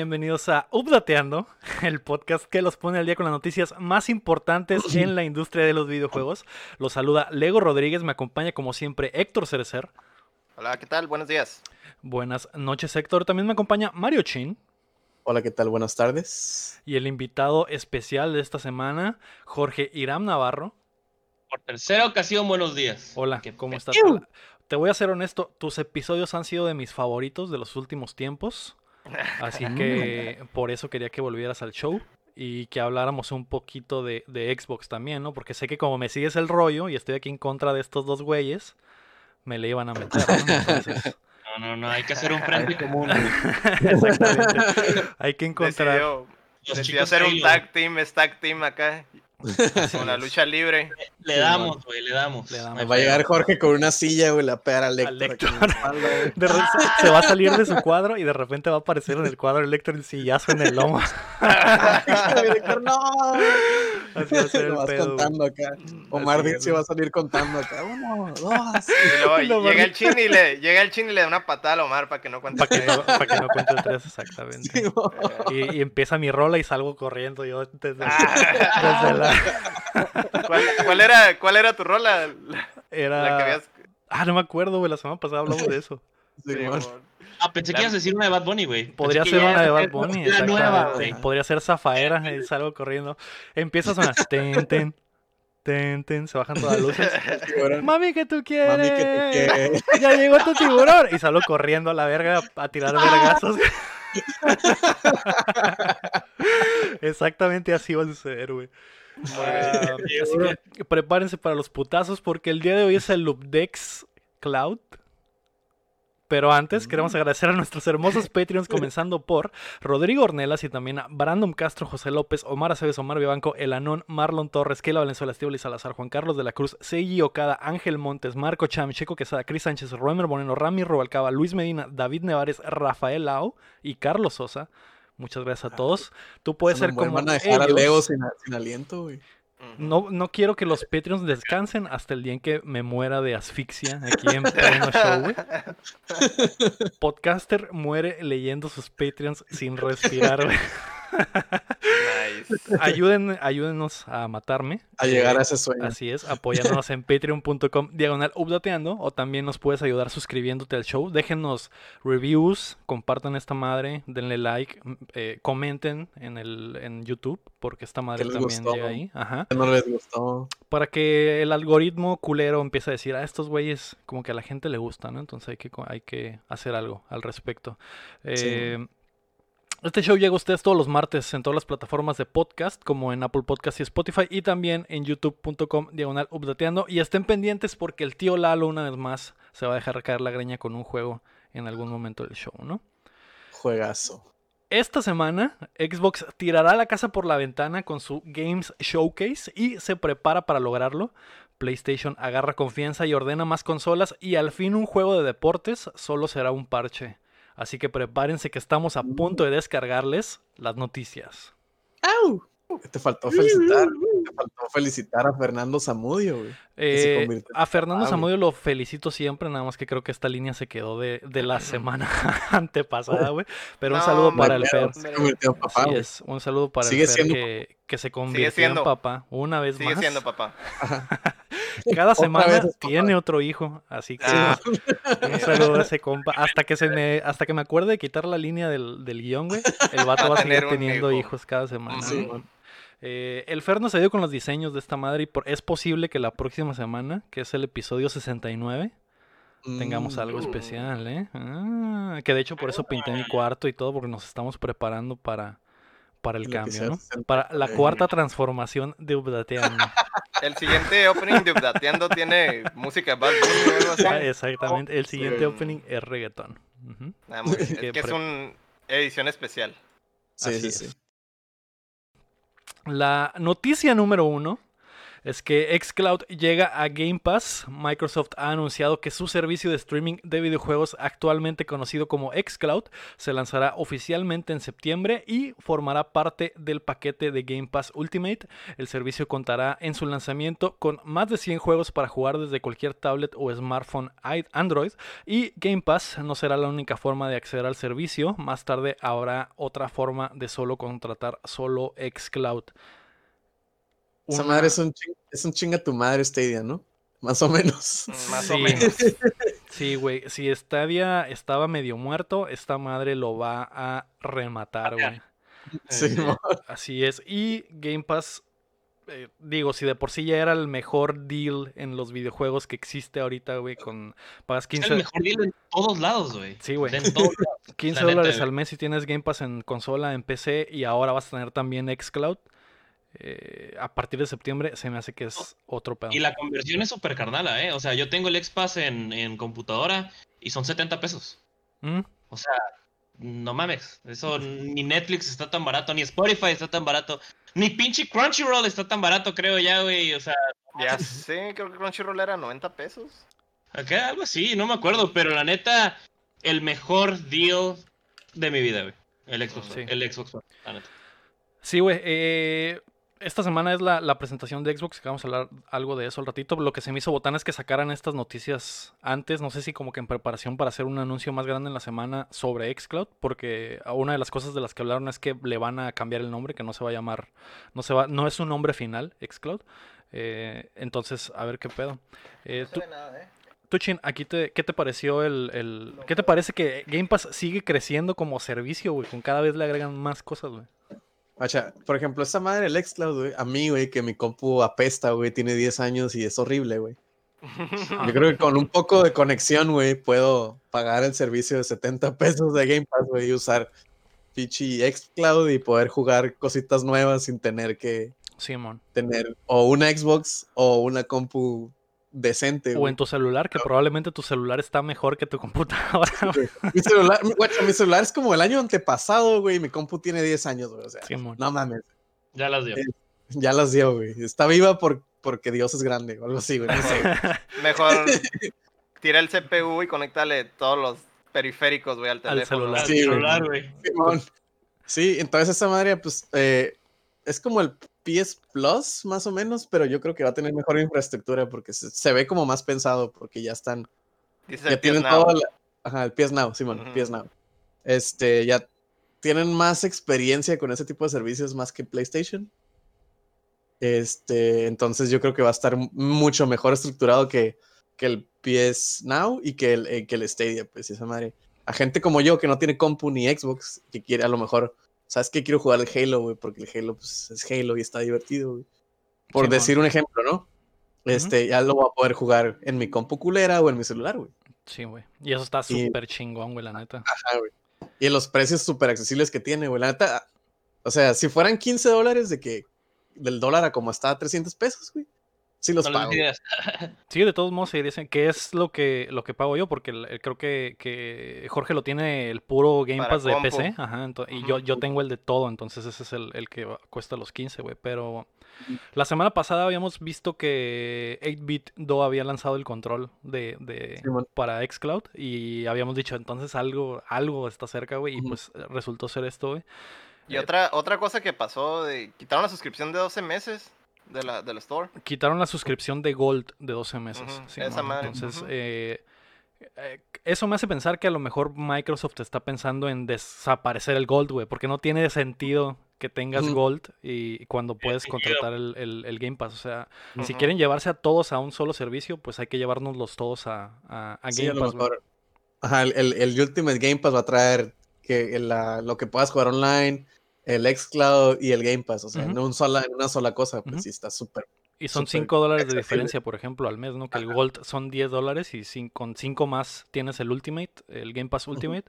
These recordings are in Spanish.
Bienvenidos a Updateando, el podcast que los pone al día con las noticias más importantes en la industria de los videojuegos. Los saluda Lego Rodríguez, me acompaña como siempre Héctor Cerecer. Hola, ¿qué tal? Buenos días. Buenas noches Héctor, también me acompaña Mario Chin. Hola, ¿qué tal? Buenas tardes. Y el invitado especial de esta semana, Jorge Iram Navarro. Por tercera ocasión, buenos días. Hola, ¿cómo estás? Te voy a ser honesto, tus episodios han sido de mis favoritos de los últimos tiempos. Así que por eso quería que volvieras al show y que habláramos un poquito de, de, Xbox también, ¿no? Porque sé que como me sigues el rollo y estoy aquí en contra de estos dos güeyes, me le iban a meter, ¿no? Entonces... No, no, no, hay que hacer un frente común. Exactamente. Hay que encontrar... Decidió, decidió hacer un tag team, es tag team acá. Con la lucha libre. Le damos, güey, le damos. Le damos. Va a llegar Jorge con una silla, güey, la pegar al Al. De re- se va a salir de su cuadro y de repente va a aparecer en el cuadro el Héctor el sillazo en el lomo. Héctor, no. Así va a ser Lo el vas pedo. contando acá. Omar es, Dixie va a salir contando acá. Uno, dos. Y luego Lo llega el chin y le llega el chin y le da una patada a Omar para que no cuente. Para que, tres. no, pa' que no cuente tres exactamente. Sí, mo. Y, y empieza mi rola y salgo corriendo yo desde, Ah. desde la... ¿Cuál, cuál era, ¿Cuál era tu rola? La, Era... la que habías. Ah, no me acuerdo, güey. La semana pasada hablamos de eso. Sí. Ah, pensé que ibas a decir una de Bad Bunny, güey. Podría ser una de Bad Bunny. La nueva, güey. Podría ser Zafaera y salgo corriendo. Empieza a sonar. Ten, ten, ten, ten. Se bajan todas las luces. Mami, que tú quieres. Mami, que tú quieres. Ya llegó tu tiburón. Y salgo corriendo a la verga a tirar vergazos. Exactamente así va a suceder, güey. Ah, así que prepárense para los putazos porque el día de hoy es el Loopdex Cloud. Pero antes queremos agradecer a nuestros hermosos Patreons, comenzando por Rodrigo Ornelas y también a Brandon Castro, José López, Omar Aceves, Omar Vivanco, El Anón, Marlon Torres, Kela Valenzuela, Estíbal y Salazar, Juan Carlos de la Cruz, Seiji Okada, Ángel Montes, Marco Cham, Checo Quesada, Cris Sánchez, Roemer Moreno, Rami Rubalcaba, Luis Medina, David Nevares, Rafael Lau y Carlos Sosa. Muchas gracias a todos. Tú puedes ser como van a dejar a ellos. Leo sin, sin aliento, güey. No, no quiero que los Patreons descansen hasta el día en que me muera de asfixia aquí en pleno show, güey. Podcaster muere leyendo sus Patreons sin respirar, güey. Nice. Ayuden, ayúdenos a matarme. A llegar a Eh, ese sueño. Así es, apoyándonos en patreon.com diagonal updateando o también nos puedes ayudar suscribiéndote al show. Déjenos reviews, compartan esta madre, denle like, m- eh, comenten en el en YouTube porque esta madre les también gustó? llega ahí. Ajá. No les gustó. Para que el algoritmo culero empiece a decir, a estos güeyes como que a la gente le gusta, ¿no? Entonces hay que, hay que hacer algo al respecto. Eh, Este show llega a ustedes todos los martes en todas las plataformas de podcast, como en Apple Podcast y Spotify, y también en youtube.com diagonal updateando. Y estén pendientes porque el tío Lalo, una vez más, se va a dejar caer la greña con un juego en algún momento del show, ¿no? Juegazo. Esta semana, Xbox tirará la casa por la ventana con su Games Showcase y se prepara para lograrlo. PlayStation agarra confianza y ordena más consolas y al fin un juego de deportes solo será un parche. Así que prepárense que estamos a punto de descargarles las noticias. ¡Au! Te faltó felicitar. Te faltó felicitar a Fernando Zamudio, güey. que se Eh, en a Fernando güey. Zamudio lo felicito siempre, nada más que creo que esta línea se quedó de, de la semana antepasada, güey. Pero un saludo para el Fer. Se convirtió en papá, Así güey. es, un saludo para Sigue el Fer siendo que, que se convirtió siendo. en papá una vez Sigue más. siendo papá. Cada semana tiene otro hijo, así que Ah. un saludo a ese compa. Hasta que se me, hasta que me acuerde de quitar la línea del, del guion, güey. El vato Va a seguir teniendo hijo. hijos cada semana. Sí, ¿no? güey. Eh, el Fer nos ayudó con los diseños de esta madre y por- es posible que la próxima semana, que es el episodio 69, tengamos Mm, algo uh. especial, ¿eh? Ah, que de hecho por eso pinté mi cuarto y todo, porque nos estamos preparando para, para el cambio, ¿no? 69. Para la cuarta transformación de Updateando. El siguiente opening de Updateando tiene música Bad Bunny o algo así. Ah, Exactamente, el siguiente Sí. opening es reggaetón. Ah, muy bien. Así Es que es una edición especial. Sí, Así sí, es. sí. La noticia número uno es que xCloud llega a Game Pass. Microsoft ha anunciado que su servicio de streaming de videojuegos, actualmente conocido como xCloud, se lanzará oficialmente en septiembre y formará parte del paquete de Game Pass Ultimate. El servicio contará en su lanzamiento con más de 100 juegos para jugar desde cualquier tablet o smartphone Android y Game Pass no será la única forma de acceder al servicio. Más tarde habrá otra forma de solo contratar solo xCloud. Esa madre es un, es un chinga tu madre Stadia, ¿no? Más o menos. Más o menos. Sí, güey. Si Stadia estaba medio muerto, esta madre lo va a rematar, güey. Sí, Así es. Y Game Pass, eh, digo, si de por sí ya era el mejor deal en los videojuegos que existe ahorita, güey, con pagas 15... Es el mejor deal en todos lados, güey. Sí, güey. En todos 15 dólares al mes si tienes Game Pass en consola, en PC y ahora vas a tener también xCloud. Eh, a partir de septiembre se me hace que es otro pedo. Y la conversión es súper carnala, ¿eh? O sea, yo tengo el X-Pass en, computadora y son 70 pesos. ¿Mm? O sea, no mames. Eso ni Netflix está tan barato, ni Spotify está tan barato, ni pinche Crunchyroll está tan barato, creo ya, güey. O sea. Ya sé, creo que Crunchyroll era 90 pesos. Acá, algo así, no me acuerdo, pero la neta, el mejor deal de mi vida, güey. El Xbox, sí. el Xbox, la neta. Sí, güey. Eh, esta semana es la, presentación de Xbox, que vamos a hablar algo de eso al ratito. Lo que se me hizo botán es que sacaran estas noticias antes, no sé si como que en preparación para hacer un anuncio más grande en la semana sobre Xcloud, porque una de las cosas de las que hablaron es que le van a cambiar el nombre, que no se va a llamar, no se va, no es un nombre final, Xcloud. Eh, entonces, a ver qué pedo. Eh, tú, ¿eh? Tuchin, aquí te, ¿qué te pareció el, el ¿Qué te parece que Game Pass sigue creciendo como servicio, güey? Con cada vez le agregan más cosas, güey por ejemplo, esta madre, el Xcloud, güey, a mí, güey, que mi compu apesta, güey, tiene 10 años y es horrible, güey. Yo creo que con un poco de conexión, güey, puedo pagar el servicio de 70 pesos de Game Pass, güey, y usar Pichi Xcloud y poder jugar cositas nuevas sin tener que Simón. tener o una Xbox o una compu decente. O en tu celular, que probablemente tu celular está mejor que tu computadora. mi, celular, mi, celular es como el año antepasado, güey. Mi compu tiene 10 años, güey. O sea, no mames. Ya las dio. ya las dio, güey. Está viva por, porque Dios es grande o algo así, güey. Mejor tira el CPU y conéctale todos los periféricos, güey, al teléfono. Al celular. güey. Sí, entonces esa madre, pues, eh, es como el PS Plus, más o menos, pero yo creo que va a tener mejor infraestructura porque se, ve como más pensado, porque ya están. ya tienen todo. ajá, el PS Now, Simón, PS Now. Este, ya tienen más experiencia con ese tipo de servicios más que PlayStation. Este, entonces yo creo que va a estar mucho mejor estructurado que, que el PS Now y que el, eh, que el Stadia, pues esa madre. A gente como yo que no tiene compu ni Xbox, que quiere a lo mejor ¿sabes qué? Quiero jugar el Halo, güey, porque el Halo pues, es Halo y está divertido, güey. Por decir un ejemplo, ¿no? Este, ya lo voy a poder jugar en mi compu culera o en mi celular, güey. Sí, güey. Y eso está súper chingón, güey, la neta. Ajá, güey. Y en los precios súper accesibles que tiene, güey. La neta, o sea, si fueran 15 dólares de que del dólar a como está a 300 pesos, güey. Sí los pago. Sí, de todos modos se dicen que es lo que lo que pago yo, porque creo que, que, Jorge lo tiene el puro Game Pass de PC, ajá, y yo, yo tengo el de todo, entonces ese es el, que cuesta los 15, güey, pero la semana pasada habíamos visto que 8-Bit Do había lanzado el control de, de para xCloud y habíamos dicho, entonces algo algo está cerca, güey, y pues resultó ser esto, güey. Y otra otra cosa que pasó, de, quitaron la suscripción de 12 meses de la, del store. Quitaron la suscripción de Gold de 12 meses. Esa madre. Entonces, eh, eh, eso me hace pensar que a lo mejor Microsoft está pensando en desaparecer el Gold, güey, porque no tiene sentido que tengas Gold y cuando puedes contratar el, Game Pass. O sea, si quieren llevarse a todos a un solo servicio, pues hay que llevárnoslos todos a, Game Pass. Ajá, el, el, Ultimate Game Pass va a traer que lo que puedas jugar online, el xCloud y el Game Pass, o sea, un sola, una sola cosa, pues sí está súper. Y son 5 dólares de diferencia, por ejemplo, al mes, ¿no? Que el Gold son 10 dólares y con 5 más tienes el Ultimate, el Game Pass Ultimate.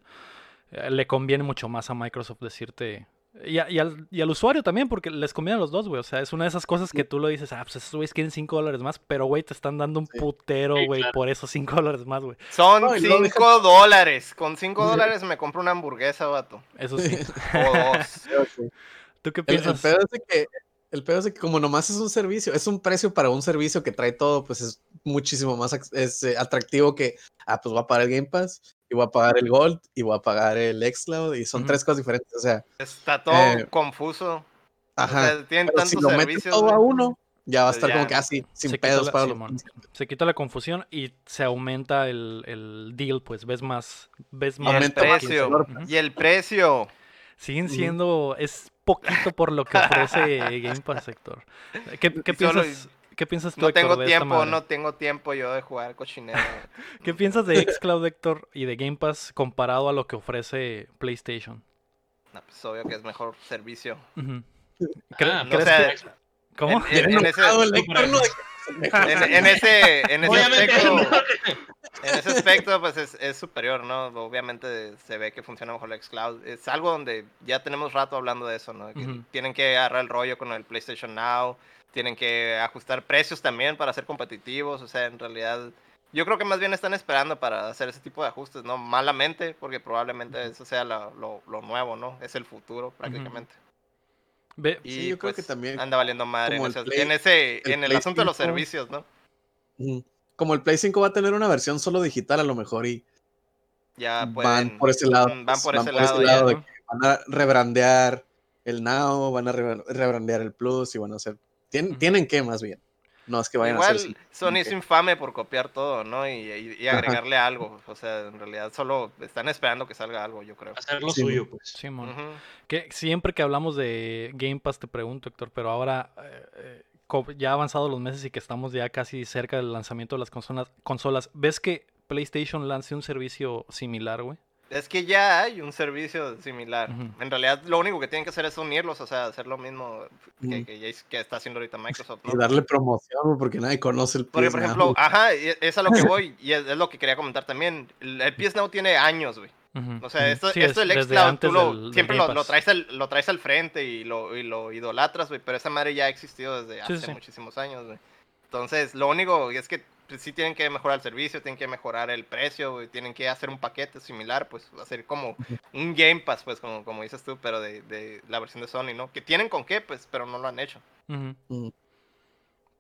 Eh, le conviene mucho más a Microsoft decirte, y, al, usuario también, porque les conviene a los dos, güey. O sea, es una de esas cosas que tú lo dices, ah, pues esos güeyes quieren 5 dólares más, pero, güey, te están dando un putero, güey, por esos 5 dólares más, güey. Son 5 dólares. Con 5 dólares me compro una hamburguesa, vato. Eso sí. o dos. ¿Tú qué piensas? El, pedo es que el pedo es que como nomás es un servicio, es un precio para un servicio que trae todo, pues es muchísimo más es, eh, atractivo que, ah, pues voy a pagar el Game Pass y voy a pagar el Gold y voy a pagar el Xcloud y son tres cosas diferentes, o sea. Está todo eh, confuso. Ajá. tienen tantos si lo servicios. Todo a uno, ya va a pues estar como que así, sin pedos para los... Se quita la confusión y se aumenta el, el deal, pues ves más, ves más. Y el precio. Y el precio. Siguen siendo, es poquito por lo que ofrece Game Pass, Sector. ¿Qué, qué piensas? ¿Qué piensas tú, No tengo tiempo, no tengo tiempo yo de jugar cochinero. ¿Qué piensas de Xcloud, Héctor, y de Game Pass comparado a lo que ofrece PlayStation? No, pues obvio que es mejor servicio. Ah, ¿Crees, ¿Cómo? En, ese, en, ese, en ese aspecto, en ese aspecto, pues es, es, superior, ¿no? Obviamente se ve que funciona mejor el Xcloud. Es algo donde ya tenemos rato hablando de eso, ¿no? Que Tienen que agarrar el rollo con el PlayStation Now, tienen que ajustar precios también para ser competitivos, o sea, en realidad yo creo que más bien están esperando para hacer ese tipo de ajustes, ¿no? Malamente, porque probablemente eso sea lo, lo, nuevo, ¿no? Es el futuro prácticamente. y sí, yo creo que pues, también anda valiendo madre en, en, ese, en el asunto de los servicios, ¿no? Como el Play 5 va a tener una versión solo digital a lo mejor y ya van por ese lado. Van por, ese, lado, van a rebrandear el Now, van a rebrandear el Plus y van a hacer tienen, que más bien. No es que vayan a hacer. Sony es infame por copiar todo, ¿no? Y, agregarle algo. O sea, en realidad solo están esperando que salga algo, yo creo. Hacer lo suyo, pues. Sí, que siempre que hablamos de Game Pass te pregunto, Héctor, pero ahora eh, eh, ya avanzados los meses y que estamos ya casi cerca del lanzamiento de las consolas, consolas ¿ves que PlayStation lance un servicio similar, güey? Es que ya hay un servicio similar. En realidad, lo único que tienen que hacer es unirlos, o sea, hacer lo mismo que, que, está haciendo ahorita Microsoft. Y darle promoción, porque nadie conoce el PS Porque, por ejemplo, ajá, es a lo que voy, y es, lo que quería comentar también. El, PS Now tiene años, güey. O sea, esto, esto del xCloud, tú lo, siempre lo, traes al, lo traes al frente y lo, y lo idolatras, güey, pero esa madre ya ha existido desde hace muchísimos años, güey. Entonces, lo único es que pues, sí tienen que mejorar el servicio, tienen que mejorar el precio, tienen que hacer un paquete similar, pues hacer como un Game Pass, pues como, como dices tú, pero de, de la versión de Sony, ¿no? Que tienen con qué, pues, pero no lo han hecho. Mm.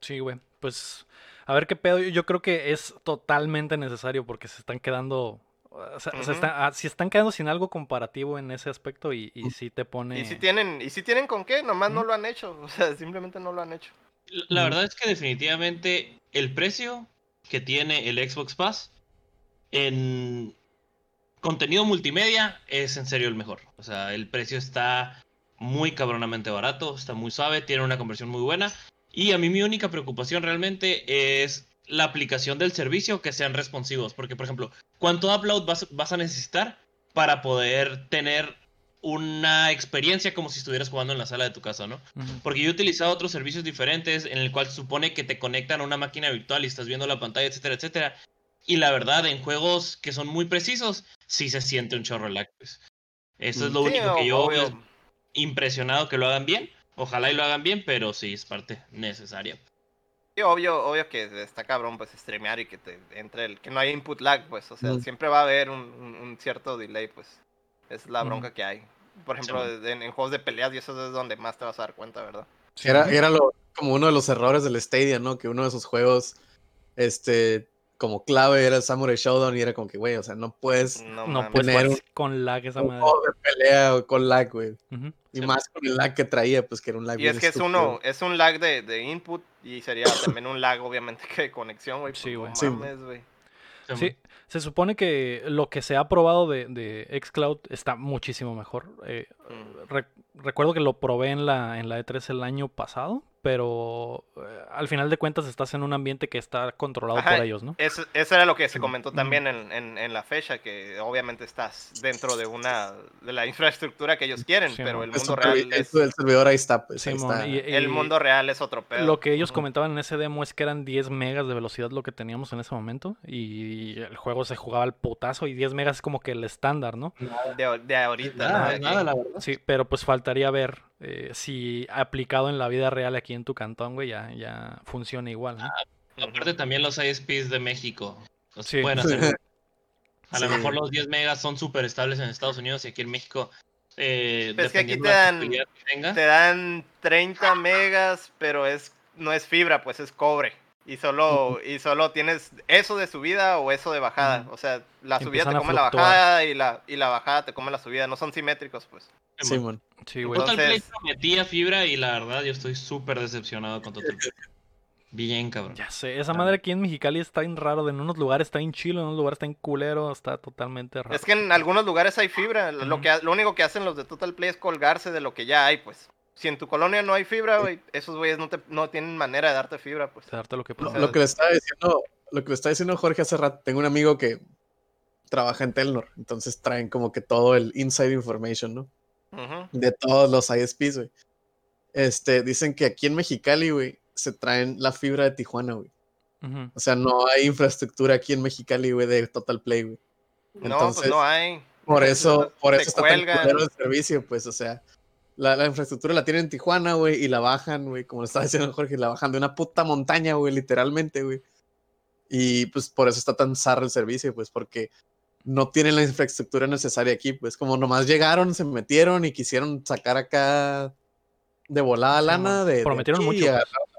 Sí, güey. Pues a ver qué pedo. Yo creo que es totalmente necesario porque se están quedando o sea, ah, si están quedando sin algo comparativo en ese aspecto y, y si te pone... Y si tienen, y si tienen con qué, nomás no lo han hecho, o sea, simplemente no lo han hecho. La verdad es que definitivamente el precio que tiene el Xbox Pass en contenido multimedia es en serio el mejor. O sea, el precio está muy cabronamente barato, está muy suave, tiene una conversión muy buena. Y a mí mi única preocupación realmente es la aplicación del servicio que sean responsivos. Porque, por ejemplo, ¿cuánto upload vas, vas a necesitar para poder tener una experiencia como si estuvieras jugando en la sala de tu casa, ¿no? Porque yo he utilizado otros servicios diferentes en el cual supone que te conectan a una máquina virtual y estás viendo la pantalla, etcétera, etcétera. Y la verdad, en juegos que son muy precisos, sí se siente un chorro lag. Pues. Eso es lo único que yo veo impresionado que lo hagan bien. Ojalá y lo hagan bien, pero sí es parte necesaria. Sí, obvio, obvio que está cabrón pues streamear y que te entre el que no hay input lag, pues, o sea, siempre va a haber un cierto delay, pues. Es la bronca que hay. Por ejemplo, en, juegos de peleas y eso es donde más te vas a dar cuenta, ¿verdad? Era, era lo, como uno de los errores del Stadia, ¿no? Que uno de esos juegos, este, como clave era el Samurai Showdown y era como que, güey, o sea, no puedes no, puedes con lag esa madre. juego de pelea o con lag, güey. Y más con el lag que traía, pues que era un lag Y es que es uno, es un lag de, de, input y sería también un lag, obviamente, que de conexión, güey. Sí, pues, güey. Sí, se supone que lo que se ha probado de, de Xcloud está muchísimo mejor. Eh, mm. recuerdo que lo probé en la, en la E3 el año pasado pero eh, al final de cuentas estás en un ambiente que está controlado por ellos, ¿no? Eso, era lo que se comentó también en, en, la fecha, que obviamente estás dentro de una de la infraestructura que ellos quieren, pero el mundo real es... El servidor ahí está, pues, el mundo real es otro pedo. Lo que ellos comentaban en ese demo es que eran 10 megas de velocidad lo que teníamos en ese momento, y el juego se jugaba al putazo, y 10 megas es como que el estándar, ¿no? De, de ahorita, nada, la verdad. Sí, pero pues faltaría ver eh, si aplicado en la vida real aquí en tu cantón, güey, ya, ya funciona igual. ¿no? Ah, aparte también los ISPs de México. sí. pueden hacer. A lo mejor los 10 megas son súper estables en Estados Unidos y aquí en México Eh, Pues que aquí dependiendo te dan- facilidad que tenga. Te dan 30 megas, pero es no es fibra, pues es cobre. Y solo, y solo tienes eso de subida o eso de bajada. O sea, la subida te come la bajada y la, y la bajada te come la subida. No son simétricos, pues. Sí, güey. Total Play prometía fibra y la verdad yo estoy súper decepcionado con Total Play. Bien, cabrón. Ya sé, esa madre aquí en Mexicali está bien raro. En unos lugares está bien chilo, en otros lugares está bien culero, está totalmente raro. Es que en algunos lugares hay fibra. Lo, que, lo único que hacen los de Total Play es colgarse de lo que ya hay, pues. Si en tu colonia no hay fibra, güey, esos güeyes no, te, no tienen manera de darte fibra, pues. De darte lo que Lo, puedas. lo que le estaba diciendo, lo que le estaba diciendo Jorge hace rato, tengo un amigo que trabaja en Telnor, entonces traen como que todo el inside information, ¿no? De todos los ISPs, güey. Este, dicen que aquí en Mexicali, güey, se traen la fibra de Tijuana, güey. O sea, no hay infraestructura aquí en Mexicali, güey, de Total Play, güey. No, Entonces, pues no hay. Por eso, por eso está tan el servicio, pues, o sea, la, la infraestructura la tienen en Tijuana, güey, y la bajan, güey, como le estaba diciendo Jorge, la bajan de una puta montaña, güey, literalmente, güey. Y pues por eso está tan zarro el servicio, pues, porque no tienen la infraestructura necesaria aquí, pues, como nomás llegaron, se metieron y quisieron sacar acá de volada Sí, lana, man. de, de Prometieron aquí mucho, y.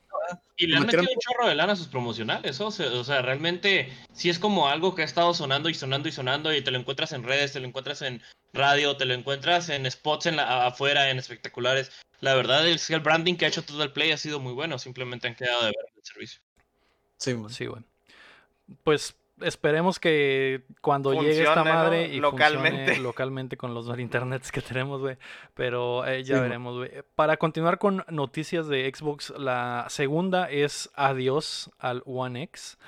Y le han metieron- metido un chorro de lana a sus promocionales, o sea, o sea, realmente sí es como algo que ha estado sonando y sonando y sonando y te lo encuentras en redes, te lo encuentras en radio, te lo encuentras en spots en la, afuera, en espectaculares. La verdad es que el branding que ha hecho Total Play ha sido muy bueno, simplemente han quedado de ver el servicio. Sí, man. Sí, güey. Pues esperemos que cuando llegue esta Funcione, ¿no? madre y Localmente. funcione localmente con los internets que tenemos, güey. Pero eh, ya Sí, veremos, güey. Para continuar con noticias de Xbox, la segunda es adiós al One X.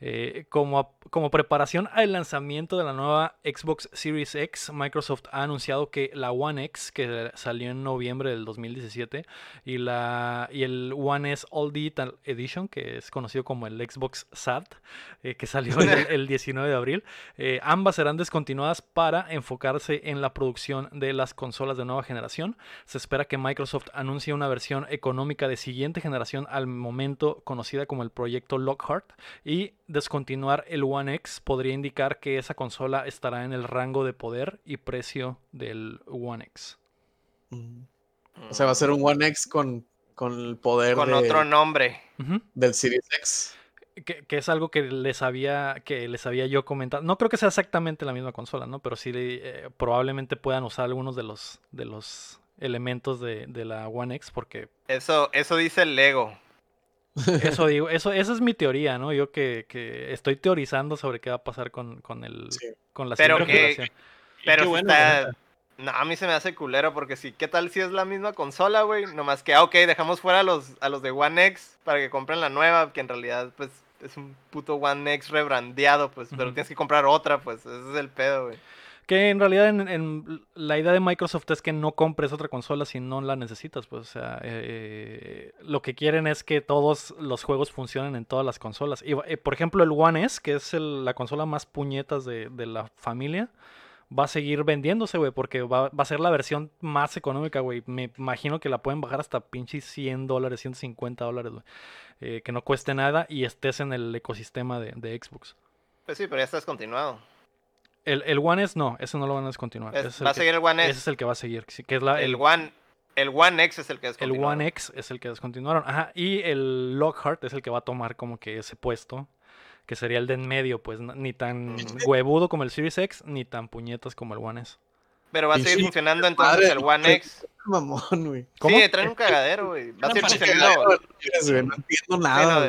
Eh, como, a- como preparación al lanzamiento de la nueva Xbox Series X, Microsoft ha anunciado que la One X, que salió en noviembre del 2017, y, la, y el One S All Digital Edition, que es conocido como el Xbox SAT, eh, que salió el, el 19 de abril, eh, ambas serán descontinuadas para enfocarse en la producción de las consolas de nueva generación. Se espera que Microsoft anuncie una versión económica de siguiente generación al momento conocida como el proyecto Lockhart y descontinuar el One X podría indicar que esa consola estará en el rango de poder y precio del One X. Mm. O sea, va a ser un One X con, con el poder Con de- otro nombre. Del Series X. Que, que es algo que les había que les había yo comentado. No creo que sea exactamente la misma consola, ¿no? Pero sí eh, probablemente puedan usar algunos de los de los elementos de, de la One X porque Eso, eso dice el Lego. Eso digo, eso esa es mi teoría, ¿no? Yo que, que estoy teorizando sobre qué va a pasar con, con el Sí. con la Pero que-. Pero Qué si bueno, está- la neta. No, a mí se me hace culero porque sí, ¿qué tal si es la misma consola, güey? Nomás que, ah, ok, dejamos fuera a los, a los de One X para que compren la nueva, que en realidad, pues, es un puto One X rebrandeado, pues, pero tienes que comprar otra, pues, ese es el pedo, güey. Que en realidad en, la idea de Microsoft es que no compres otra consola si no la necesitas, pues, o sea, eh, lo que quieren es que todos los juegos funcionen en todas las consolas. Y, eh, por ejemplo, el One S, que es la consola más puñetas de, de la familia, va a seguir vendiéndose, güey, porque va, va a ser la versión más económica, güey. Me imagino que la pueden bajar hasta pinches 100 dólares, 150 dólares, güey. Eh, que no cueste nada y estés en el ecosistema de, de Xbox. Pues sí, pero ya está descontinuado. El, el One S no, ese no lo van a descontinuar. Es- ese es el va a seguir el One ese S. es el que va a seguir, sí, que es la, El el, One, el One X es el que el descontinuaron. One X es el que descontinuaron. Ajá, y el Lockhart es el que va a tomar como que ese puesto, que sería el de en medio, pues ni tan huevudo como el Series X, ni tan puñetas como el One S. Pero va a seguir sí, funcionando entonces madre, el One. X. Mamón, güey. ¿Cómo? Sí, traen un cagadero, güey. Va a No seguir funcionando. Güey, No entiendo Sí,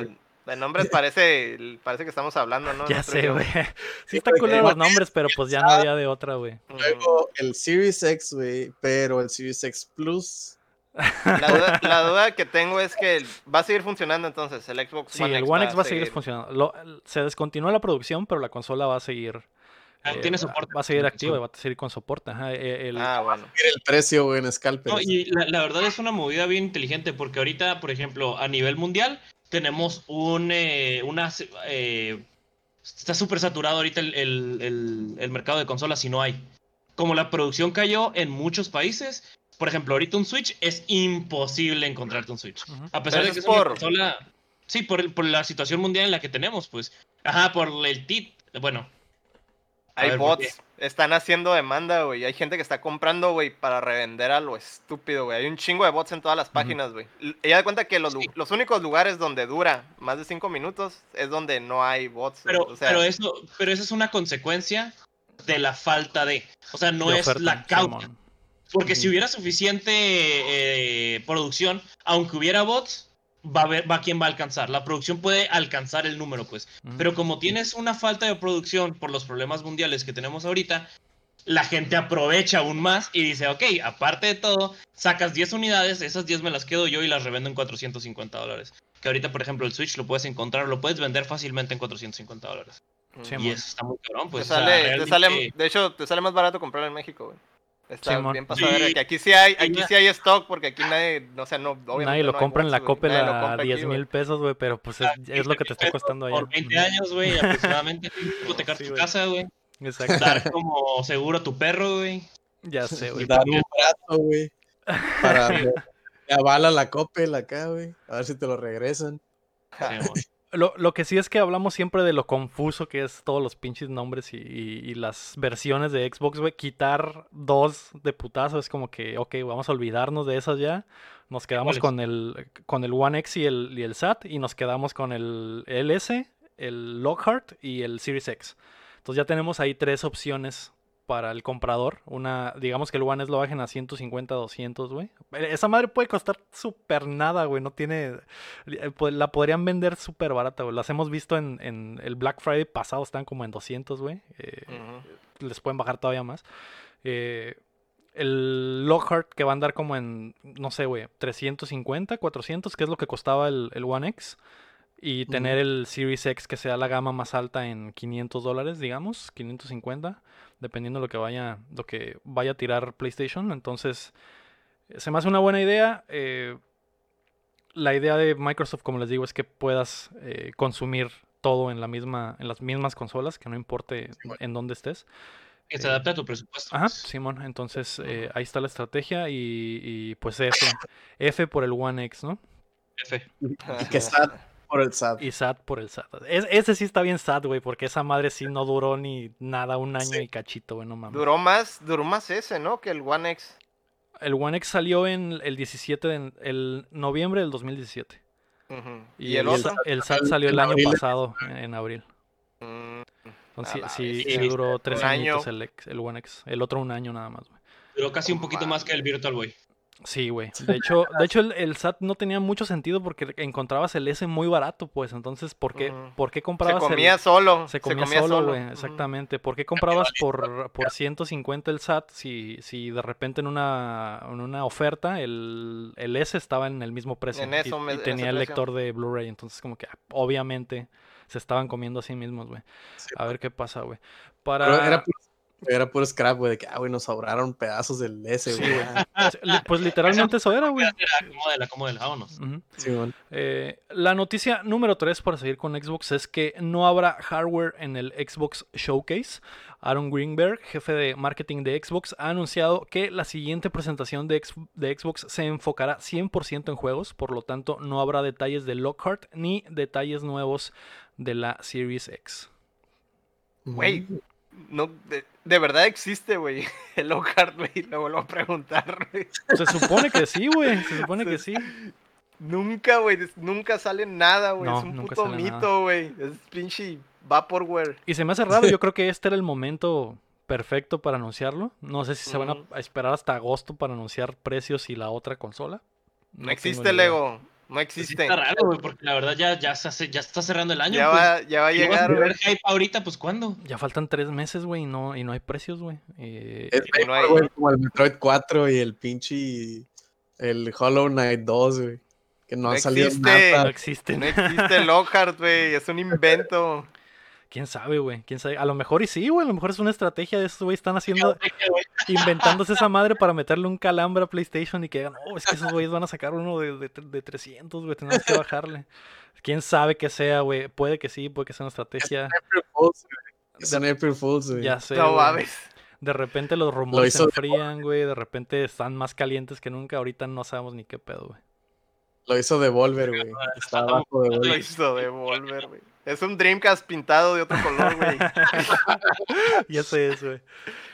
no, de nombres parece, parece que estamos hablando, ¿no? Ya No sé, güey. que- Sí están culeros los nombres, pero pues ya no había de otra, güey. Luego el Series X, güey, pero el Series X Plus. La duda, la duda que tengo es que va a seguir funcionando entonces el Xbox Sí, One el X One X va a seguir funcionando. Lo- se descontinuó la producción, pero la consola va a seguir. Ah, eh, tiene soporte. Va a seguir activa y va a seguir con soporte. Ajá, eh, el- Ah, bueno. El precio, güey, en Scalper. No, y la, la verdad es una movida bien inteligente porque ahorita, por ejemplo, a nivel mundial tenemos un eh, una eh, está súper saturado ahorita el, el- el- el mercado de consolas y no hay. Como la producción cayó en muchos países, por ejemplo, ahorita un Switch es imposible encontrarte un Switch. A pesar Pero de que es es una por- consola. Sí, por, el- por la situación mundial en la que tenemos, pues. Ajá, por el TIT. Bueno, Hay bots, están haciendo demanda, güey. Hay gente que está comprando, güey, para revender a lo estúpido, güey. Hay un chingo de bots en todas las páginas, güey. Ella da cuenta que los, los, únicos lugares donde dura más de cinco minutos es donde no hay bots. Pero, pero, eso, pero eso es una consecuencia de la falta de. O sea, no es la causa. Porque si hubiera suficiente eh, producción, aunque hubiera bots, va a ver, va quien va a alcanzar. La producción puede alcanzar el número, pues. Pero como tienes una falta de producción por los problemas mundiales que tenemos ahorita, la gente aprovecha aún más y dice, ok, aparte de todo, sacas 10 unidades, esas 10 me las quedo yo y las revendo en 450 dólares. Que ahorita, por ejemplo, el Switch lo puedes encontrar, lo puedes vender fácilmente en 450 dólares. y eso está muy cabrón, pues. de hecho, te sale más barato comprar en México, güey. Está bien pasado que aquí sí hay, aquí sí hay stock porque aquí nadie, o sea, no, obviamente Nadie lo compra en la Coppel a 10 mil pesos, güey, pero pues es, lo que te está costando allá. Por 20 años, güey, aproximadamente, hipotecar tu casa, güey. Exacto. Dar como seguro a tu perro, güey. Ya sé, güey. Dar un brazo, güey. Para que avala la Coppel acá, güey. A ver si te lo regresan. Sí, lo, lo, que sí es que hablamos siempre de lo confuso que es todos los pinches nombres y, y, las versiones de Xbox, güey. Quitar dos de putazo es como que, ok, vamos a olvidarnos de esas ya. Nos quedamos con el, con el One X y el, y el SAT y nos quedamos con el LS, el Lockhart y el Series X. Entonces ya tenemos ahí tres opciones para el comprador. Una, digamos que el One S lo bajen a 150, 200, güey. Esa madre puede costar súper nada, güey. No tiene. Eh, la podrían vender súper barata, güey. Las hemos visto en, el Black Friday pasado, están como en 200, güey. Eh, les pueden bajar todavía más. Eh, el Lockhart que va a andar como en, no sé, güey, 350, 400, que es lo que costaba el, el One X. Y tener el Series X que sea la gama más alta en 500 dólares, digamos, 550, dependiendo de lo que vaya, lo que vaya a tirar PlayStation. Entonces, se me hace una buena idea. Eh, la idea de Microsoft, como les digo, es que puedas eh, consumir todo en la misma, en las mismas consolas, que no importe en dónde estés. Que se adapte a tu presupuesto. Ajá, Simón. Entonces, eh, ahí está la estrategia y, y, pues F. F por el One X, ¿no? F. que está por el SAT. Y SAT por el SAT. ese sí está bien SAT, güey, porque esa madre sí no duró ni nada, un año y cachito, güey, no mames. Duró más, duró más ese, ¿no? Que el One X. El One X salió en el 17 de el noviembre del 2017. Y, el, otro? El, SAT salió el año pasado, en abril. Mm, Entonces, sí, sí, duró tres años el, el One X. El otro un año nada más, güey. Duró casi un poquito más que el Virtual Boy. Sí, güey. De hecho, de hecho el, SAT no tenía mucho sentido porque encontrabas el S muy barato, pues. Entonces, ¿por qué, ¿por qué comprabas Se comía solo. Se comía, solo, güey. Exactamente. ¿Por qué comprabas por, por 150 el SAT si, si de repente en una, en una oferta el, el S estaba en el mismo precio? En eso, y, tenía el lector de Blu-ray. Entonces, como que obviamente se estaban comiendo a sí mismos, güey. A ver qué pasa, güey. Para... Era puro scrap, güey, de que, ah, güey, nos sobraron pedazos del S, güey. pues literalmente eso era, güey. Acomódela, acomódela, vámonos. sí, eh, la noticia número 3 para seguir con Xbox es que no habrá hardware en el Xbox Showcase. Aaron Greenberg, jefe de marketing de Xbox, ha anunciado que la siguiente presentación de, de Xbox se enfocará 100% en juegos, por lo tanto no habrá detalles de Lockhart ni detalles nuevos de la Series X. Güey, no, de, verdad existe, güey, el Lockhart, güey, lo vuelvo a preguntar, Se supone que sí, güey, se supone que sí. Nunca, güey, nunca sale nada, güey, es un puto mito, güey, es pinche Vaporware. Y se me hace raro, yo creo que este era el momento perfecto para anunciarlo. No sé si se van a esperar hasta agosto para anunciar precios y la otra consola. No, existe Lego. No pues existe. está raro, güey, porque la verdad ya, ya, se, ya está cerrando el año. Ya, va, ya va a llegar. a ver hype ahorita, pues ¿cuándo? Ya faltan tres meses, güey, y no, y no hay precios, güey. Eh, es que no hay... como el Metroid 4 y el pinche. El Hollow Knight 2, güey. Que no, ha salido nada. No existe. No existe Lockhart, güey. Es un invento. quién sabe, güey, quién sabe. A lo mejor y sí, güey, a lo mejor es una estrategia de estos güey están haciendo, inventándose esa madre para meterle un calambre a PlayStation y que digan, oh, es que esos güeyes van a sacar uno de, de, de 300, güey, tenemos que bajarle. Quién sabe que sea, güey, puede que sí, puede que sea una estrategia. Es un April Fools, güey. Ya sé. No mames. De repente los rumores se enfrían, güey, de repente están más calientes que nunca, ahorita no sabemos ni qué pedo, güey. Lo hizo Devolver, güey. Está abajo de Lo hizo Devolver, güey. Es un Dreamcast pintado de otro color, güey. ya sé eso, güey.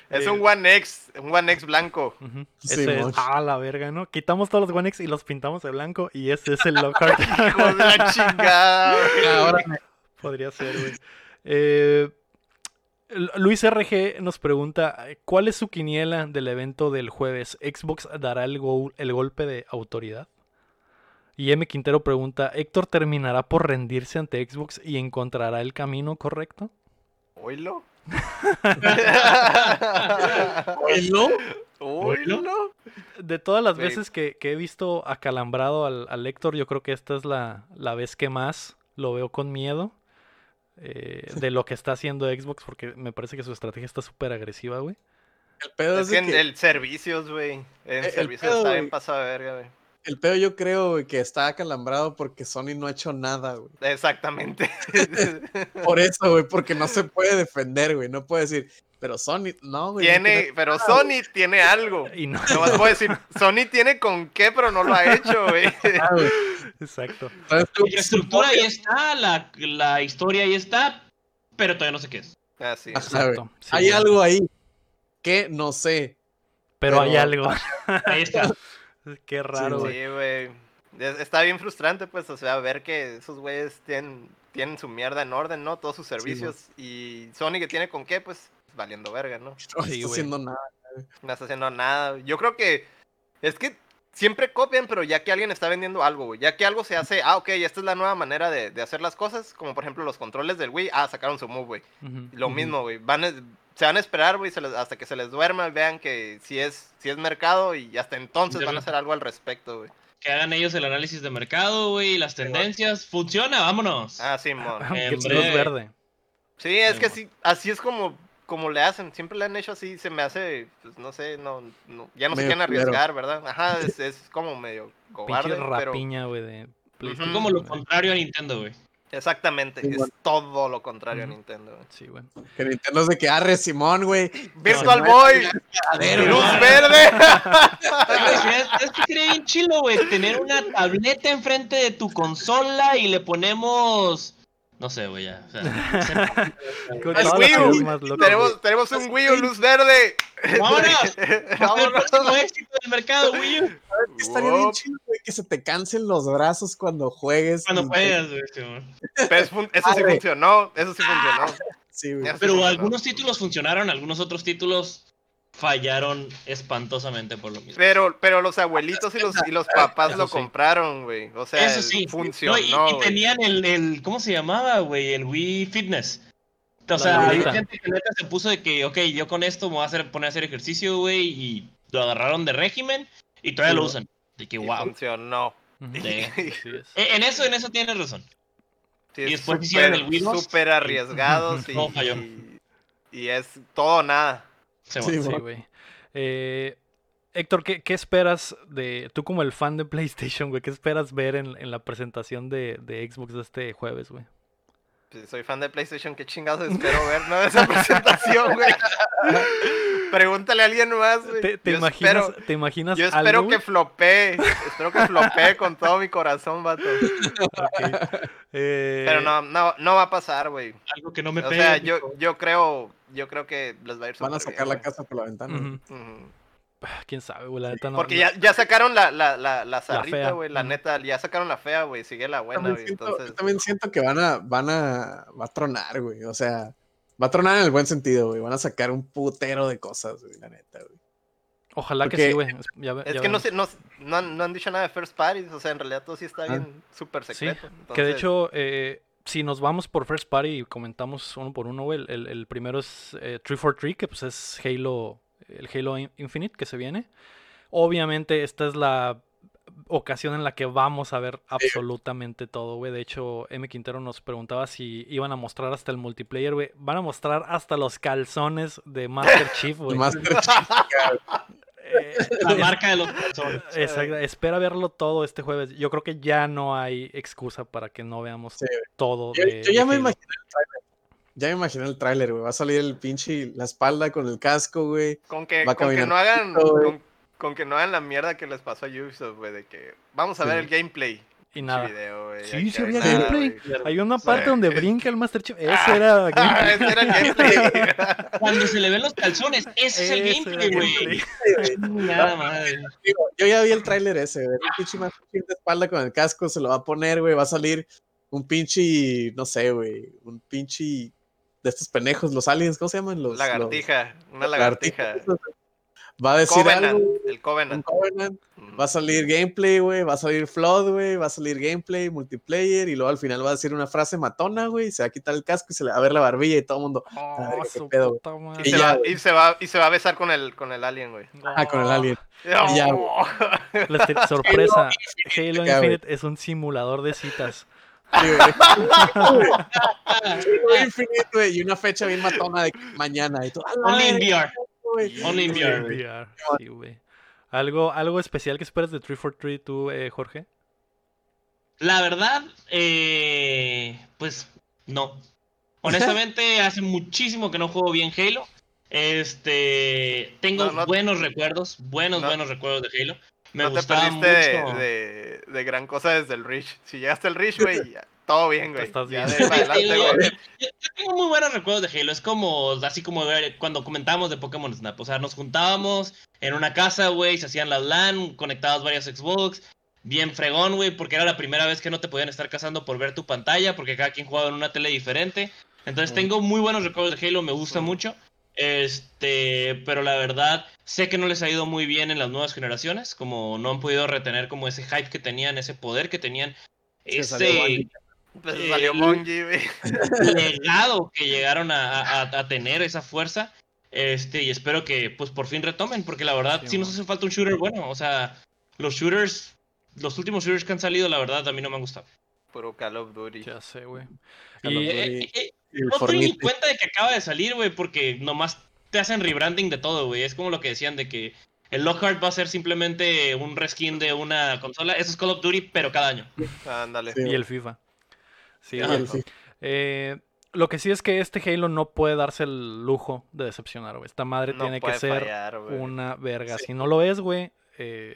Es un One X, un One X blanco. Ese es, ah, la verga, ¿no? Quitamos todos los One X y los pintamos de blanco y ese es el Lockhart. Hijo de la chingada, Ahora Podría ser, güey. Eh, Luis RG nos pregunta, ¿cuál es su quiniela del evento del jueves? ¿Xbox dará el, el golpe de autoridad? Y M. Quintero pregunta, ¿Héctor terminará por rendirse ante Xbox y encontrará el camino correcto? ¿Oilo? ¿Oilo? ¿Oilo? De todas las veces que, he visto acalambrado al, al, Héctor, yo creo que esta es la, la vez que más lo veo con miedo. Eh, de lo que está haciendo Xbox, porque me parece que su estrategia está súper agresiva, güey. El pedo es, que, en el servicios, güey. En el, servicios está bien verga, güey. El pedo yo creo que está acalambrado porque Sony no ha hecho nada, güey. Exactamente. Por eso, güey, porque no se puede defender, güey. No puede decir, pero Sony, no, güey. Tiene, pero Sony tiene algo. Y no. no puedo decir, Sony tiene con qué, pero no lo ha hecho, güey. Ah, Exacto. La estructura ahí está, la, la, historia ahí está, pero todavía no sé qué es. Ah, sí. Exacto. hay algo ahí que no sé. Pero, hay algo. Ahí está. Qué raro, güey. Sí, güey. Está bien frustrante, pues, o sea, ver que esos güeyes tienen, tienen su mierda en orden, ¿no? Todos sus servicios. y Sony que tiene con qué, pues, valiendo verga, ¿no? No está haciendo nada. No está haciendo nada. Yo creo que es que siempre copian, pero ya que alguien está vendiendo algo, güey. Ya que algo se hace, ah, ok, esta es la nueva manera de, de hacer las cosas. Como por ejemplo los controles del Wii, ah, sacaron su move, güey. Lo mismo, güey. Van, se van a esperar, güey, hasta que se les duerma, vean que si es, si es mercado y hasta entonces van a hacer algo al respecto, güey. Que hagan ellos el análisis de mercado, güey, las tendencias. Funciona, vámonos. Ah, sí, mon. verde. Sí, es que sí, así es como como le hacen, siempre le han hecho así, se me hace, pues no sé, no, no ya no se quieren arriesgar, ¿verdad? Ajá, es, es, como medio cobarde, rapiña, güey, de Es como lo contrario a Nintendo, güey. Exactamente, es todo lo contrario a Nintendo, güey. Sí, güey. Que Nintendo es de que arre Simón, güey. Virtual Boy, luz verde. es que sería bien chilo, güey, tener una tableta enfrente de tu consola y le ponemos no sé, güey, ya. O sea, tenemos, tenemos un Wii U luz verde. ¡Vámonos! ¡Vámonos! éxito del mercado, Wii U. Estaría bien chido, güey, que se te cansen los brazos cuando juegues. Cuando juegas, güey, Eso sí funcionó, eso sí funcionó. Sí, güey. Pero algunos títulos funcionaron, algunos otros títulos fallaron espantosamente por lo mismo. Pero, pero los abuelitos y los, y los papás lo compraron, güey. O sea, eso sí. funcionó. y, tenían el, el, ¿cómo se llamaba, güey? El Wii Fitness. O sea, hay gente que neta se puso de que, ok, yo con esto me voy a hacer, poner a hacer ejercicio, güey, y lo agarraron de régimen y todavía lo usan. De que, wow. Funcionó. en eso, en eso tienes razón. y después hicieron el Wii Súper arriesgados y, y es todo nada. Sí, güey. Eh, Héctor, ¿qué, esperas de. Tú, como el fan de PlayStation, güey, ¿qué esperas ver en, la presentación de, Xbox de este jueves, güey? Pues soy fan de PlayStation, qué chingados espero ver, ¿no? Esa presentación, güey. Pregúntale a alguien más, güey. ¿Te, imaginas, ¿Te imaginas Yo espero que flopee. Espero que flopee con todo mi corazón, vato. Eh, Pero no, no, no va a pasar, güey. Algo que no me O sea, yo, yo creo yo creo que les va a ir Van a sacar la casa por la ventana. Ah, Quién sabe, güey, la neta no. Porque ya, ya sacaron la, la, la, la zarrita, güey, la, neta, ya sacaron la fea, güey, sigue la buena, güey. Entonces... Yo también siento que van a, van a, va a tronar, güey, o sea, va a tronar en el buen sentido, güey, van a sacar un putero de cosas, güey, la neta, güey. Ojalá que sí, güey. es que no, sé, no, no, han, no, han, dicho nada de First Party, o sea, en realidad todo sí está ah. bien súper secreto. Sí, que de hecho, eh, si nos vamos por First Party y comentamos uno por uno, güey, el, el, primero es 343, eh, que pues es Halo, el Halo Infinite que se viene. Obviamente esta es la ocasión en la que vamos a ver absolutamente todo, güey. De hecho, M. Quintero nos preguntaba si iban a mostrar hasta el multiplayer, güey. Van a mostrar hasta los calzones de Master Chief, güey. Master Chief, la marca de los Exacto. Espera verlo todo este jueves. Yo creo que ya no hay excusa para que no veamos todo. Yo, ya me imaginé el tráiler. Ya me imaginé el tráiler, güey. Va a salir el pinche la espalda con el casco, güey. Con que, con que no hagan con, que no hagan la mierda que les pasó a Ubisoft, güey, de que vamos a ver el gameplay Y nada. Video, güey, Sí, sí había gameplay. Hay una parte donde brinca el Master Chief. Ese Ah. era Ah, gameplay. ese era el gameplay. Cuando se le ven los calzones, ese es el gameplay, güey. Nada madre. Yo ya vi el tráiler ese, güey. Un pinche Master Chief de espalda con el casco se lo va a poner, güey. Va a salir un pinche, no sé, güey. Un pinche de estos pendejos, los aliens, ¿cómo se llaman? Los, Lagartija, una los- lagartija. Va a decir Covenant, algo. el un Covenant. Covenant. Mm. Va a salir gameplay, güey. Va a salir Flood, güey. Va a salir gameplay, multiplayer. Y luego al final va a decir una frase matona, güey. Se va a quitar el casco y se le va a ver la barbilla y todo el mundo. Oh, qué pedo. Y, Y se ya, va, y, se va, y se va a besar con el, con el alien, güey. Ah, con el alien. Y ya, güey. La sorpresa. Halo. Infinite es un simulador de citas. Sí, güey. Halo Infinite, güey. Y una fecha bien matona de mañana. Y todo. "A Only in VR. güey". Only in Sí, VR. en VR, sí, güey. ¿Algo, ¿Algo especial que esperas de 343 tú, eh, Jorge? La verdad, eh, pues no. Honestamente, hace muchísimo que no juego bien Halo. Este, tengo No, no- buenos recuerdos, buenos, no- buenos recuerdos de Halo. Me no te perdiste de, mucho. de, de gran cosa desde el Reach. Si llegaste al Reach, güey, ya, todo bien, güey. Estás Ya bien. Sí, adelante, güey. yo- tengo muy buenos recuerdos de Halo. Es como, así como ver cuando comentábamos de Pokémon Snap. O sea, nos juntábamos en una casa, güey, se hacían las LAN, conectados varios Xbox. Bien fregón, güey, porque era la primera vez que no te podían estar casando por ver tu pantalla, porque cada quien jugaba en una tele diferente. Entonces Mm. tengo muy buenos recuerdos de Halo, me gusta mucho. Este, pero la verdad, sé que no les ha ido muy bien en las nuevas generaciones, como no han podido retener como ese hype que tenían, ese poder que tenían, Bungie. Pues Eh, salió Bungie, güey. legado que llegaron a, a- a tener esa fuerza. Este, y espero que pues por fin retomen, porque la verdad Sí, sí, nos hace falta un shooter bueno. O sea, los shooters, los últimos shooters que han salido, la verdad, a mí no me han gustado. Puro Call of Duty. Ya sé, güey. Eh, eh, el no estoy ni cuenta de que acaba de salir, güey, porque nomás te hacen rebranding de todo, güey. Es como lo que decían de que el Lockhart va a ser simplemente un reskin de una consola. Eso es Call of Duty, pero cada año. Ándale. Sí. Y el FIFA. Sí, FIFA. Eh, lo que sí es que este Halo no puede darse el lujo de decepcionar, güey. Esta madre No tiene que ser fallar, una verga. Si no lo es, güey, eh,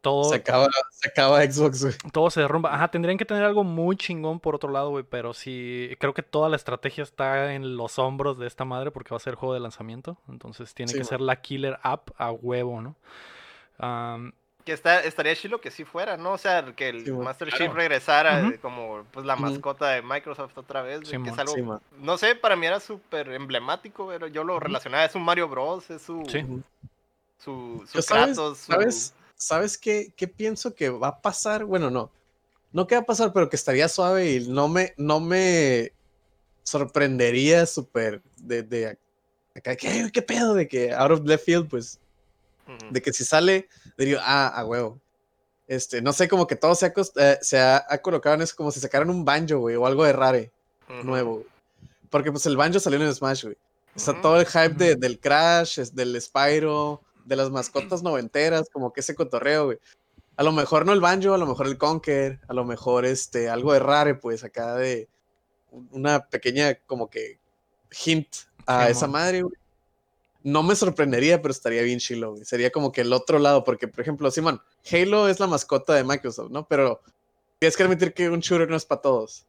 todo, Se acaba, se acaba Xbox, güey. todo se derrumba. Ajá, tendrían que tener algo muy chingón por otro lado, güey. Pero sí, creo que toda la estrategia está en los hombros de esta madre porque va a ser juego de lanzamiento. Entonces tiene Sí, que ser la killer app a huevo, ¿no? Am, Que está, estaría chido que sí fuera, ¿no? O sea, que el Sí. Master Claro. Chief regresara eh, como pues la mascota de Microsoft otra vez, Sí, que es algo, Sí, no sé, para mí era súper emblemático, pero yo lo relacionaba, es un Mario Bros, es su, Sí. su, su sabes- Kratos, su- ¿Sabes, ¿sabes qué, qué pienso que va a pasar? Bueno, no. No que va a pasar, pero que estaría suave y no me, no me sorprendería súper de, de acá. ¿Qué, ¿Qué pedo? De que out of left field, pues, De que si sale, diría, ah, a huevo. Este, no sé, como que todo se ha, eh, se ha, ha colocado en eso, como si sacaran un banjo, güey, o algo de rare, nuevo. Porque pues el banjo salió en Smash, güey. Está todo el hype de- del Crash, es- del Spyro, de las mascotas noventeras, como que ese cotorreo, güey. A lo mejor no el banjo, a lo mejor el Conker, a lo mejor este, algo de rare, pues acá de un- una pequeña como que hint a esa madre, güey. No me sorprendería, pero estaría bien chilo, güey. Sería como que el otro lado, porque por ejemplo, Simón, Halo es la mascota de Microsoft, ¿no? Pero tienes que admitir que un shooter no es para todos.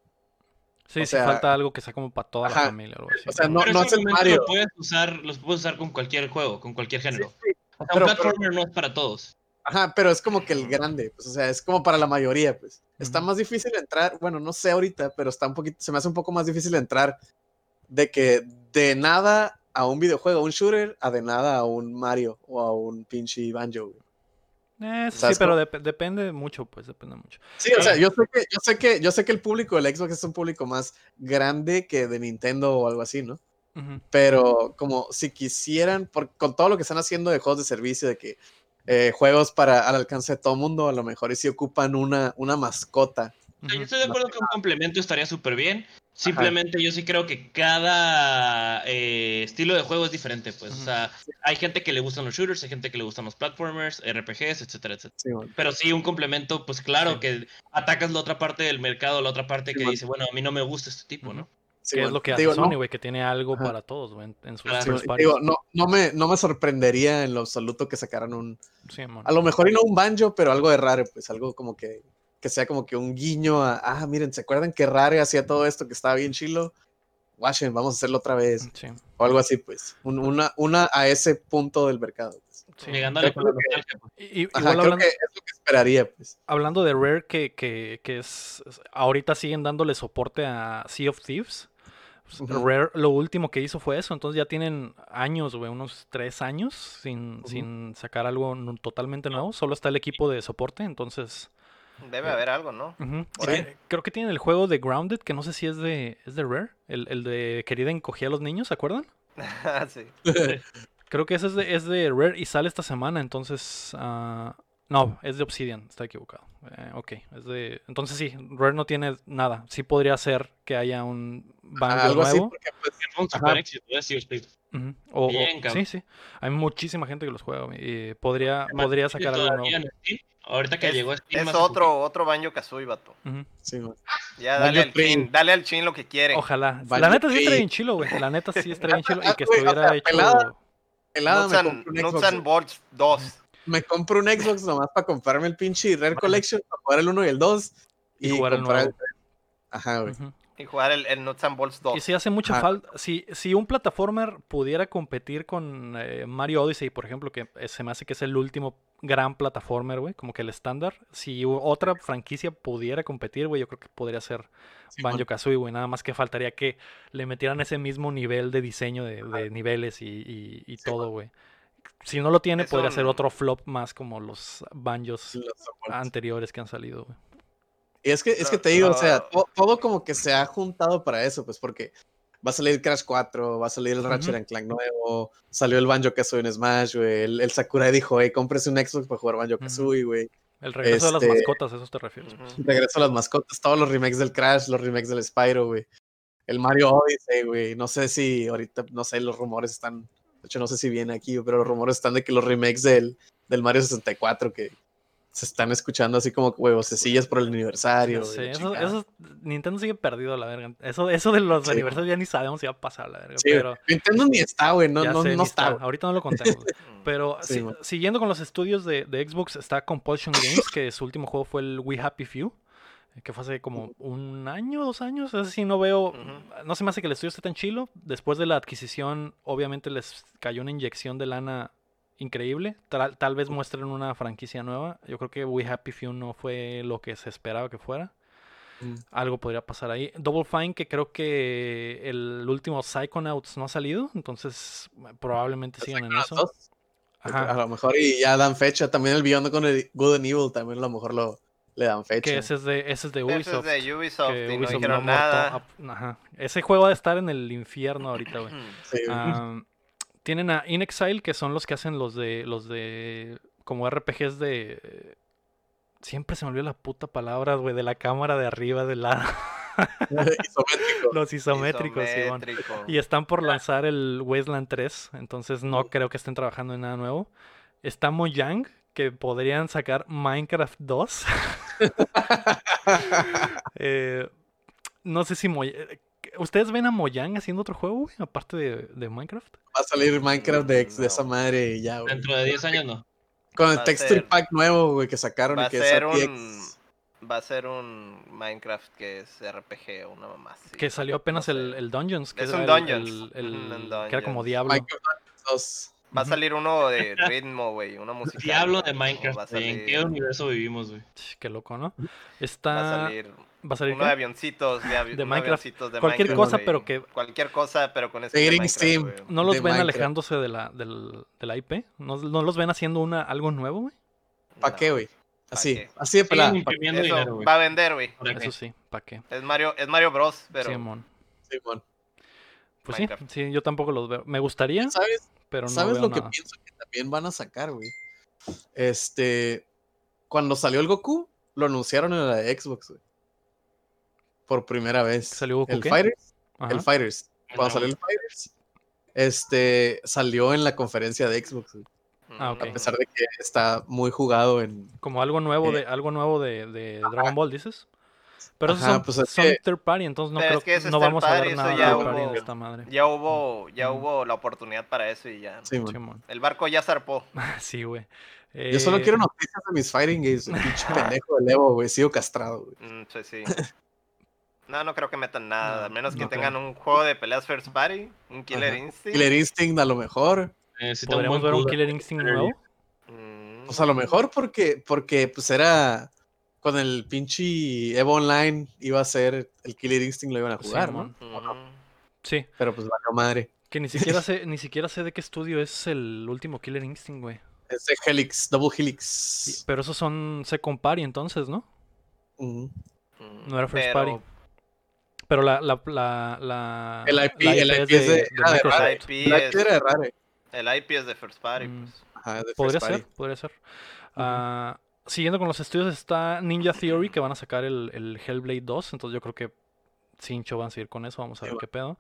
sí, O sí falta algo que sea como para toda la ajá, familia o algo así. o sea, no- Pero no es el Mario. Lo puedes usar, los puedes usar con cualquier juego, con cualquier género. O sea, Pero- un pero- platformer no es para todos. Ajá, pero es como que el grande, pues, o sea, es como para la mayoría, pues. Está más difícil entrar, bueno, no sé ahorita, pero está un poquito, se me hace un poco más difícil entrar de que de nada a un videojuego, a un shooter, a de nada a un Mario o a un pinche Banjo. güey. Eh, sí, pero depende mucho, pues depende mucho. Sí, o sea, yo sé que, yo sé que, yo sé que el público del Xbox es un público más grande que de Nintendo o algo así, ¿no? Pero como si quisieran, por, con todo lo que están haciendo de juegos de servicio, de que eh, juegos para al alcance de todo mundo, a lo mejor y si ocupan una, una mascota. Yo estoy de acuerdo que un complemento estaría súper bien. Simplemente yo sí creo que cada eh, estilo de juego es diferente, pues. O sea, hay gente que le gustan los shooters, hay gente que le gustan los platformers, RPGs, etcétera, etcétera. Sí, bueno. Pero sí, un complemento, pues claro, Sí. que atacas la otra parte del mercado, la otra parte Sí, que bueno. dice, bueno, a mí no me gusta este tipo. ¿no? Sí, que es lo que hace Digo, Sony, güey, que tiene algo Ajá. para todos, güey, en- en sus digo, no, no, me, no me sorprendería en lo absoluto que sacaran un, a lo mejor y no un banjo, pero algo de raro, pues algo como que, que sea como que un guiño a, ah, miren, ¿se acuerdan que Rare hacía todo esto que estaba bien chilo? Washington, vamos a hacerlo otra vez. Sí. O algo así, pues. Un- una, una a ese punto del mercado. pues. sí. Llegando a la Creo que- pues. Y- y- Ajá, igual creo hablando, que es lo que esperaría, pues. hablando de Rare, que, que, que es. Ahorita siguen dándole soporte a Sea of Thieves. Rare lo último que hizo fue eso. Entonces ya tienen años, güey, unos tres años sin, sin sacar algo totalmente nuevo. Solo está el equipo de soporte. Entonces. Debe haber algo, ¿no? Sí, creo que tienen el juego de Grounded, que no sé si es de, es de Rare. El, el de Querida encogía a los niños, ¿se acuerdan? sí. Creo que ese es de, es de Rare y sale esta semana, entonces... ah, no, es de Obsidian, está equivocado. Eh, ok, es de... Entonces sí, Rare no tiene nada. Sí podría ser que haya un banjo Ajá, algo así, nuevo. porque pues, Fue un super éxito, eh, Thieves. Ujú, o- o- Bien, cabrón. sí, sí. Hay muchísima gente que los juega güey, y podría, Además, podría sacar algo nuevo. Steam. Ahorita que Es- llegó a Steam. Es otro, otro Banjo Kazooie, vato. Ujú. sí, güey. Ya dale al chin, dale al chin lo que quiere. Ojalá. Banjo La neta sí estaría bien chilo, güey. La neta sí estaría bien chilo. Y que o sea, estuviera hecho... pelada. Pelada, Nuts me and, compro un Nuts Xbox. and Bolts 2. Me compro un Xbox nomás para comprarme el pinche Rare Collection, para jugar el 1 y el 2. Y jugar el comprar nuevo. Ajá, güey. Ujú. Y jugar el, el Nuts and Bolts 2. Y si hace mucha falta. Si, si un plataformer pudiera competir con eh, Mario Odyssey, por ejemplo, que eh, se me hace que es el último gran plataformer, güey, como que el estándar. Si otra franquicia pudiera competir, güey, yo creo que podría ser Sí, Banjo Kazooie, güey. Nada más que faltaría que le metieran ese mismo nivel de diseño de, de niveles y, y- y Sí, todo, güey. Si no lo tiene, Es podría ser otro flop más como los banjos Los anteriores que han salido, güey. Y es que, es que te digo, o sea, to- todo como que se ha juntado para eso, pues porque va a salir Crash 4, va a salir el Ratchet Ujú. and Clank nuevo, salió el Banjo Kazooie en Smash, güey. El, el Sakurai dijo, hey, cómprese un Xbox para jugar Banjo Kazooie, güey. El regreso de las Este- mascotas, ¿a eso te refieres? pues. Ujú. Regreso a las mascotas, todos los remakes del Crash, los remakes del Spyro, güey. El Mario Odyssey, güey. No sé si ahorita, no sé, los rumores están. De hecho, no sé si viene aquí, pero los rumores están de que los remakes del, del Mario 64 que se están escuchando así como huevosecillas por el aniversario. Sí, eso, eso- Nintendo sigue perdido a la verga. Eso, eso de los Sí. aniversarios ya ni sabemos si va a pasar a la verga. Sí, pero Nintendo ni está, güey. No, no, sé, no está. Ahorita no lo contemos. güey. Pero Sí, si- man. siguiendo con los estudios de, de Xbox, está Compulsion Games, que su último juego fue el We Happy Few, eh, que fue hace como un año, dos años. Es así, no veo. No se me hace que el estudio esté tan chilo. Después de la adquisición, obviamente les cayó una inyección de lana increíble. Tal, tal vez muestren una franquicia nueva. Yo creo que We Happy Few no fue lo que se esperaba que fuera. Mm. Algo podría pasar ahí. Double Fine, que creo que el último Psychonauts no ha salido, entonces eh, probablemente sigan en eso. dos, Ajá. A lo mejor y ya dan fecha. También el Beyond con el Good and Evil también a lo mejor lo, le dan fecha. Que ese es de, ese es de Ese Ubisoft. es de Ubisoft que y no dijeron ha nada. Ajá. Ese juego va a estar en el infierno ahorita, güey. Sí. Tienen a InXile, que son los que hacen los de. los de. como RPGs de. Siempre se me olvidó la puta palabra, güey, de la cámara de arriba del lado. Isométrico. los isométricos. Isométrico. Y están por lanzar el Wasteland 3, entonces no creo que estén trabajando en nada nuevo. Está Mojang, que podrían sacar Minecraft 2. Eh, no sé si Moj- eh, ¿Ustedes ven a Mojang haciendo otro juego, güey? Aparte de, de Minecraft. Va a salir Minecraft de, de No. esa madre y ya, güey. Dentro de 10 años no. Con el Va texture ser- pack nuevo, güey, que sacaron Va y a que ser es un va a ser un Minecraft que es RPG o una mamá así. Que salió apenas el, el Dungeons. Que Es un el- Dungeons. el- un Que era como Dungeons. Diablo. Minecraft 2. Va a salir uno de ritmo, güey, una música. Diablo de Va Minecraft. güey, ¿En qué salir, universo vivimos, güey? Qué loco, ¿no? va Está. a salir ¿Va a salir uno qué? de avioncitos, de, avi- De Minecraft. avioncitos de Cualquier Minecraft, cosa, pero que- cualquier cosa, pero con este. ¿No los de ven Minecraft. alejándose de la, del, de la IP? ¿No, no los ven haciendo una, algo nuevo, güey? ¿Para No, qué, güey? ¿pa' Así, qué? así de pelada. Eso va a vender, güey. Eso sí, ¿para qué? Es Mario, es Mario Bros, pero Simón. Simón. Pues Minecraft. sí, sí, yo tampoco los veo. Me gustaría, ¿Sabes? pero no ¿Sabes veo lo que nada. pienso que también van a sacar, güey? Este. Cuando salió el Goku, lo anunciaron en la Xbox, güey. Por primera vez. ¿Salió Goku el qué? Fighters. Ajá. El Fighters. Cuando salió el Fighters. Este salió en la conferencia de Xbox, güey. Ah, ok. A pesar de que está muy jugado en. Como algo nuevo Eh, de algo nuevo de, de Dragon Ball, dices. Pero Ajá, son, pues es son que- third party, entonces no creo es que ese es no vamos a ver nada ya hubo- esta madre. Ya hubo, ya hubo la oportunidad para eso y ya. Sí, man. Simón. El barco ya zarpó. Sí, güey. Yo solo Eh, quiero noticias de mis fighting games. Pinche pendejo de Evo, güey. Sigo castrado, güey. Mm, sí, sí. No, no creo que metan nada. No, al menos que no tengan un juego de peleas First Party, un Killer Ajá. Instinct. Killer Instinct a lo mejor. Un ¿Podríamos ver un Killer Instinct nuevo? Mm, Pues a lo mejor porque, porque pues era con el pinche Evo Online iba a ser el Killer Instinct lo iban a jugar, ¿no? Simón. ujú. Sí, Pero pues valió madre. que ni siquiera sé, ni siquiera sé de qué estudio es el último Killer Instinct, güey. Es de Helix, Double Helix. Pero esos son Second Party entonces, ¿no? No era First pero Party. Pero la, la, la, la- El IP la el IP es de- ah, de Microsoft. Rare. El IP, es, de Rare. el IP es de First Party. Mm. Pues. Ajá, de Podría First ser, podría ser. Ah, siguiendo con los estudios está Ninja Theory, que van a sacar el, el Hellblade 2, entonces yo creo que Sincho van a seguir con eso, vamos a Sí, ver qué pedo.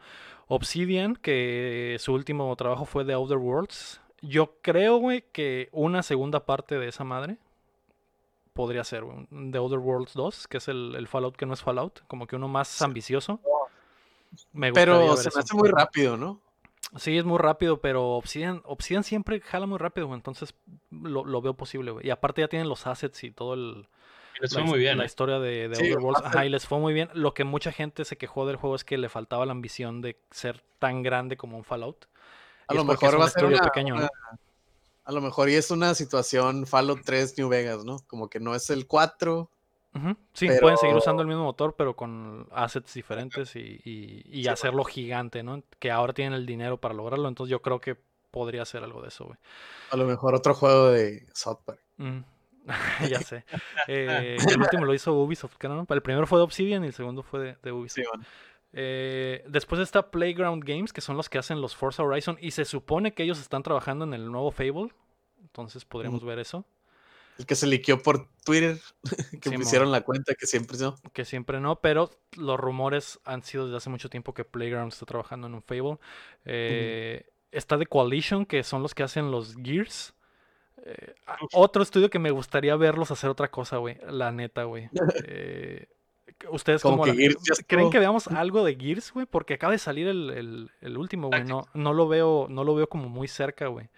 Obsidian, que su último trabajo fue The Outer Worlds. Yo creo, güey, que una segunda parte de esa madre podría ser, The Outer Worlds 2, que es el, el Fallout que no es Fallout, como que uno más ambicioso. Me gustaría Pero se me hace muy rápido, ¿no? Sí, es muy rápido, pero Obsidian, Obsidian siempre jala muy rápido, güey. Entonces lo, lo veo posible, güey. Y aparte ya tienen los assets y todo el, les fue muy bien. la ¿eh? historia de, de Sí, Outer Worlds. aparte- Ajá, y les fue muy bien. Lo que mucha gente se quejó del juego es que le faltaba la ambición de ser tan grande como un Fallout. A Y lo mejor es va un a ser una, pequeño, ¿no? A lo mejor y es una situación Fallout 3 New Vegas, ¿no? Como que no es el 4. Ujú, Sí, pero- pueden seguir usando el mismo motor, pero con assets diferentes y, y- y Sí, hacerlo gigante, ¿no? Que ahora tienen el dinero para lograrlo. Entonces yo creo que podría ser algo de eso, güey. A lo mejor otro juego de South Park. Mm, ya sé. Eh, el último lo hizo Ubisoft, ¿no? El primero fue de Obsidian y el segundo fue de, de Ubisoft. Sí, man. Eh, después está Playground Games, que son los que hacen los Forza Horizon. Y se supone que ellos están trabajando en el nuevo Fable. Entonces podríamos ver eso. El que se liqueó por Twitter, que Simón. pusieron la cuenta que siempre no. Que siempre no, pero los rumores han sido desde hace mucho tiempo que Playground está trabajando en un Fable. Eh, Está The Coalition, que son los que hacen los Gears. Eh, otro estudio que me gustaría verlos hacer otra cosa, güey. La neta, güey. Eh, ¿Ustedes Como cómo que la- Gears ya creen que veamos algo de Gears, güey? Porque acaba de salir el, el- el último, güey. No, no lo veo, no lo veo como muy cerca, güey.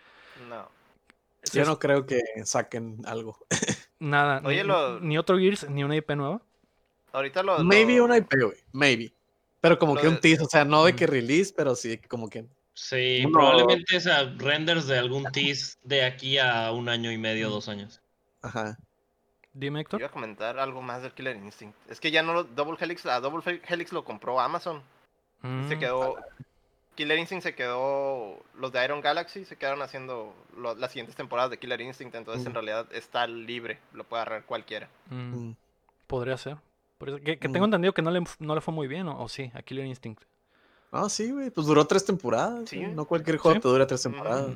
No. Yo Es- no creo que saquen algo. Nada, Oye, ni, lo- ni otro Gears, ni una IP nueva. Ahorita lo. Maybe lo- una IP, güey. Maybe. Pero como Lo que un de- tease, o sea, no de que release, pero sí como que. Sí, Uno- probablemente sea, renders de algún tease de aquí a un año y medio, dos años. Ajá. Dime, Héctor. Iba a comentar algo más del Killer Instinct. Es que ya no lo. Double Helix. A Double Helix lo compró Amazon. Se Mm, quedó. Killer Instinct se quedó. Los de Iron Galaxy se quedaron haciendo lo- las siguientes temporadas de Killer Instinct. Entonces, en Mm. realidad, está libre. Lo puede agarrar cualquiera. mm, Mm. Podría ser. Que, que Mm. tengo entendido que no le, no le fue muy bien, ¿o, o sí? A Killer Instinct. No, sí, güey. Pues duró tres temporadas. Sí. No cualquier juego ¿Sí? te dura tres Mm. temporadas.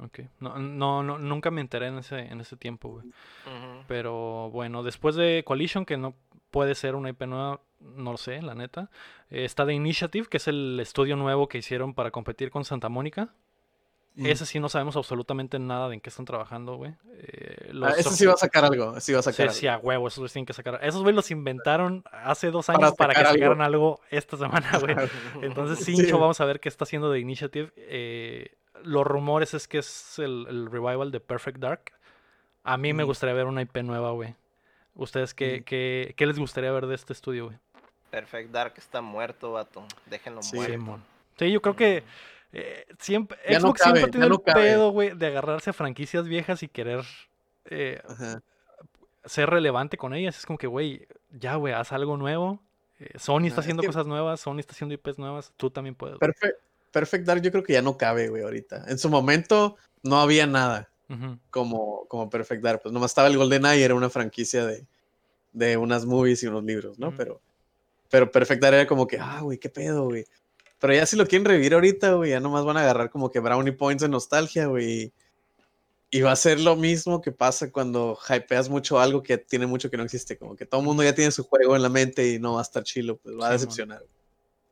Ok. No, no, no, nunca me enteré en ese, en ese tiempo, güey. Pero bueno, después de Coalition, que no puede ser una IP nueva, no lo sé, la neta. eh, está The Initiative, que es el estudio nuevo que hicieron para competir con Santa Mónica. Mm. Ese sí no sabemos absolutamente nada de en qué están trabajando, güey. Eh, Ah, ese sí va a sacar algo. Sí va a Sí, sacar sí, algo. a huevo, esos güeyes tienen que sacar. Esos güeyes los inventaron hace dos años para, que algo. sacaran algo esta semana, güey. Entonces, Sí. Sincho, vamos a ver qué está haciendo de Initiative. Eh, los rumores es que es el, el revival de Perfect Dark. A mí me gustaría ver una IP nueva, güey. ¿Ustedes qué, qué, qué les gustaría ver de este estudio, güey? Perfect Dark está muerto, vato. Déjenlo Sí, muerto. Sí, yo creo que eh, siempre, Ya no Xbox siempre tiene no el cabe. pedo, güey, de agarrarse a franquicias viejas y querer eh, ser relevante con ellas. Es como que, güey, ya, güey, haz algo nuevo. Eh, Sony está es haciendo que- cosas nuevas, Sony está haciendo IPs nuevas, tú también puedes. Perfect, Perfect Dark yo creo que ya no cabe, güey, ahorita. En su momento no había nada como, como Perfect Dark. Pues nomás estaba el GoldenEye, era una franquicia de, de unas movies y unos libros, ¿no? Pero, pero Perfect Dark era como que, ah, güey, qué pedo, güey. Pero ya si lo quieren revivir ahorita, güey, ya nomás van a agarrar como que brownie points de nostalgia, güey. Y va a ser lo mismo que pasa cuando hypeas mucho algo que tiene mucho que no existe. Como que todo el mundo ya tiene su juego en la mente y no va a estar chilo, pues va a decepcionar.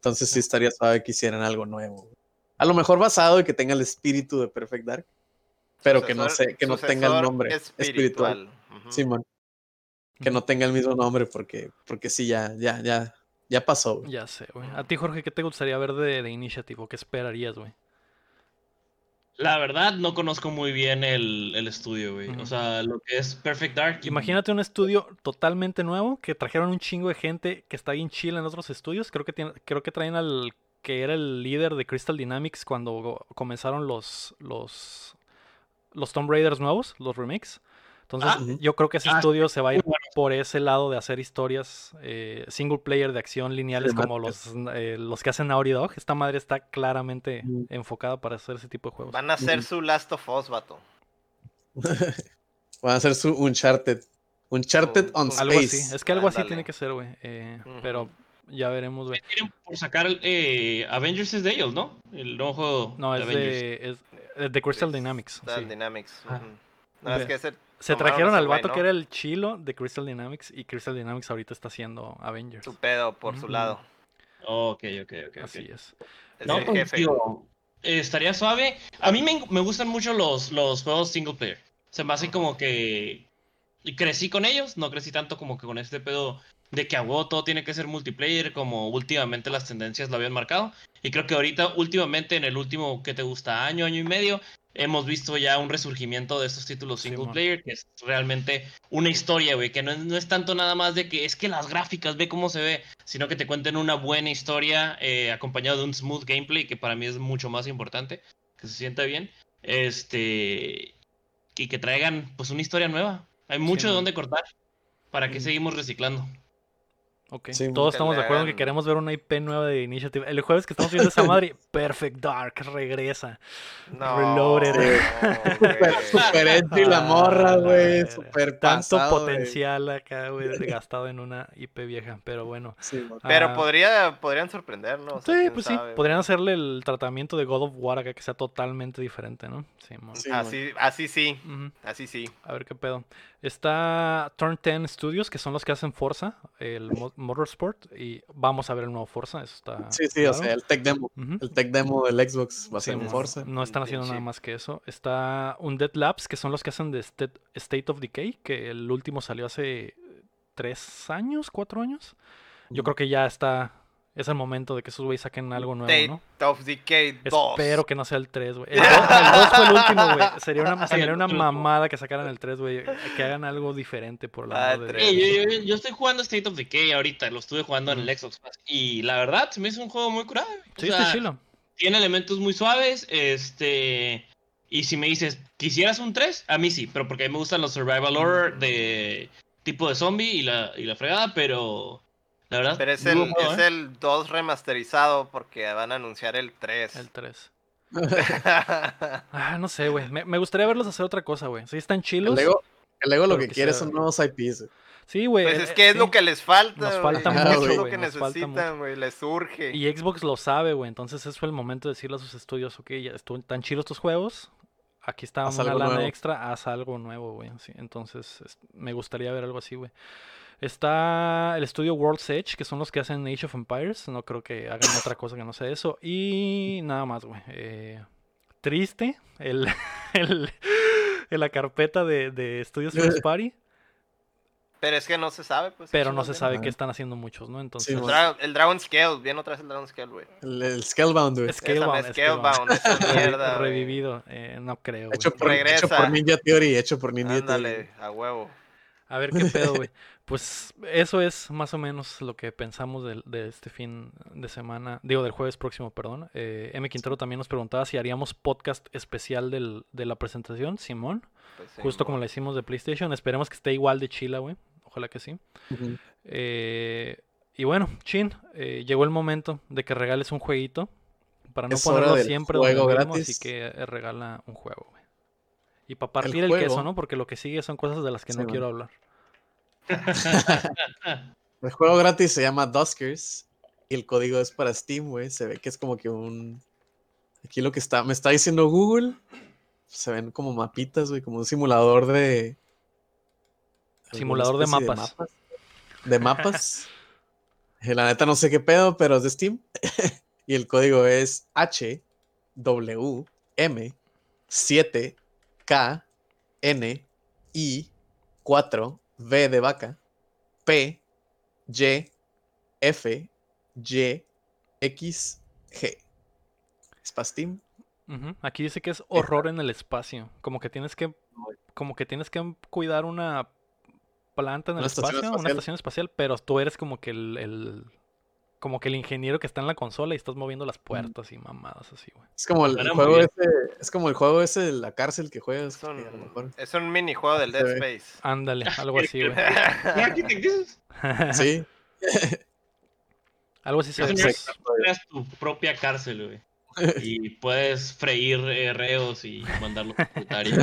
Entonces sí estaría suave que hicieran algo nuevo. A lo mejor basado y que tenga el espíritu de Perfect Dark, pero que no sé, que no tenga el nombre espiritual. Simón. Que no tenga el mismo nombre porque, porque sí, ya, ya, ya, ya pasó. Ya sé, güey. A ti, Jorge, ¿qué te gustaría ver de, de Initiative o qué esperarías, güey? La verdad, no conozco muy bien el, el estudio, güey. O sea, lo que es Perfect Dark. Imagínate un estudio totalmente nuevo que trajeron un chingo de gente que está bien chill en otros estudios. Creo que, tiene, creo que traen al que era el líder de Crystal Dynamics cuando comenzaron los, los, los Tomb Raiders nuevos, los remakes. Entonces, ah, yo creo que ese ah, estudio se va a ir por ese lado de hacer historias eh, single player de acción lineales como los, eh, los que hacen Naughty Dog. Esta madre está claramente enfocada para hacer ese tipo de juegos. Van a hacer su Last of Us, vato. Van a hacer su Uncharted. Uncharted on Space. Algo así. Es que algo así tiene que ser, güey. Eh, pero ya veremos, güey. Quieren por sacar Avengers es de ellos, ¿no? El nuevo juego. No, es de, es de Crystal Dynamics. Crystal Dynamics. No, es que ese se trajeron al vato que era el chilo de Crystal Dynamics y Crystal Dynamics ahorita está haciendo Avengers. Su pedo por su lado. ok, ok, ok. Así es. no, pues, estaría suave. A mí me, gustan mucho los, los juegos single player. Se me hace como que crecí con ellos, no crecí tanto como que con este pedo de que a todo tiene que ser multiplayer como últimamente las tendencias lo habían marcado. Y creo que ahorita, últimamente, en el último que te gusta año, año y medio, hemos visto ya un resurgimiento de estos títulos single player, que es realmente una historia, güey, que no es, tanto nada más de que es que las gráficas, ve cómo se ve, sino que te cuenten una buena historia eh, acompañado de un smooth gameplay, que para mí es mucho más importante, que se sienta bien, este, y que traigan pues una historia nueva. Hay mucho de dónde cortar. ¿Para que seguimos reciclando? Ok, todos estamos de acuerdo en que queremos ver una IP nueva de Initiative. El jueves que estamos viendo esa madre, Perfect Dark regresa. No, Reloaded. super, entry la morra, güey. Super Tanto potencial acá, güey, gastado en una IP vieja. Pero bueno. pero ah, podría, podrían sorprendernos. sí, pues sí. Podrían hacerle el tratamiento de God of War acá que sea totalmente diferente, ¿no? Sí, así, así sí. Así sí. A ver qué pedo. Está Turn 10 Studios, que son los que hacen Forza, el Motorsport, y vamos a ver el nuevo Forza. Eso está sí, sí, o sea, el tech demo. El tech demo del Xbox va a ser un Forza. No están haciendo nada más que eso. Está un Dead Labs, que son los que hacen de State of Decay, que el último salió hace tres años, cuatro años. Yo creo que ya está es el momento de que esos güeyes saquen algo nuevo, ¿no? of Decay 2. Espero que no sea el 3, güey. El 2, fue el último, güey. Sería una, sería una mamada que sacaran el 3, güey. Que hagan algo diferente por la ah, de... yo, estoy jugando State of Decay ahorita. Lo estuve jugando en el Xbox Y la verdad, se me hizo un juego muy curado. Sí, está chilo. Tiene elementos muy suaves. Este... Y si me dices, ¿quisieras un 3? A mí sí, pero porque a mí me gustan los survival horror de tipo de zombie y la, y la fregada, pero pero es, el, es ¿eh? el 2 remasterizado porque van a anunciar el 3. El 3. ah, no sé, güey. Me, gustaría verlos hacer otra cosa, güey. Sí, están chilos. El Lego, lo que quiere son nuevos IPs. Sí, güey. Pues es que es lo que les falta. Nos falta mucho, Es lo que necesitan, güey. Les surge. Y Xbox lo sabe, güey. Entonces, ese fue el momento de decirle a sus estudios, ok, ya están chilos estos juegos. Aquí está una lana extra, haz algo nuevo, güey. entonces, me gustaría ver algo así, güey. Está el estudio World's Edge, que son los que hacen Age of Empires. No creo que hagan otra cosa que no sea eso. Y nada más, güey. Eh, triste. El, el, la carpeta de, de estudios First Party. Pero es que no se sabe, pues. Pero no se sabe qué están haciendo muchos, ¿no? Entonces. el, Dragon Scale, bien otra vez el Dragon Scale, güey. El, Scalebound, güey. Scalebound. Scalebound, esa mierda. Revivido, eh, no creo. Hecho por, hecho por, Ninja Theory, hecho por Ninja Ándale, a huevo. A ver qué pedo, güey. Pues eso es más o menos lo que pensamos de, este fin de semana, digo del jueves próximo, perdón. Eh, M. Quintero también nos preguntaba si haríamos podcast especial del, de la presentación, Simón, pues justo como la hicimos de PlayStation. Esperemos que esté igual de chila, güey. Ojalá que sí. eh, y bueno, Chin, eh, llegó el momento de que regales un jueguito para no ponerlo siempre donde gratis. así que eh, regala un juego, güey. Y para partir el, queso, ¿no? Porque lo que sigue son cosas de las que no quiero hablar. el juego gratis se llama Duskers y el código es para Steam, güey. Se ve que es como que un. Aquí lo que está, me está diciendo Google. Se ven como mapitas, güey, como un simulador de. Simulador de mapas. de mapas. La neta no sé qué pedo, pero es de Steam. y el código es H W M 7 K N I 4 V de vaca, P, Y, F, Y, X, G. Ujú, Aquí dice que es horror en el espacio. Como que tienes que, como que tienes que cuidar una planta en el Una estación espacio, una estación espacial, pero tú eres como que el, el- como que el ingeniero que está en la consola y estás moviendo las puertas y mamadas así, güey. Es como el, juego bien. ese, es como el juego ese de la cárcel que juegas. Es un, que a lo mejor- es un minijuego del Dead. Space. Ándale, algo así, güey. Sí. algo así se Es ve. Creas tu propia cárcel, güey. Y puedes freír eh, reos y mandarlos a y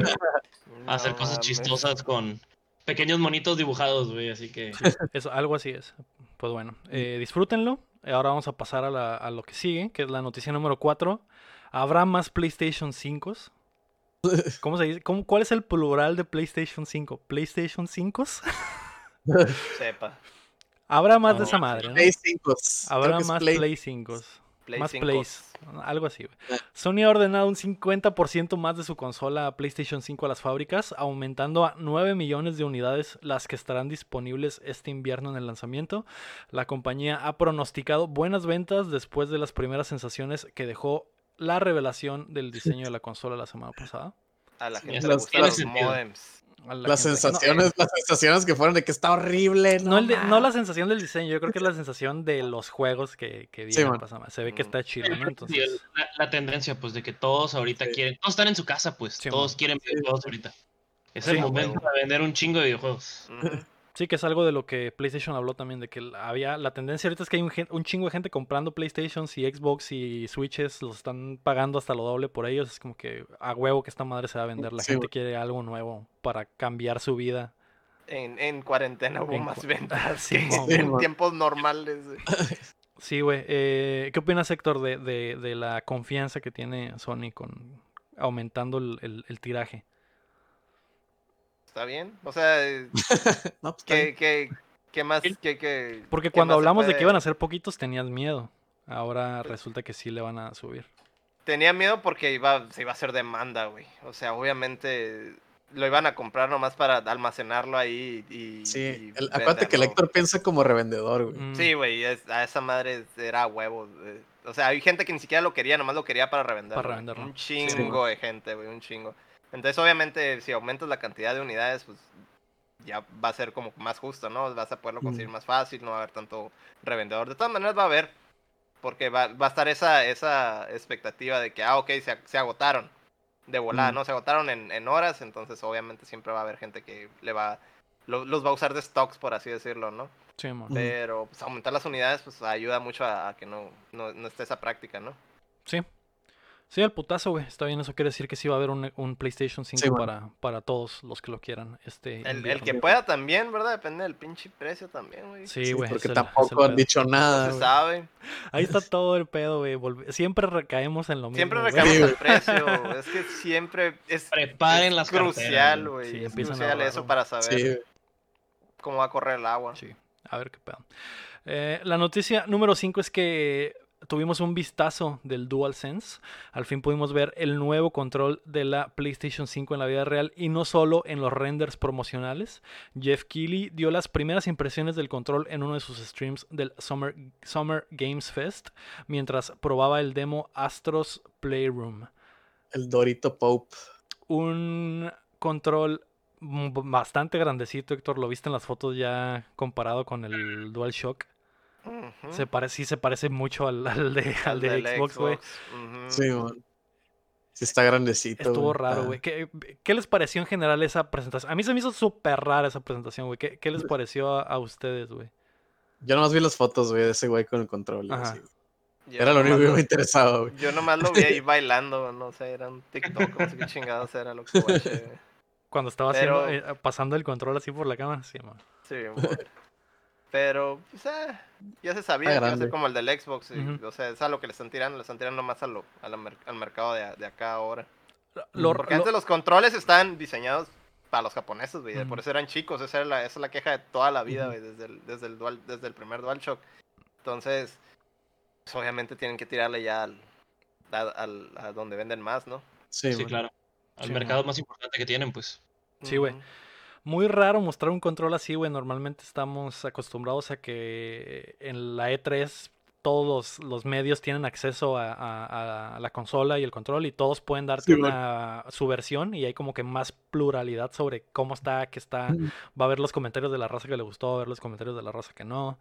hacer cosas chistosas con pequeños monitos dibujados, güey. Así que Eso, algo así es. Pues bueno, eh, disfrútenlo. Ahora vamos a pasar a, la- a lo que sigue, que es la noticia número 4. ¿Habrá más PlayStation 5? ¿Cómo se dice? ¿Cómo- ¿Cuál es el plural de PlayStation 5? ¿PlayStation 5? Sepa. Habrá más de esa madre, ¿no? Play 5. Habrá más Play- Play 5. Play más 5. plays. Algo así, güey. Sony ha ordenado un 50% más de su consola PlayStation 5 a las fábricas, aumentando a 9 millones de unidades las que estarán disponibles este invierno en el lanzamiento. La compañía ha pronosticado buenas ventas después de las primeras sensaciones que dejó la revelación del diseño de la consola la semana pasada. A la gente le gustan los modems. La Las no, sensaciones, las sensaciones que fueron de que está horrible. No, No, el de- no la sensación del diseño, yo creo que es la sensación de los juegos que, que Sí, pasando. Se ve que Mm. está chido, ¿no? Entonces, la, la tendencia, pues, de que todos ahorita Sí. quieren, todos están en su casa, pues, Sí, todos man. quieren Sí. videojuegos ahorita. Es Sí, el a momento para vender un chingo de videojuegos. Sí, que es algo de lo que PlayStation habló también, de que la- había la tendencia ahorita es que hay un, un chingo de gente comprando PlayStations y Xbox y Switches, los están pagando hasta lo doble por ellos, es como que a huevo que esta madre se va a vender, la Sí, gente güey. quiere algo nuevo para cambiar su vida. En, en cuarentena hubo En más cua- ventas Sí, que mon. en tiempos normales. Sí, güey, eh, ¿qué opinas Héctor de, de- de la confianza que tiene Sony con aumentando el, el- el tiraje? ¿Está bien? O sea, eh, No, pues, ¿qué, qué, qué más? Qué, qué- Porque qué cuando hablamos de que iban a ser poquitos tenías miedo, ahora resulta que sí le van a subir. Tenía miedo porque iba, se iba a hacer demanda, güey. O sea, obviamente lo iban a comprar nomás para almacenarlo ahí y. Sí, y el- acuérdate que el. Héctor piensa como revendedor, güey. Mm, Sí, güey, es- a esa madre era huevo. eh, O sea, hay gente que ni siquiera lo quería, nomás lo quería para revenderlo. Para revenderlo. Un chingo de gente, güey, un chingo. Entonces, obviamente, si aumentas la cantidad de unidades, pues ya va a ser como más justo, ¿no? Vas a poderlo conseguir Mm. más fácil, no va a haber tanto revendedor. De todas maneras va a haber, porque va, va a estar esa, esa expectativa de que, ah, ok, se, se agotaron de volada, Mm. ¿no? Se agotaron en, en horas, entonces obviamente siempre va a haber gente que le va, lo- los va a usar de stocks, por así decirlo, ¿no? sí. Mm. Pero pues, aumentar las unidades pues ayuda mucho a, a que no, no, no esté esa práctica, ¿no? Sí. Sí, el putazo, güey. Está bien, eso quiere decir que sí va a haber un, un PlayStation 5 Sí, para, para todos los que lo quieran. Este El, el que pueda también, ¿verdad? Depende del pinche precio también, güey. Sí, Sí, güey. porque el- es el tampoco han dicho No nada. se güey. sabe. Ahí está todo el pedo, güey. Volve- Siempre recaemos en lo mismo. Siempre recaemos Sí, al precio. Es que siempre es, Preparen es las crucial, güey. Sí, es crucial eso para saber Sí, cómo va a correr el agua. Sí, a ver qué pedo. Eh, la noticia número 5 es que tuvimos un vistazo del DualSense. Al fin pudimos ver el nuevo control de la PlayStation 5 en la vida real y no solo en los renders promocionales. Jeff Keighley dio las primeras impresiones del control en uno de sus streams del Summer, Summer Games Fest mientras probaba el demo Astros Playroom. El Dorito Pope. Un control bastante grandecito, Héctor. Lo viste en las fotos ya comparado con el DualShock. Se parece, sí se parece mucho al, al de, al Al de Xbox, güey. Sí, man. Sí, está grandecito. Estuvo raro, Ah, güey. ¿Qué, qué les pareció en general esa presentación? A mí se me hizo súper rara esa presentación, güey. ¿Qué, qué les pareció a, a ustedes, güey? Yo nomás vi las fotos, güey, de ese güey con el control. así. Era lo único que me interesaba, güey. Yo nomás lo vi ahí bailando, no sé, era un TikTok, no sé qué chingados era lo que güey. Cuando estaba Pero- haciendo, eh, pasando el control así por la cámara. Sí, man. Sí. Pero, pues, eh, ya se sabía que iba a ser como el del Xbox. y. O sea, es a lo que le están tirando, le están tirando más a lo, a la mer- al mercado de, de acá ahora. Lo- Porque lo- antes los controles estaban diseñados para los japoneses, güey. Por eso eran chicos, esa, era la, esa es la queja de toda la vida, Ujú. güey, desde el, desde, el dual, desde el primer DualShock. Entonces, pues, obviamente tienen que tirarle ya al, a, al- a donde venden más, ¿no? Sí, Sí, claro. Al Sí, mercado man. más importante que tienen, pues. Sí, güey. Muy raro mostrar un control así, güey. Normalmente estamos acostumbrados a que en la E3 todos los, medios tienen acceso a, la consola y el control y todos pueden darte una, su versión y hay como que más pluralidad sobre cómo está, qué está. Va a ver los comentarios de la raza que le gustó, va a ver los comentarios de la raza que no.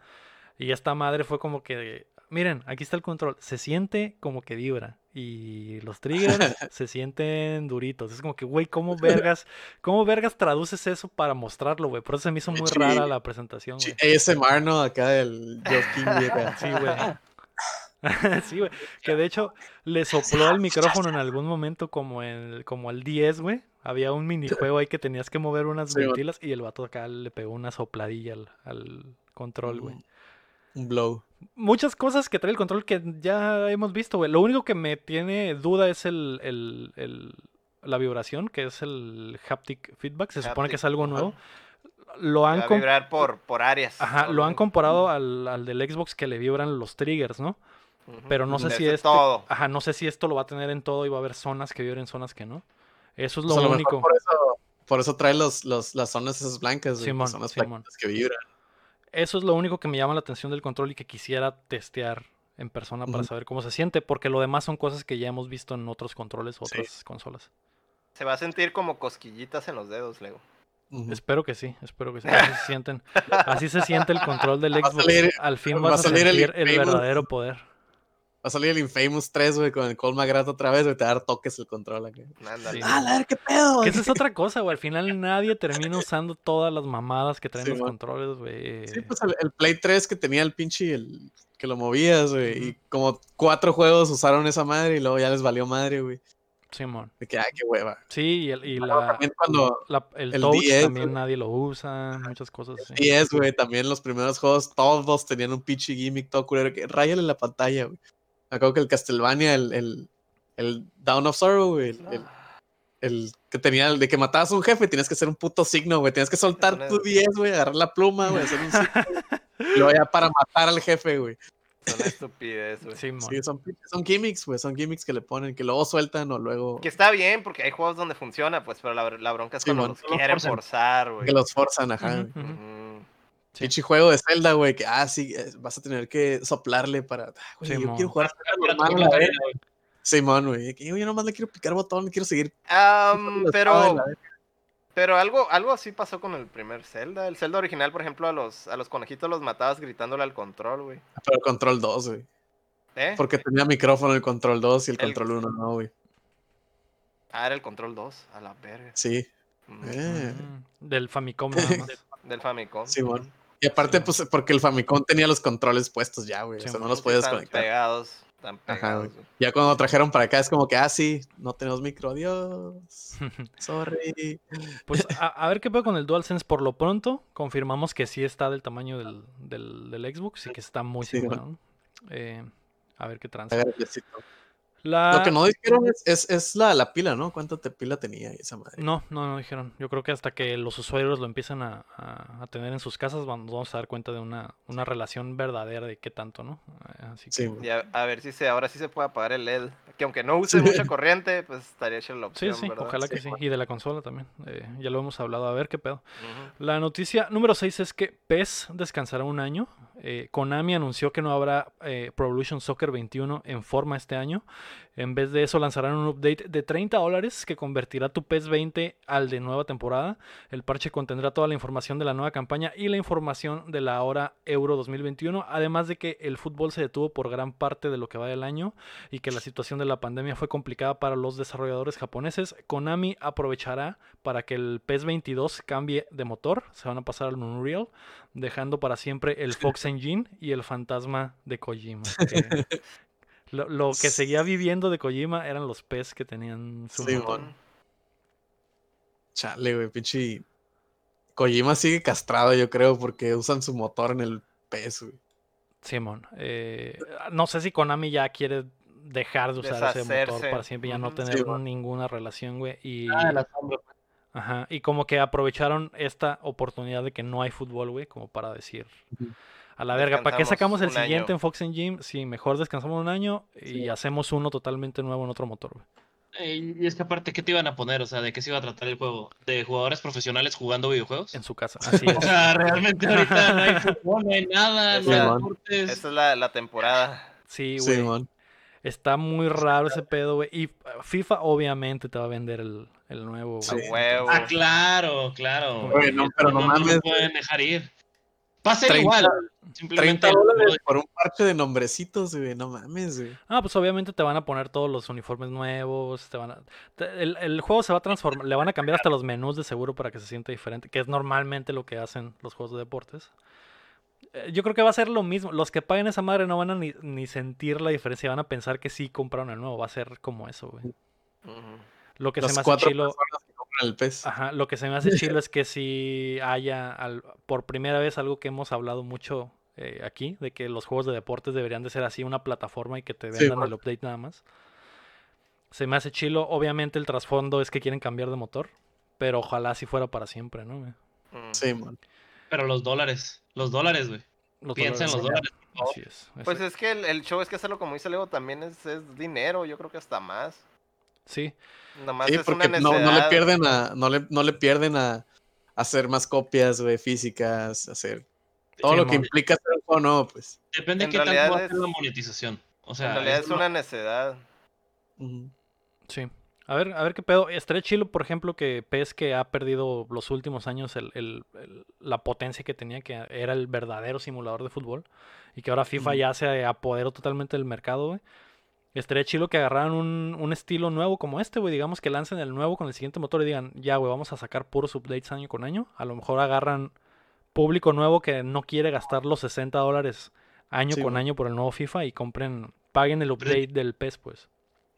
Y esta madre fue como que, miren, aquí está el control. Se siente como que vibra. Y los triggers se sienten duritos. Es como que, güey, ¿cómo vergas, ¿cómo vergas traduces eso para mostrarlo, güey? Por eso se me hizo muy rara la presentación, güey. ASMR, ¿no? Acá del Sí, güey. sí, güey. Que de hecho le sopló el micrófono en algún momento como el, como el 10, güey. Había un minijuego ahí que tenías que mover unas ventilas y el vato acá le pegó una sopladilla al, al control, güey. Un blow. Muchas cosas que trae el control que ya hemos visto, güey. Lo único que me tiene duda es el, el, el la vibración, que es el haptic feedback. Se supone que es algo nuevo. Lo han vibrar por, por áreas. Ajá, lo han comparado al, al, del Xbox que le vibran los triggers, ¿no? Pero no sé si esto. Ajá, no sé si esto lo va a tener en todo y va a haber zonas que vibren, zonas que no. Eso es lo único. Por eso, por eso, trae los, los, las zonas esas blancas, Simón, zonas que vibran. Eso es lo único que me llama la atención del control y que quisiera testear en persona para saber cómo se siente, porque lo demás son cosas que ya hemos visto en otros controles o otras consolas. Se va a sentir como cosquillitas en los dedos, Lego. Espero que sí, espero que sí. Así se sienten. Así se siente el control del Xbox. Al fin vas a, sentir el, el verdadero poder. Va a salir el Infamous 3, güey, con el Cole McGrath otra vez, güey, te va a dar toques el control aquí. Ah, a ver, qué pedo, Que esa es otra cosa, güey. Al final nadie termina usando todas las mamadas que traen los controles, güey. Sí, pues el, Play 3 que tenía el pinche, el, que lo movías, güey. Y como cuatro juegos usaron esa madre y luego ya les valió madre, güey. Simón. de que, ay, qué hueva. Sí, y, el, y la, cuando el, touch también nadie lo usa, muchas cosas así. Y es, güey, también los primeros juegos, todos tenían un pinche gimmick todo culero, que ráyale la pantalla, güey. Me acuerdo que el Castlevania, el, el, el Down of Sorrow, güey, el, que tenía, el de que matabas a un jefe, tienes que hacer un puto signo, güey. Tienes que soltar tu 10, güey, agarrar la pluma, güey, hacer un signo. y luego ya para matar al jefe, güey. Son estupidez, güey. Sí, son, son, gimmicks, güey. Son gimmicks que le ponen, que luego sueltan o luego. Que está bien, porque hay juegos donde funciona, pues, pero la, la bronca es cuando los quieren forzar, güey. Que los forzan, ajá. Pinche juego de Zelda, güey, que ah, sí, eh, vas a tener que soplarle para. Ah, güey, yo quiero jugar Simón, güey. Yo, yo nomás le quiero picar botón, le quiero seguir. pero. Pero algo, algo así pasó con el primer Zelda. El Zelda original, por ejemplo, a los, a los conejitos los matabas gritándole al control, güey. Pero el control 2, güey. ¿Eh? Porque tenía micrófono el control 2 y el, control 1 no, güey. Ah, era el control 2, a la verga. Sí. Mm. Eh. Del Famicom nada más. Del Famicom. Sí, bueno. Y aparte, pues, porque el Famicom tenía los controles puestos ya, güey. o sea, no los podías conectar. pegados. Están pegados. ya cuando trajeron para acá es como que, ah, sí, no tenemos micro, adiós. Sorry. Pues a, ver qué pasa con el DualSense. Por lo pronto, confirmamos que sí está del tamaño del, del, del Xbox y que está muy sí, eh, a ver qué Lo que no dijeron es, es, la, la, pila, ¿no? ¿Cuánto te pila tenía esa madre? No, no, no dijeron. Yo creo que hasta que los usuarios lo empiezan a, a, tener en sus casas, vamos a dar cuenta de una, una relación verdadera de qué tanto, ¿no? Eh, así que... Y a, ver si se, ahora sí se puede apagar el LED. Que aunque no use mucha corriente, pues estaría hecha la opción. Sí, sí, ojalá que sí. Y de la consola también. Eh, ya lo hemos hablado. A ver qué pedo. La noticia número 6 es que PES descansará un año. Eh, Konami anunció que no habrá eh, Pro Evolution Soccer 21 en forma este año. En vez de eso lanzarán un update de 30 dólares que convertirá tu PES 20 al de nueva temporada. El parche contendrá toda la información de la nueva campaña y la información de la hora Euro 2021. Además de que el fútbol se detuvo por gran parte de lo que va del año y que la situación de la pandemia fue complicada para los desarrolladores japoneses. Konami aprovechará para que el PES 22 cambie de motor. Se van a pasar al Unreal, dejando para siempre el Fox Engine y el fantasma de Kojima. Lo, que seguía viviendo de Kojima eran los pez que tenían su motor. Chale, güey, pinche. Kojima sigue castrado, yo creo, porque usan su motor en el pez, güey. Simón. Eh, no sé si Konami ya quiere dejar de usar ese motor para siempre, ya no tener ninguna relación, güey. Y... Ah, pues. Ajá, y como que aprovecharon esta oportunidad de que no hay fútbol, güey, como para decir, a la verga, ¿para qué sacamos el siguiente en Fox Engine? Sí, mejor descansamos un año y hacemos uno totalmente nuevo en otro motor, güey. Eh, y es que aparte, ¿qué te iban a poner? O sea, ¿de qué se iba a tratar el juego? ¿De jugadores profesionales jugando videojuegos? En su casa, así es. o sea, realmente ahorita no hay fútbol, no hay nada, no hay deportes. Esa es la, la temporada. Sí, güey. Está muy raro ese pedo, güey. Y FIFA obviamente te va a vender el, el nuevo, güey. Ah, claro, claro. no, pero no, mames. pueden dejar ir. Pasa igual. Simplemente 30 dólares por un parche de nombrecitos, güey. No mames, güey. Ah, pues obviamente te van a poner todos los uniformes nuevos. Te van a... el, el, juego se va a transformar. Le van a cambiar hasta los menús de seguro para que se sienta diferente. Que es normalmente lo que hacen los juegos de deportes. Eh, yo creo que va a ser lo mismo. Los que paguen esa madre no van a ni, sentir la diferencia. Van a pensar que sí compraron el nuevo. Va a ser como eso, güey. Lo que se me hace chilo. Ajá, lo que se me hace chilo es que si haya por primera vez algo que hemos hablado mucho eh, aquí, de que los juegos de deportes deberían de ser así, una plataforma y que te vendan el update nada más. Se me hace chilo. Obviamente el trasfondo es que quieren cambiar de motor, pero ojalá si fuera para siempre, ¿no? Sí, man. Pero los dólares, los dólares, güey. Piensa en los dólares. Así es, pues es que el, show es que hacerlo como dice Lego también es, dinero, yo creo que hasta más. Sí. Nada más es porque una no, no, le pierden a, no le, no le pierden a, hacer más copias, güey, físicas, hacer todo lo que implica hacer un juego nuevo, pues. Depende de qué tanto va a la monetización. O sea, en realidad es, una necesidad. Sí. A ver, a ver qué pedo. Estaría chilo, por ejemplo, que PES que ha perdido los últimos años el, la potencia que tenía, que era el verdadero simulador de fútbol, y que ahora FIFA ya se apoderó totalmente del mercado, güey. Estaría chilo que agarraran un, un, estilo nuevo como este, güey. Digamos que lancen el nuevo con el siguiente motor y digan, ya, güey, vamos a sacar puros updates año con año. A lo mejor agarran público nuevo que no quiere gastar los 60 dólares año con año por el nuevo FIFA y compren, paguen el update del PES, pues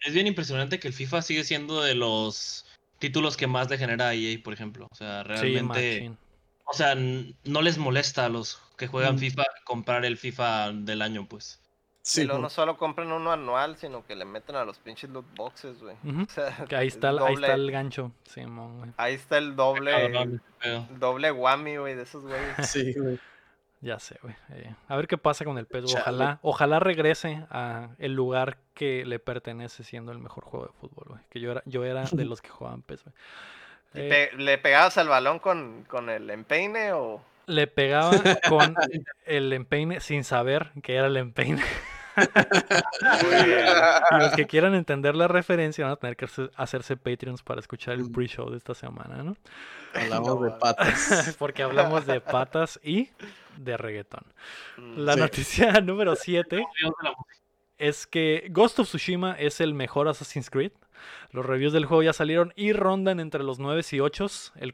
es bien impresionante que el FIFA sigue siendo de los títulos que más le genera a EA, por ejemplo. O sea, realmente. o sea, no les molesta a los que juegan mm. FIFA comprar el FIFA del año, pues. Sí, no solo compran uno anual, sino que le meten a los pinches loot boxes, güey. o sea, ahí, está, ahí está el gancho, Simón, Ahí está el doble, el doble whammy, güey, de esos güeyes. Sí, güey. Ya sé, güey. Eh, a ver qué pasa con el PES. Ojalá, ojalá regrese a el lugar que le pertenece siendo el mejor juego de fútbol, güey. Que yo era, yo era de los que jugaban PES, güey. Eh, ¿Le pegabas al balón con, con el empeine o...? Le pegaba con el empeine sin saber que era el empeine. y los que quieran entender la referencia van a tener que hacerse Patreons para escuchar el pre-show de esta semana, ¿no? Hablamos de patas. Porque hablamos de patas y de reggaetón. Mm, la noticia número 7 es que Ghost of Tsushima es el mejor Assassin's Creed. Los reviews del juego ya salieron y rondan entre los 9 y 8. El,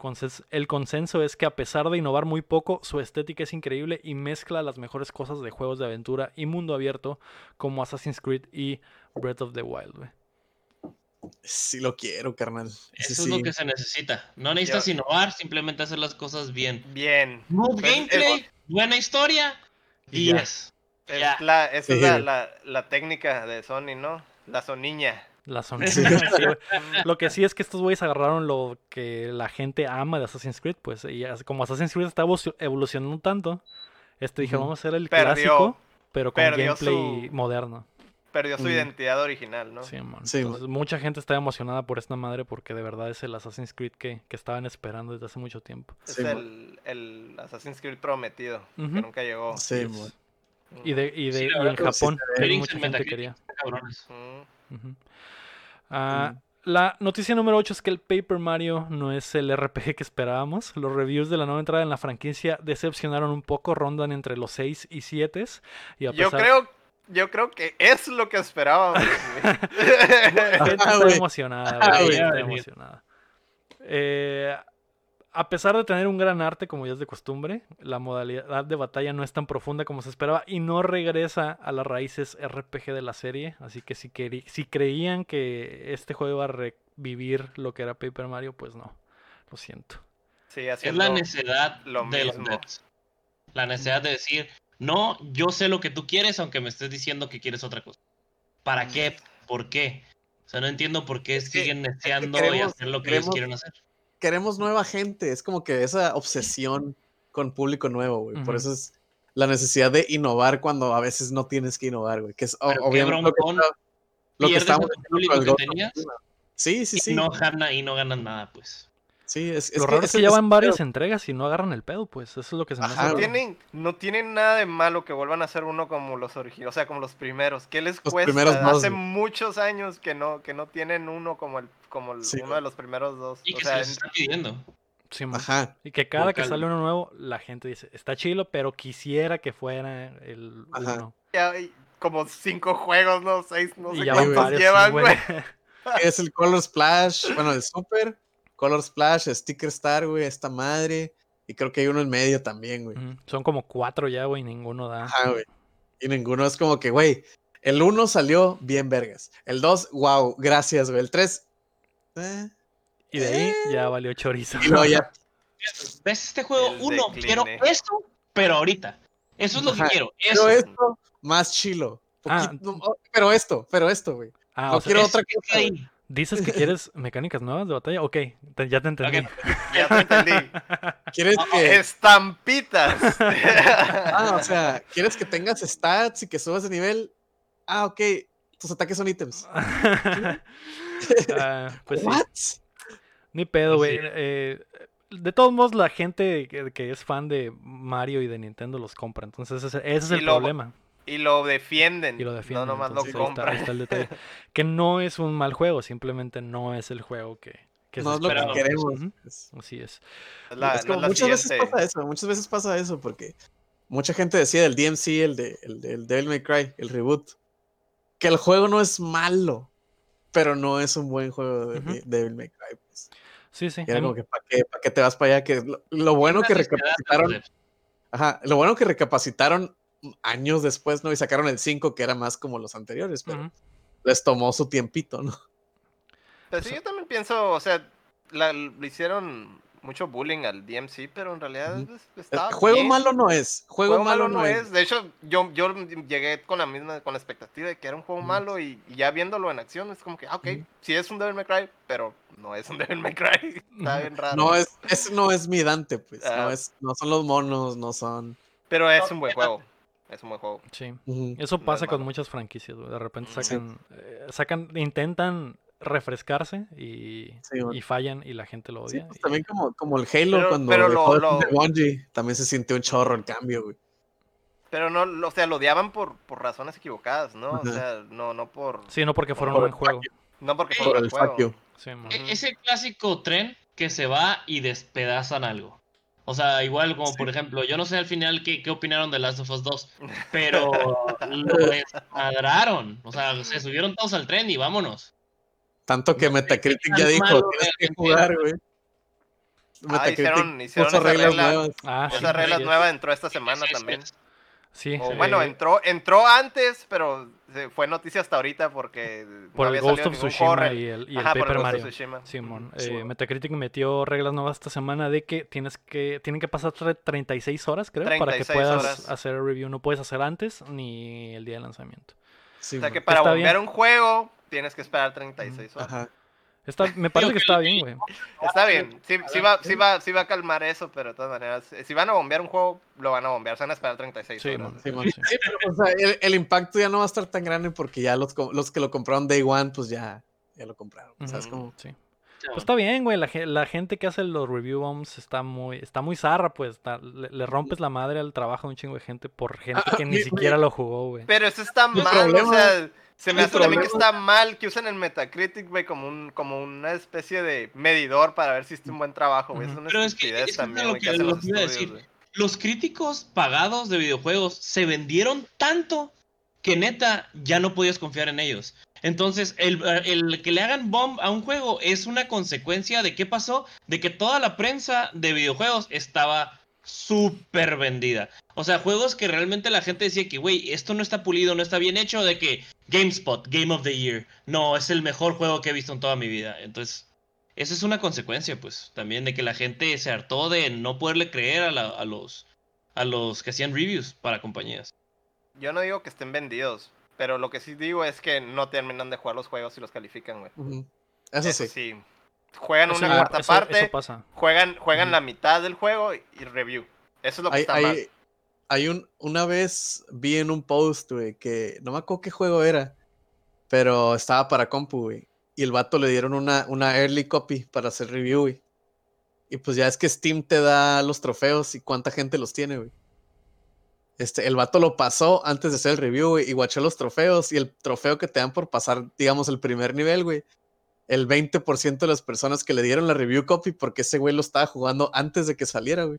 el consenso es que a pesar de innovar muy poco, su estética es increíble y mezcla las mejores cosas de juegos de aventura y mundo abierto como Assassin's Creed y Breath of the Wild. Sí lo quiero, carnal. Eso es lo que se necesita. No necesitas innovar, simplemente hacer las cosas bien. Bien. Pues, gameplay, buena historia y Es la, esa es la, la, técnica de Sony, ¿no? La soniña. La lo que sí es que estos güeyes agarraron lo que la gente ama de Assassin's Creed, pues. Y como Assassin's Creed está evolucionando tanto, este dije, vamos a hacer el clásico, pero con gameplay moderno perdió su identidad original, ¿no? Sí, man. mucha gente está emocionada por esta madre porque de verdad es el Assassin's Creed que, que estaban esperando desde hace mucho tiempo. Es el, el, Assassin's Creed prometido, que nunca llegó. Sí, Y, de, y, de, y en Japón, mucha gente quería. Ah, la noticia número 8 es que el Paper Mario no es el RPG que esperábamos. Los reviews de la nueva entrada en la franquicia decepcionaron un poco, rondan entre los 6 y 7. Y Yo creo yo creo que es lo que esperábamos. la gente está emocionada, está emocionada. Eh, a pesar de tener un gran arte, como ya es de costumbre, la modalidad de batalla no es tan profunda como se esperaba y no regresa a las raíces RPG de la serie. Así que si, si creían que este juego iba a revivir lo que era Paper Mario, pues no. Lo siento. Sí, es la necesidad de los La necesidad de decir, no, yo sé lo que tú quieres, aunque me estés diciendo que quieres otra cosa. ¿Para qué? ¿Por qué? O sea, no entiendo por qué siguen deseando y hacer lo que ellos quieren hacer. Queremos nueva gente, es como que esa obsesión con público nuevo, güey. Por eso es la necesidad de innovar cuando a veces no tienes que innovar, güey. Que es obviamente lo que, estamos público que tenías. Sí, sí, y sí. no gana y no ganan nada, pues. Sí, es, es Lo que- raro es es que que- ya van varias entregas y no agarran el pedo, pues. Eso es lo que se me hace No tienen, no tienen nada de malo que vuelvan a ser uno como los originales, o sea, como los primeros. ¿Qué les Los cuesta? primeros dos, Hace güey. muchos años que no, que no tienen uno como el, como el- Sí, uno güey. de los primeros dos. Y O que sea, se les está pidiendo. Sí. Ajá. Y que cada que sale uno nuevo, la gente dice, está chilo, pero quisiera que fuera el Ajá. uno. ya hay como cinco juegos, no seis, no y sé ya cuántos varios, sí, llevan, güey. güey. Es el Color Splash, bueno, el Super, Color Splash, Sticker Star, güey, esta madre. Y creo que hay uno en medio también, güey. Son como cuatro ya, güey, ninguno da. Ajá, güey. Y ninguno es como que, güey, el 1 salió bien vergas. El 2, wow, gracias, güey. El 3, eh. Y de ahí ya valió chorizo. Y luego ya, ¿Ves este juego? El Uno, quiero esto, pero ahorita. Eso es lo Ajá, que quiero. pero Eso. esto, más chilo. Ah. No, pero esto, pero esto, güey. Ah, no sea, quiero otra que cosa, está ahí. Güey. dices que quieres mecánicas nuevas de batalla. Ok, te- ya te entendí. Ok. Ya te entendí. ¿Quieres que, Estampitas. ah, o sea, ¿quieres que tengas stats y que subas de nivel? Ah, ok. Tus ataques son ítems. Pues sí. ¿What? Ni pedo, güey. Sí. Eh, de todos modos, la gente que, que es fan de Mario y de Nintendo los compra. Entonces, ese, ese es Y el lo- problema. Y lo defienden. Y lo defienden. No nomás lo entonces, ahí está- ahí compran. está el detalle. Que no es un mal juego, simplemente no es el juego que, que se No es lo que queremos. Así es. La- es como la muchas veces siguiente. pasa eso, muchas veces pasa eso porque mucha gente decía del DMC, el de el del Devil May Cry, el reboot, que el juego no es malo, pero no es un buen juego de, Ujú. de Devil May Cry. pues. Sí, sí. Y era como que ¿para qué, pa' qué te vas para allá? Que lo, lo bueno que recapacitaron, José. ajá, lo bueno que recapacitaron años después, ¿no? Y sacaron el 5 que era más como los anteriores, pero les tomó su tiempito, ¿no? Pero sí, yo también pienso, o sea, la- le hicieron mucho bullying al DMC, pero en realidad es- estaba juego bien. malo no es, juego, Juego malo, no es. De hecho, yo, yo llegué con la misma, con la expectativa de que era un juego malo y, y ya viéndolo en acción es como que, ah, ok, sí es un Devil May Cry, pero no es un Devil May Cry. Está bien raro. No es, ese no es mi Dante, pues. No, es, no son los monos, no son. Pero es un buen juego. Es un buen juego. Sí. Eso No es pasa con malo. muchas franquicias, güey. De repente Sí. sacan, eh, sacan, intentan refrescarse y, Sí, bueno. y fallan y la gente lo Sí, odia. pues y- también como, como el Halo Pero- cuando pero dejó lo- de Bungie, también se sintió un chorro el cambio, güey. Pero no, o sea, lo odiaban por, por razones equivocadas, ¿no? O sea, no, no por. Sí, no porque fuera un buen juego. No porque Por fuera un el juego. Sí. E- Ese clásico tren que se va y despedazan algo. O sea, igual como Sí. por ejemplo, yo no sé al final qué, qué opinaron de Last of Us 2, pero lo desmadraron. O sea, se subieron todos al tren y vámonos. Tanto que No Metacritic ya dijo, malo tienes que jugar, güey. Ah, Metacritic hicieron, hicieron esa reglas regla. nuevas. Ah, sí. Esa regla ellos. nueva entró esta semana Sí, sí, también. sí. Sí. O bueno, entró, entró antes, pero fue noticia hasta ahorita porque por no el había Ghost of Tsushima horror. y el, y el Ajá, por Paper Mario. Simón, Sí, eh. Metacritic metió reglas nuevas esta semana de que tienes que tienen que pasar tre- 36 horas, creo, para que 36 puedas horas. hacer el review. No puedes hacer antes ni el día de lanzamiento. Sí, O sea que para bien. un juego tienes que esperar 36 horas. Ajá. Está, me parece que está bien, güey. Está bien, sí, sí va, sí, va, sí va a calmar eso, pero de todas maneras, eh, si van a bombear un juego, lo van a bombear, se van a esperar 36 Sí, horas. Sí, man. Sí. Sí, pero, o sea, el, el impacto ya no va a estar tan grande porque ya los, los que lo compraron Day One, pues ya, ya lo compraron. ¿Sabes Ujú, cómo? Sí. Pues está bien, güey. La, la gente que hace los review bombs está muy, está muy zarra, pues. está- le, le rompes la madre al trabajo de un chingo de gente por gente Ah, que mi- ni siquiera lo jugó, güey. Pero eso está mal, problema- o sea, se me hace también que está mal que usen el Metacritic, güey, como, un, como una especie de medidor para ver si hiciste un buen trabajo, güey. Es una Pero es que- estupidez es también, lo que que- hacen lo los estudios, decir. Los críticos pagados de videojuegos se vendieron tanto que neta ya no podías confiar en ellos. Entonces, el, el que le hagan bomb a un juego es una consecuencia de qué pasó, de que toda la prensa de videojuegos estaba súper vendida. O sea, juegos que realmente la gente decía que, güey, esto no está pulido, no está bien hecho, de que GameSpot, Game of the Year, no, es el mejor juego que he visto en toda mi vida. Entonces, esa es una consecuencia, pues, también de que la gente se hartó de no poderle creer a, la- a los a los que hacían reviews para compañías. Yo no digo que estén vendidos, pero lo que sí digo es que no terminan de jugar los juegos y los califican, güey. Eso, Eso sí. sí. Juegan Eso- una cuarta eso- parte, eso pasa. juegan, juegan la mitad del juego y review. Eso es lo que Hay, está mal. hay, hay un, una vez vi en un post, güey, que no me acuerdo qué juego era, pero estaba para compu, güey. y el vato le dieron una, una early copy para hacer review, güey. Y pues ya es que Steam te da los trofeos y cuánta gente los tiene, güey. Este, el vato lo pasó antes de hacer el review, güey, y guachó los trofeos. Y el trofeo que te dan por pasar, digamos, el primer nivel, güey. El 20% de las personas que le dieron la review copy, porque ese güey lo estaba jugando antes de que saliera, güey.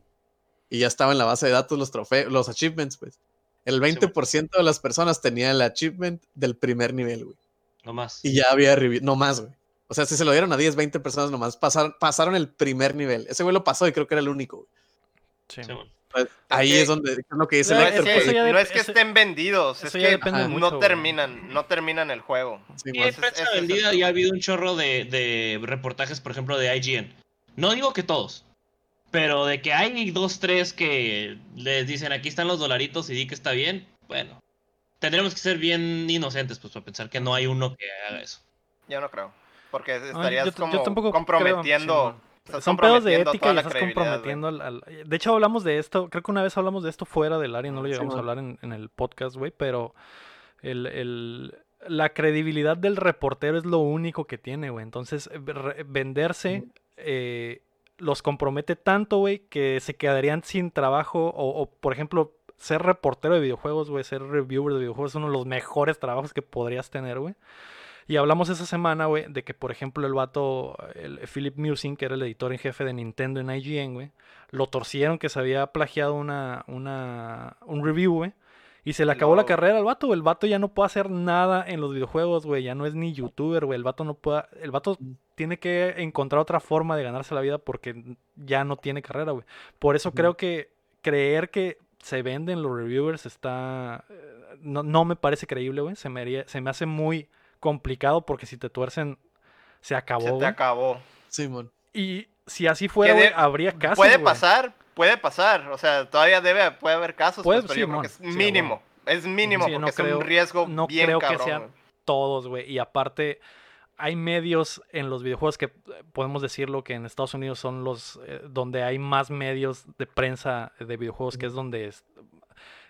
Y ya estaba en la base de datos los trofeos, los achievements, pues. El 20% de las personas tenía el achievement del primer nivel, güey. No más. Y ya había review, no más, güey. O sea, si se lo dieron a 10, 20 personas nomás, pasaron, pasaron el primer nivel. Ese güey lo pasó y creo que era el único, güey. Sí. Pues, ahí que- es donde es lo que dice No el es pues, no es que eso- estén vendidos, es que no mucho, güey. terminan, no terminan el juego. sí, Y hay prensa es vendida y ha habido un chorro de, de reportajes, por ejemplo, de IGN. No digo que todos, pero de que hay dos, tres que les dicen aquí están los dolaritos y di que está bien, bueno, tendremos que ser bien inocentes pues para pensar que no hay uno que haga eso. Yo no creo. Porque Ay, estarías yo t- yo como comprometiendo. Estás Son pedos de ética y estás comprometiendo al, al- De hecho, hablamos de esto. Creo que una vez hablamos de esto fuera del área. No lo Sí, llegamos a hablar en, en el podcast, güey. Pero el, el- la credibilidad del reportero es lo único que tiene, güey. Entonces, eh, re- venderse eh, los compromete tanto, güey, que se quedarían sin trabajo. O, o, por ejemplo, ser reportero de videojuegos, güey, ser reviewer de videojuegos es uno de los mejores trabajos que podrías tener, güey. Y hablamos esa semana, güey, de que, por ejemplo, el vato, el Philip Musing, que era el editor en jefe de Nintendo en IGN, güey, lo torcieron que se había plagiado una, una, un review, güey. Y se le acabó la carrera al vato, güey. El vato ya no puede hacer nada en los videojuegos, güey. Ya no es ni youtuber, güey. El vato no puede... El vato tiene que encontrar otra forma de ganarse la vida porque ya no tiene carrera, güey. Por eso creo que creer que se venden los reviewers está... eh, No, no me parece creíble, güey. Se me, haría- se me hace muy complicado porque si te tuercen, se acabó. Se te acabó. Simón. Y si así fuera, habría casos. puede pasar, puede pasar. O sea, todavía debe, puede haber casos, Puede, pues, pero sí, yo creo que es sí, mínimo. Es mínimo Sí, porque no es creo- un riesgo no bien creo que cabrón. sea- güey. Todos, güey. Y aparte, hay medios en los videojuegos que eh, podemos decirlo que en Estados Unidos son los eh, donde hay más medios de prensa de videojuegos, que es donde es,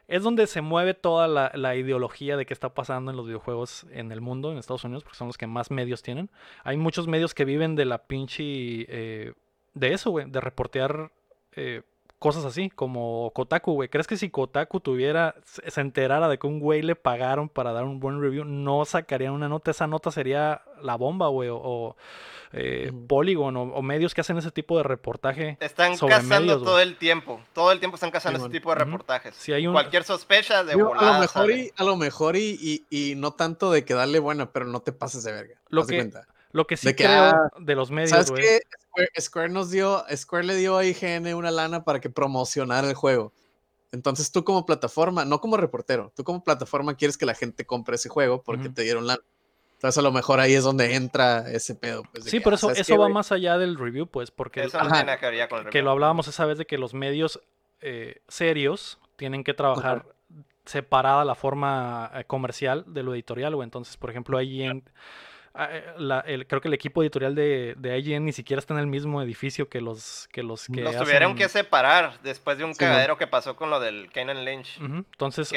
es donde se mueve toda la, la ideología de qué está pasando en los videojuegos en el mundo, en Estados Unidos, porque son los que más medios tienen. Hay muchos medios que viven de la pinche eh, de eso, güey, de reportear eh, cosas así, como Kotaku, güey. ¿Crees que si Kotaku tuviera, se enterara de que un güey le pagaron para dar un buen review, no sacarían una nota? Esa nota sería la bomba, güey, o, o, eh. Polygon, o, o medios que hacen ese tipo de reportaje. Están sobre cazando medios, todo el tiempo. Todo el tiempo están cazando Sí, ese tipo de reportajes. Si hay un- Cualquier sospecha de a lo mejor, y, a lo mejor y, y, y no tanto de que darle buena, pero no te pases de verga. Lo que- cuenta. Lo que sí De que, creo ah, de los medios, ¿Sabes? Square, Square nos dio, Square le dio a IGN una lana para que promocionara el juego. Entonces tú como plataforma, no como reportero, tú como plataforma quieres que la gente compre ese juego porque te dieron lana. Entonces a lo mejor ahí es donde entra ese pedo. pues, Sí, que, pero ah, eso, ¿sabes eso qué, va güey? más allá del review, pues, porque Eso no Ajá. tiene que ver ya con el que review. lo hablábamos esa vez de que los medios eh, serios tienen que trabajar separada la forma eh, comercial de lo editorial, o entonces, por ejemplo, IGN, ah, eh, la- el- creo que el equipo editorial de, de IGN ni siquiera está en el mismo edificio que los que los que Los tuvieron hacen- que separar después de un Sí, cagadero que pasó con lo del Kanan Lynch. Entonces,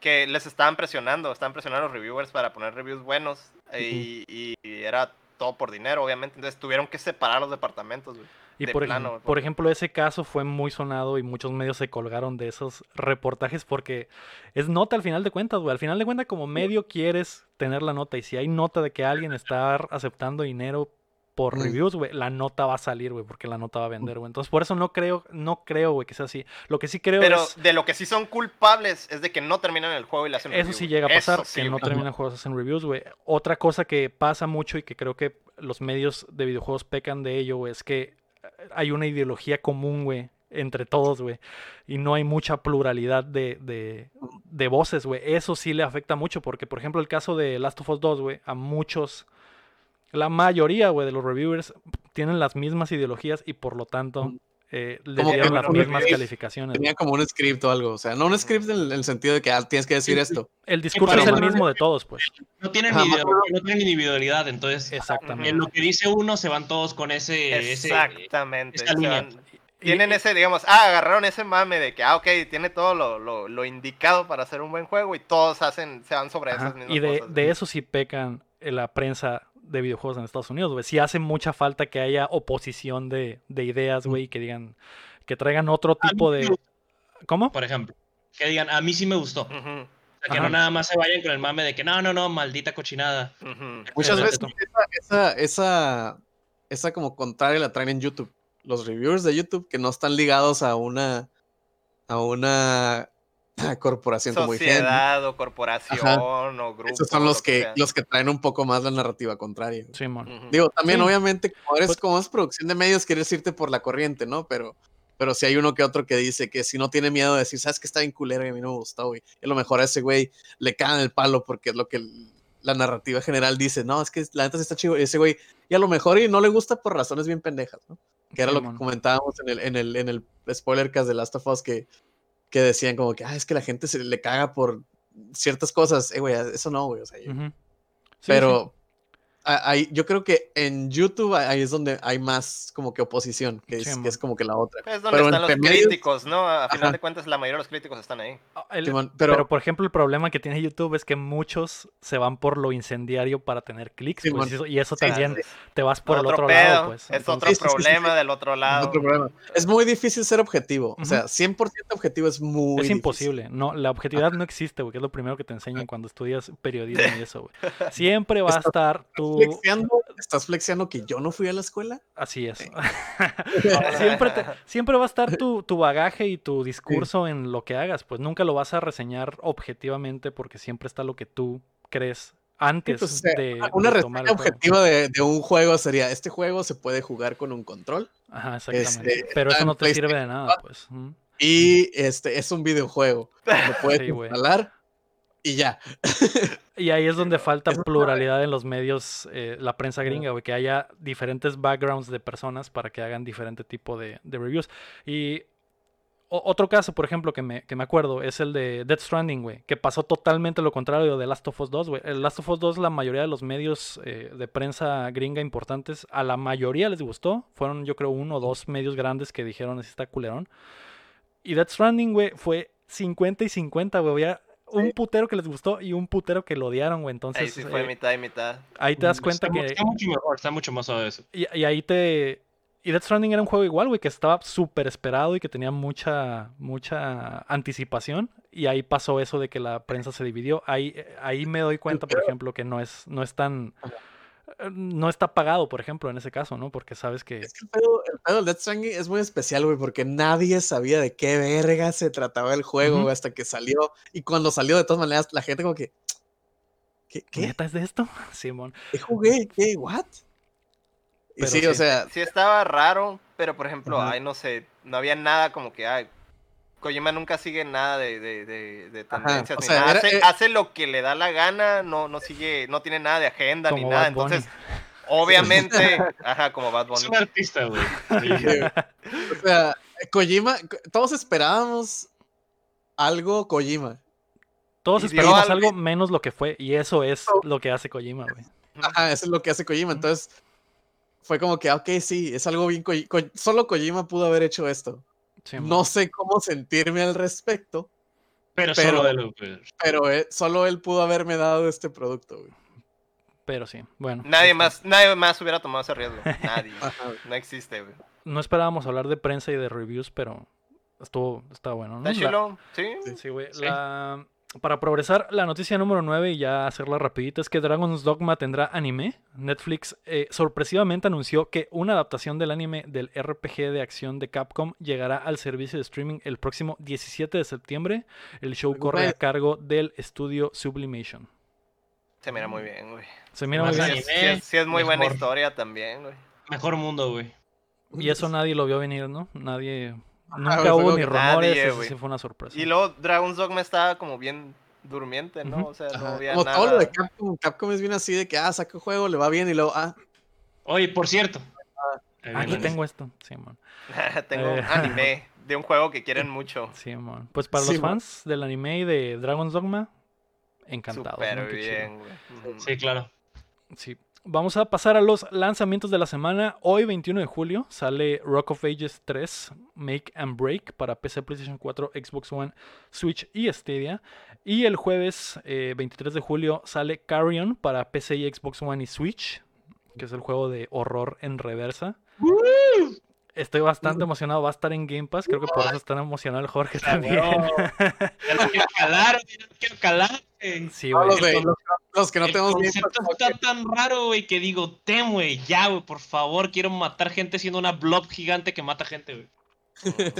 que, les estaban presionando, estaban presionando a los reviewers para poner reviews buenos y, y- y era todo por dinero, obviamente. Entonces tuvieron que separar los departamentos. güey. Y de por, plano, ejem- güey, por ejemplo, ese caso fue muy sonado y muchos medios se colgaron de esos reportajes porque es nota al final de cuentas, güey. Al final de cuentas, como medio quieres tener la nota y si hay nota de que alguien está aceptando dinero por Mm. reviews, güey, la nota va a salir, güey, porque la nota va a vender, güey. Entonces, por eso no creo, no creo, güey, que sea así. Lo que sí creo Pero es... de lo que sí son culpables es de que no terminan el juego y le hacen Eso review, sí llega a pasar, Eso sí, que no terminan juegos hacen reviews, güey. Otra cosa que pasa mucho y que creo que los medios de videojuegos pecan de ello, güey, es que hay una ideología común, güey, entre todos, güey. Y no hay mucha pluralidad de, de, de voces, güey. Eso sí le afecta mucho, porque, por ejemplo, el caso de Last of Us 2, güey, a muchos, la mayoría, güey, de los reviewers tienen las mismas ideologías y por lo tanto eh, que dieron las mismas calificaciones. Tenía como un script o algo. O sea, no un script en, en el sentido de que ah, tienes que decir esto. El discurso es el mismo de todos, pues. No tienen, Ajá, ideología, no tienen individualidad, entonces Exactamente. en lo que dice uno se van todos con ese... ese Exactamente. esa línea. tienen ese, digamos, ah, agarraron ese mame de que, ah, ok, tiene todo lo, lo, lo indicado para hacer un buen juego y todos hacen, se van sobre Ajá, esas mismas Y de, cosas. de eso sí pecan en la prensa de videojuegos en Estados Unidos, güey. Sí hace mucha falta que haya oposición de, de ideas, güey, que digan, que traigan otro tipo de... ¿Cómo? Por ejemplo, que digan, a mí sí me gustó. que no nada más se vayan con el mame de que no, no, no, maldita cochinada. Muchas veces esa, esa, esa, como contraria la traen en YouTube. Los reviewers de YouTube que no están ligados a una a una corporación como Sociedad o corporación o grupo. Esos son los que, los que traen un poco más la narrativa contraria. Sí, Digo, también obviamente como eres pues como es producción de medios, quieres irte por la corriente, ¿no? Pero pero si hay uno que otro que dice que si no tiene miedo de decir, sabes que está bien culero y a mí no me gustó, güey. Y a lo mejor a ese güey le caen el palo porque es lo que la narrativa general dice, no, es que la neta sí está chido. Y ese güey, y a lo mejor y no le gusta por razones bien pendejas, ¿no? Que era lo que comentábamos en el, en el, en el spoiler cast de Last of Us que, que decían como que, ah, es que la gente se le caga por ciertas cosas. Eh, güey, eso no, güey. O sea, pero yo creo que en YouTube ahí es donde hay más como que oposición, que, es, como que la otra. Es donde están los críticos, ¿no? A final de cuentas, la mayoría de los críticos están ahí. Ah, pero, por ejemplo, el problema que tiene YouTube es que muchos se van por lo incendiario para tener clics, pues, y eso también te vas por el otro lado. Pues. Es otro problema del otro lado. Es, muy difícil ser objetivo. O sea, 100% objetivo es muy. Es imposible. No, la objetividad no existe, güey, que es lo primero que te enseñan cuando estudias periodismo y eso, güey. Siempre va a estar tu ¿Estás flexiando que yo no fui a la escuela? Así es. siempre, siempre va a estar tu, bagaje y tu discurso en lo que hagas. Pues nunca lo vas a reseñar objetivamente porque siempre está lo que tú crees antes pues, de. Una reseña objetiva de, un juego sería: este juego se puede jugar con un control. Ajá, exactamente. Este, Pero eso no te sirve de nada, pues. Y este es un videojuego. Lo puedes instalar y ya. Y ahí es donde falta pluralidad en los medios, eh, la prensa gringa, güey, que haya diferentes backgrounds de personas para que hagan diferente tipo de, reviews. Y otro caso, por ejemplo, que me, que me acuerdo es el de Death Stranding, güey, que pasó totalmente lo contrario de Last of Us 2, güey. El Last of Us 2, la mayoría de los medios eh, de prensa gringa importantes, a la mayoría les gustó. Fueron, yo creo, uno o dos medios grandes que dijeron, así está culerón. Y Death Stranding, güey, fue 50 y 50, güey un putero que les gustó y un putero que lo odiaron, güey. Entonces. Ahí sí fue eh, mitad y mitad. Ahí te das cuenta que. Está mucho mejor, está mucho más suave eso. Y, y, ahí te. Y Death Stranding era un juego igual, güey, que estaba súper esperado y que tenía mucha, mucha anticipación. Y ahí pasó eso de que la prensa se dividió. Ahí, ahí me doy cuenta, por ejemplo, que no es, no es tan eh, no está pagado, por ejemplo, en ese caso, ¿no? Porque sabes que. Es que el pedo, el Death Stranding es muy especial, güey, porque nadie sabía de qué verga se trataba el juego, hasta que salió. Y cuando salió, de todas maneras, la gente como que. ¿Qué? ¿Qué es de esto? Simón. ¿Qué jugué? ¿Qué? ¿What? Y sí, o sea. Sí, estaba raro, pero por ejemplo, ay, no sé, no había nada como que, ay, Kojima nunca sigue nada de, de, de, tendencias. ni nada. Hace, eh hace, lo que le da la gana, no, no sigue, no tiene nada de agenda ni nada. Entonces, obviamente, ajá, como Bad Bunny. Es un artista, güey. o sea, Kojima, todos esperábamos algo Kojima. Todos esperábamos algo menos lo que fue, y eso es lo que hace Kojima, güey. Ajá, eso es lo que hace Kojima. Entonces, fue como que, ok, sí, es algo bien. Ko solo Kojima pudo haber hecho esto no sé cómo sentirme al respecto. Pero, solo, él, pero él, solo él pudo haberme dado este producto, Pero sí, bueno. Nadie más, nadie más hubiera tomado ese riesgo. Nadie. no existe, güey. No esperábamos hablar de prensa y de reviews, pero estuvo, está bueno, ¿no? sí. Sí, güey. La, para progresar, la noticia número 9 y ya hacerla rapidita es que Dragon's Dogma tendrá anime. Netflix eh, sorpresivamente anunció que una adaptación del anime del RPG de acción de Capcom llegará al servicio de streaming el próximo 17 de septiembre. El show corre a cargo del estudio Sublimation. Se mira muy bien, güey. Se mira muy bien. Sí, es, muy buena historia también, güey. Mejor mundo, güey. Y eso nadie lo vio venir, ¿no? Nadie Nunca hubo ni rumores, eso sí fue una sorpresa. Y luego Dragon's Dogma estaba como bien durmiente, ¿no? O sea, no había como nada. todo lo de Capcom, Capcom es bien así de que, ah, saca juego, le va bien y luego, ah. Oye, por cierto. Ah, aquí tengo esto, sí, man. tengo un eh, anime de un juego que quieren mucho. Sí, man. Pues para los fans del anime y de Dragon's Dogma, encantado. Súper bien, güey. Sí, claro. Sí. Vamos a pasar a los lanzamientos de la semana. Hoy, 21 de julio, sale Rock of Ages 3, Make and Break para PC, PlayStation 4, Xbox One, Switch y Stadia. Y el jueves, 23 eh, de julio, sale Carrion para PC y Xbox One y Switch. que es el juego de horror en reversa. Estoy bastante emocionado, va a estar en Game Pass, creo que por eso está emocionado el Jorge también. Ya lo quiero calar, ya lo quiero calar. Güey. Sí, güey. los, los- los que no el tenemos concepto está tan raro, güey, que digo, tem, güey, ya, güey, por favor, quiero matar gente siendo una blob gigante que mata gente, güey.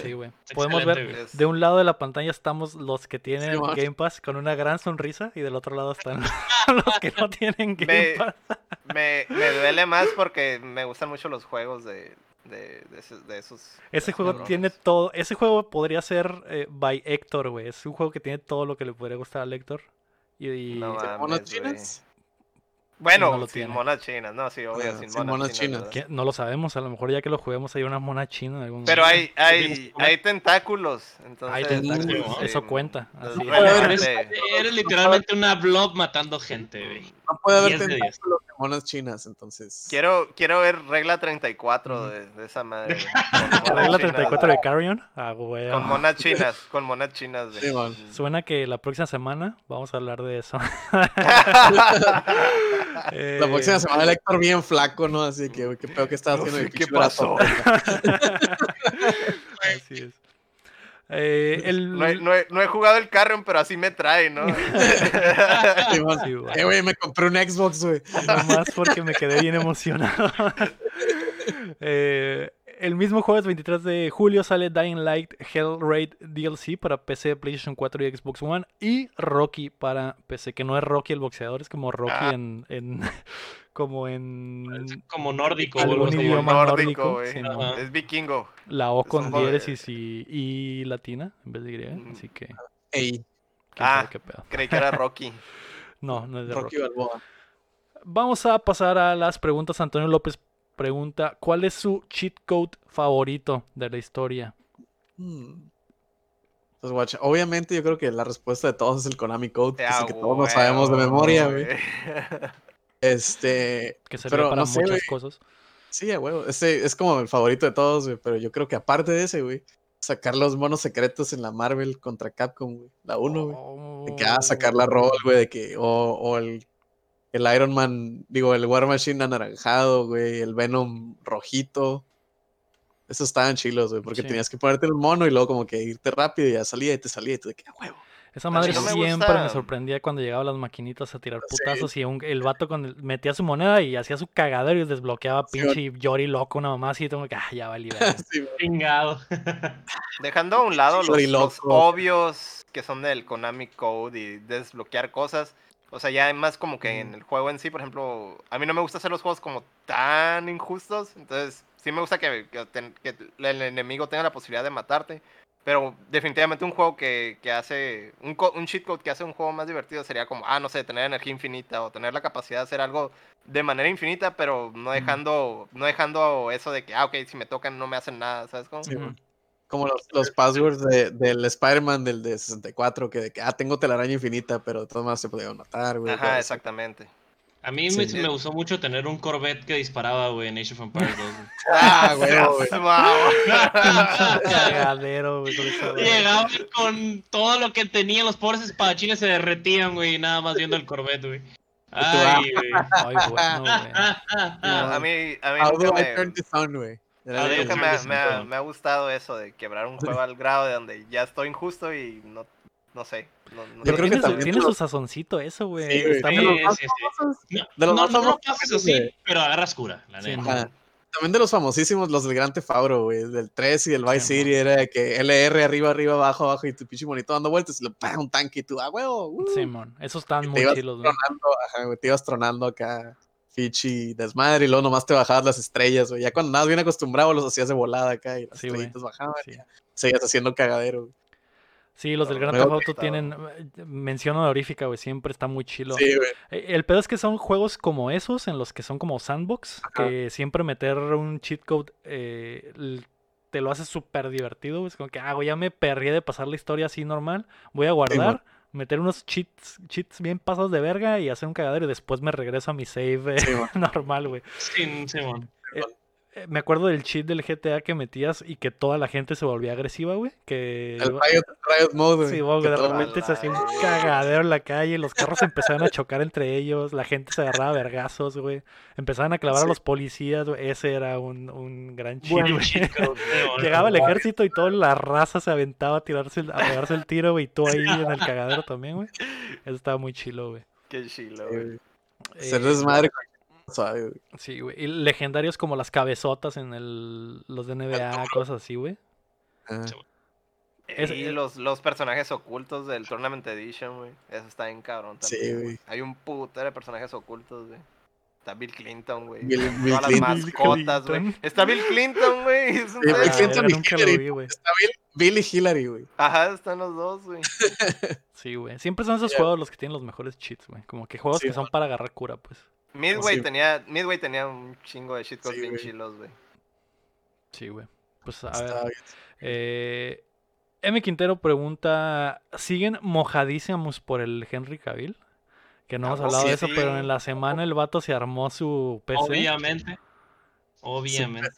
Sí, güey. Podemos ver güey. De un lado de la pantalla estamos los que tienen Sí. Game Pass con una gran sonrisa y del otro lado están los que no tienen Game Me- Pass. Me, me duele más porque me gustan mucho los juegos de, de, de esos, de esos- Ese de juego esos tiene cabrones. todo. Ese juego podría ser eh, by Héctor, güey. Es un juego que tiene todo lo que le podría gustar al Héctor. Y, y- No ¿de mames, monos güey. chinas? Bueno, No lo sin monas chinas, no, sí, obvio, Ah, sin, sin monas, monas chinas. chinas. no lo sabemos. A lo mejor ya que lo juguemos hay una mona china en algún Pero momento. hay, hay, hay tentáculos, entonces... Hay tentáculos, sí, eso cuenta, así eres literalmente una blob matando gente, güey. No puede haber 10 de 10. tentáculos monas chinas, entonces. Quiero, quiero ver regla 34 Ujú. de, de esa madre. Regla chinas, 34 de Carrion. Ah, güey. Con monas chinas, con monas chinas. Sí. Suena que la próxima semana vamos a hablar de eso. Eh, La próxima semana el Héctor bien flaco, ¿no? Así que, güey, qué pedo que estás haciendo. de qué brazo. Así es. Eh, el... No he, no he- no he jugado el Carrion, pero así me trae, ¿no? Sí, güey. Eh, güey, me compré un Xbox, güey. Nomás porque me quedé bien emocionado. Eh, el mismo jueves 23 de julio sale Dying Light Hellraid DLC para PC, PlayStation 4 y Xbox One. Y Rocky para PC, que no es Rocky el boxeador, es como Rocky Ah. en, en- como en Como nórdico, Algún así. idioma. Como nórdico, nórdico. Es vikingo. la O con diéresis y, y latina en vez de Y. Así que, Ey, Ah. sabe qué pedo. Creí que era Rocky. No, no es de Rocky. Rocky Balboa. Vamos a pasar a las preguntas. Antonio López pregunta: ¿Cuál es su cheat code favorito de la historia? Hmm. Pues, obviamente yo creo que la respuesta de todos es el Konami Code, que es el Ah, que todos huevo, sabemos de memoria, güey. Este, Que sirve Pero para no sé, muchas güey. cosas. sí, a huevo, ese es como el favorito de todos, güey, pero yo creo que aparte de ese, güey, sacar los monos secretos en la Marvel contra Capcom, güey, la 1, güey. De que, ah, sacar la roll, güey, de que, o, o el, el Iron Man, digo, el War Machine anaranjado, güey, el Venom rojito. Esos estaban chilos, güey, porque Sí. tenías que ponerte el mono y luego como que irte rápido y ya salía y te salía y tú de que, a huevo. Esa madre no me siempre me gusta- sorprendía cuando llegaban las maquinitas a tirar Sí. putazos y un- el vato con el- metía su moneda y hacía su cagadero y desbloqueaba Sí, pinche Yori loco, una mamá así. Tengo que, ah, ya valí. verga. Sí. Chingado. Dejando a un lado los, obvios que son del Konami Code y desbloquear cosas. O sea, ya más como que en el juego en sí, por ejemplo, a mí no me gusta hacer los juegos como tan injustos. Entonces, sí me gusta que, que ten- que el enemigo tenga la posibilidad de matarte. Pero definitivamente un juego que, que hace, un, co- un cheat code que hace un juego más divertido sería como, ah, no sé, tener energía infinita o tener la capacidad de hacer algo de manera infinita, pero no dejando, no dejando eso de que, ah, ok, si me tocan no me hacen nada, ¿sabes cómo? Sí. Como los, los passwords de- del Spider-Man del de 64, que de que, ah, tengo telaraña infinita, pero de todas maneras se podían matar, güey. todo Ajá, eso. A mí Sí. me, me gustó mucho tener un Corvette que disparaba, güey, en Age of Empires 2. güey. Ah, güey, güey. Cagadero, güey. Llegaban con todo lo que tenían, los pobres espadachines se derretían, güey, nada más viendo el Corvette, güey. Ay, güey. Ay, bueno, güey. No, a mí, a mí nunca a nunca me ha gustado eso de quebrar un juego al grado de donde ya estoy injusto y no, no sé. No, no Yo Pero creo que tiene, tiene lo- su sazoncito eso, güey. Sí. Está Sí, muy- de los más sí, sí. famosos- No, de los no, no lo de- así, pero agarras cura, la Sí, neta. También de los famosísimos, los del Gran Tefauro, güey, del 3 y del Vice Sí, City, era de que LR arriba, arriba, abajo, abajo, y tu pinche monito dando vueltas y le ¡pam! un tanque y tú, ¡ah, huevo! uh". Simón, esos están muy chilos, güey. te ibas tronando acá, fichi, desmadre, y luego nomás te bajabas las estrellas, güey. Ya cuando andabas bien acostumbrado, los hacías de volada acá y las estrellitas bajaban, Sí. y ya seguías haciendo cagadero, güey. Sí, los del Gran Theft Auto tienen eh, mención honorífica, güey. Siempre está muy chilo. Sí, güey. Eh, El pedo es que son juegos como esos, en los que son como sandbox, que siempre meter un cheat code eh, te lo hace súper divertido. güey. Es como que, ah, güey, ya me perrí de pasar la historia así normal. Voy a guardar, meter unos cheats, cheats bien pasados de verga y hacer un cagadero y después me regreso a mi save eh, Sí, normal, güey. Sí, Simón. eh, me acuerdo del cheat del GTA que metías y que toda la gente se volvía agresiva, güey. Que El Riot, Riot Mode, güey. Sí, güey, que de repente se hacía un cagadero en la calle, los carros empezaban a chocar entre ellos, la gente se agarraba a vergazos, güey. Empezaban a clavar a los policías, güey. Ese era un, un gran cheat, güey. chico. Llegaba el ejército y toda la raza se aventaba a tirarse, el- a pegarse el tiro, güey. Y tú ahí en el cagadero también, güey. Eso estaba muy chilo, güey. Qué chilo, güey. güey. Eh, Ser desmadre con- güey. Sí, güey. Y legendarios como las cabezotas en el, los de NBA, cosas así, güey. Es- y es- los, los personajes ocultos del Tournament Edition, güey. Eso está bien cabrón Sí, también. güey. Hay un putero de personajes ocultos, güey. Está Bill Clinton, güey. Bill- Bill Todas Clinton. las mascotas, güey. Está Bill Clinton, güey. Es un Sí, Bill. Ah, y nunca lo Hillary. vi, güey. Está Bill, Bill y Hillary, güey. Ajá, están los dos, güey. Sí, güey. Siempre son esos juegos los que tienen los mejores cheats, güey. Como que juegos Sí, que son para agarrar cura, pues. Midway tenía, Midway tenía un chingo de shitcoins Sí, bien chilos, güey. Sí, güey. Pues a Está ver. Eh, M. Quintero pregunta: ¿Siguen mojadísimos por el Henry Cavill? Que no hemos hablado sí, de eso, sí. pero en la semana el vato se armó su PC. Obviamente. Obviamente.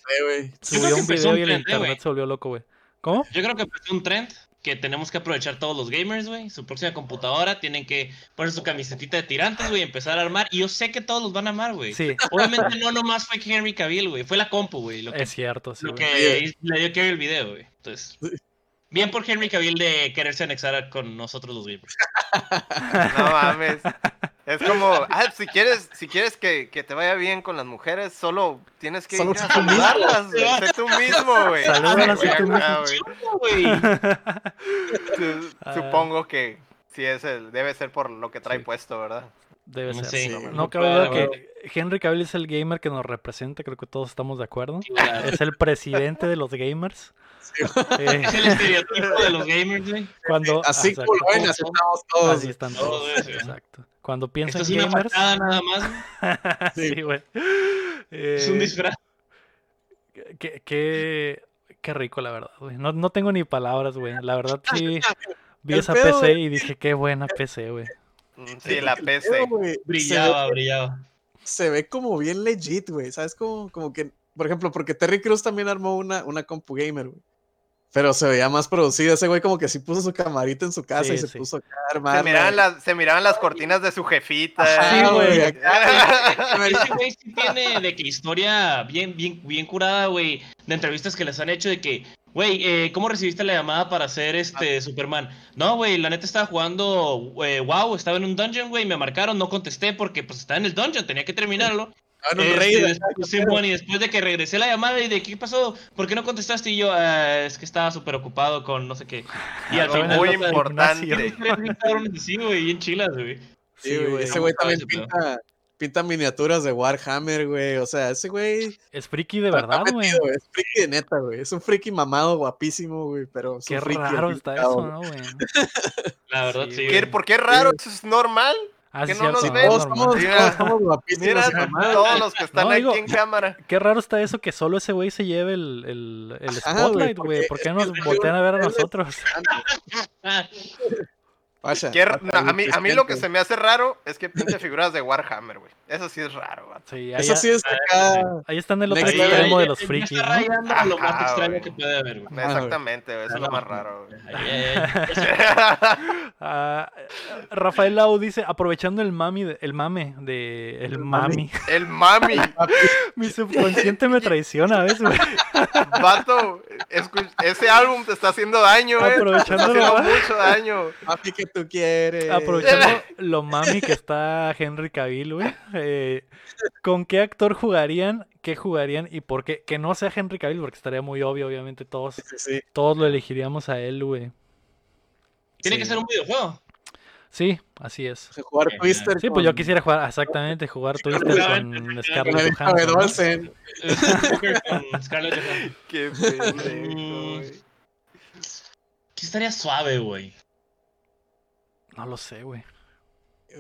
Subió un video un y el trend, internet güey. se volvió loco, güey. ¿Cómo? Yo creo que empezó un trend que tenemos que aprovechar todos los gamers, güey. Su próxima computadora tienen que poner su camisetita de tirantes, güey, empezar a armar. Y yo sé que todos los van a amar, güey. Sí, Obviamente no nomás fue Henry Cavill, güey. Fue la compu, güey. Es cierto, sí, lo que le dio que ver el video, güey. Entonces, bien por Henry Cavill de quererse anexar con nosotros los gamers. No mames. Es como, ah, si quieres, si quieres que, que te vaya bien con las mujeres, solo tienes que Solo ir a saludarlas, güey. Sé tú mismo, güey. Salúdalas, tú mismo. güey. Supongo que sí es el, debe ser por lo que trae Sí. puesto, ¿verdad? Debe ser. Sí. No cabe duda que. Henry Cavill es el gamer que nos representa, creo que todos estamos de acuerdo. Claro. Es el presidente de los gamers. Sí, Eh, Es el estereotipo de los gamers, güey. cuando Así exacto. como lo ven, así estamos todos. Así están Todo todos. Exacto. Cuando piensan Esto es una gamers. nada más. güey. sí, güey. Es un Eh, disfraz. qué, qué, qué rico, la verdad, güey. No, no tengo ni palabras, güey. La verdad, sí. Vi El esa pedo, PC y dije, qué buena PC, güey. Sí, la PC. Pero, güey, se ve- Brillaba, brillaba. se ve como bien legit, güey. ¿Sabes? Como, como que, por ejemplo, porque Terry Crews también armó una, una compu gamer, güey. Pero se veía más producida. Ese güey como que sí puso su camarita en su casa Sí, y se sí. puso a Se armarla. miraban, las, se miraban las cortinas de su jefita. Ajá, Sí, güey. Ese güey sí tiene de que historia bien, bien, bien curada, güey. De entrevistas que les han hecho de que, güey, eh, ¿cómo recibiste la llamada para ser este Superman? No, güey, la neta estaba jugando, eh, wow, estaba en un dungeon, güey, me marcaron, no contesté porque pues estaba en el dungeon, tenía que terminarlo. En un Este, raid, después, Simón, y después de que regresé la llamada y de qué pasó, ¿por qué no contestaste? Y yo, "Ah, es que estaba súper ocupado con no sé qué. Y al final, muy importante. así, güey, bien chilas, güey. Sí, Sí, güey. Ese güey también pinta, pinta miniaturas de Warhammer, güey. O sea, ese güey. Es friki de verdad, güey. Es friki de neta, güey. Es un friki mamado, guapísimo, güey. Pero es Qué un friki raro está picado, eso, güey. ¿no, güey? La verdad, Sí, sí. güey. ¿Qué- güey. ¿Por qué raro? ¿Eso es normal? Ah, Que no cierto, nos no, ven. Todos somos, Mira, todos guapísimos. Mira, todos los que están No, aquí en cámara. Qué raro está eso que solo ese güey se lleve el, el, el spotlight, güey. ¿Por qué nos voltean a ver a nosotros? Vaya, Qué vaya, no, a, mí, a mí lo que se me hace raro es que pinte figuras de Warhammer, güey. Eso sí es raro, vato. Sí, Eso sí es acá. ahí está en el otro Next extremo ahí- de los ahí frikis, está ¿no? a lo más extraño güey. que puede haber, güey. Exactamente, güey, eso es lo más raro, güey. Ah, Rafael Lau dice, aprovechando el mami, de- el mame de el El mami. mami. El mami, Mi subconsciente me traiciona a veces, güey. vato, ese álbum te está haciendo daño, güey. Te está Aprovechando haciendo mucho daño. Papi, que tú quieres. Aprovechando lo mami que está Henry Cavill, güey. eh, ¿Con qué actor jugarían? ¿Qué jugarían? ¿Y por qué? Que no sea Henry Cavill, porque estaría muy obvio, obviamente todos, Sí, sí, sí. todos lo elegiríamos a él, güey. Tiene Sí. que ser un videojuego. Sí, así es. Jugar Eh, Twister. Sí, pues yo quisiera jugar, exactamente, jugar Twister con Scarlett Johansson. con Scarlett Johansson. Qué pendejo, güey. ¿Qué estaría suave, güey? No lo sé, güey.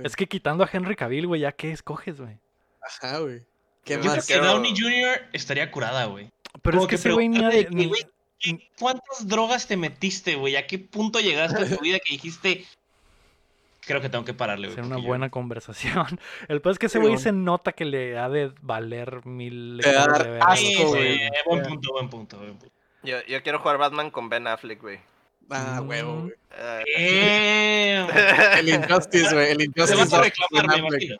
Es que quitando a Henry Cavill, güey, ¿ya qué escoges, güey? Ajá, güey. ¿Qué Yo Yo creo más? que Downey Jr. estaría curada, güey. Pero Como es que que ese güey ni, ha de- ni- güey, ¿Qué- ¿Cuántas drogas te metiste, güey? ¿A qué punto llegaste en tu vida que dijiste, creo que tengo que pararle, güey. Ser una yo- buena conversación. El peor es que ese Sí, güey se nota que le ha de valer mil Te va a hectáreas dar de verga. Sí, asco, sí, güey. buen punto, buen punto, buen punto. Yo, yo quiero jugar Batman con Ben Affleck, güey. Ah, Mm. huevo, güey. Eh, Damn. El Injustice, güey. El Te Injustice. vas a reclamar, me.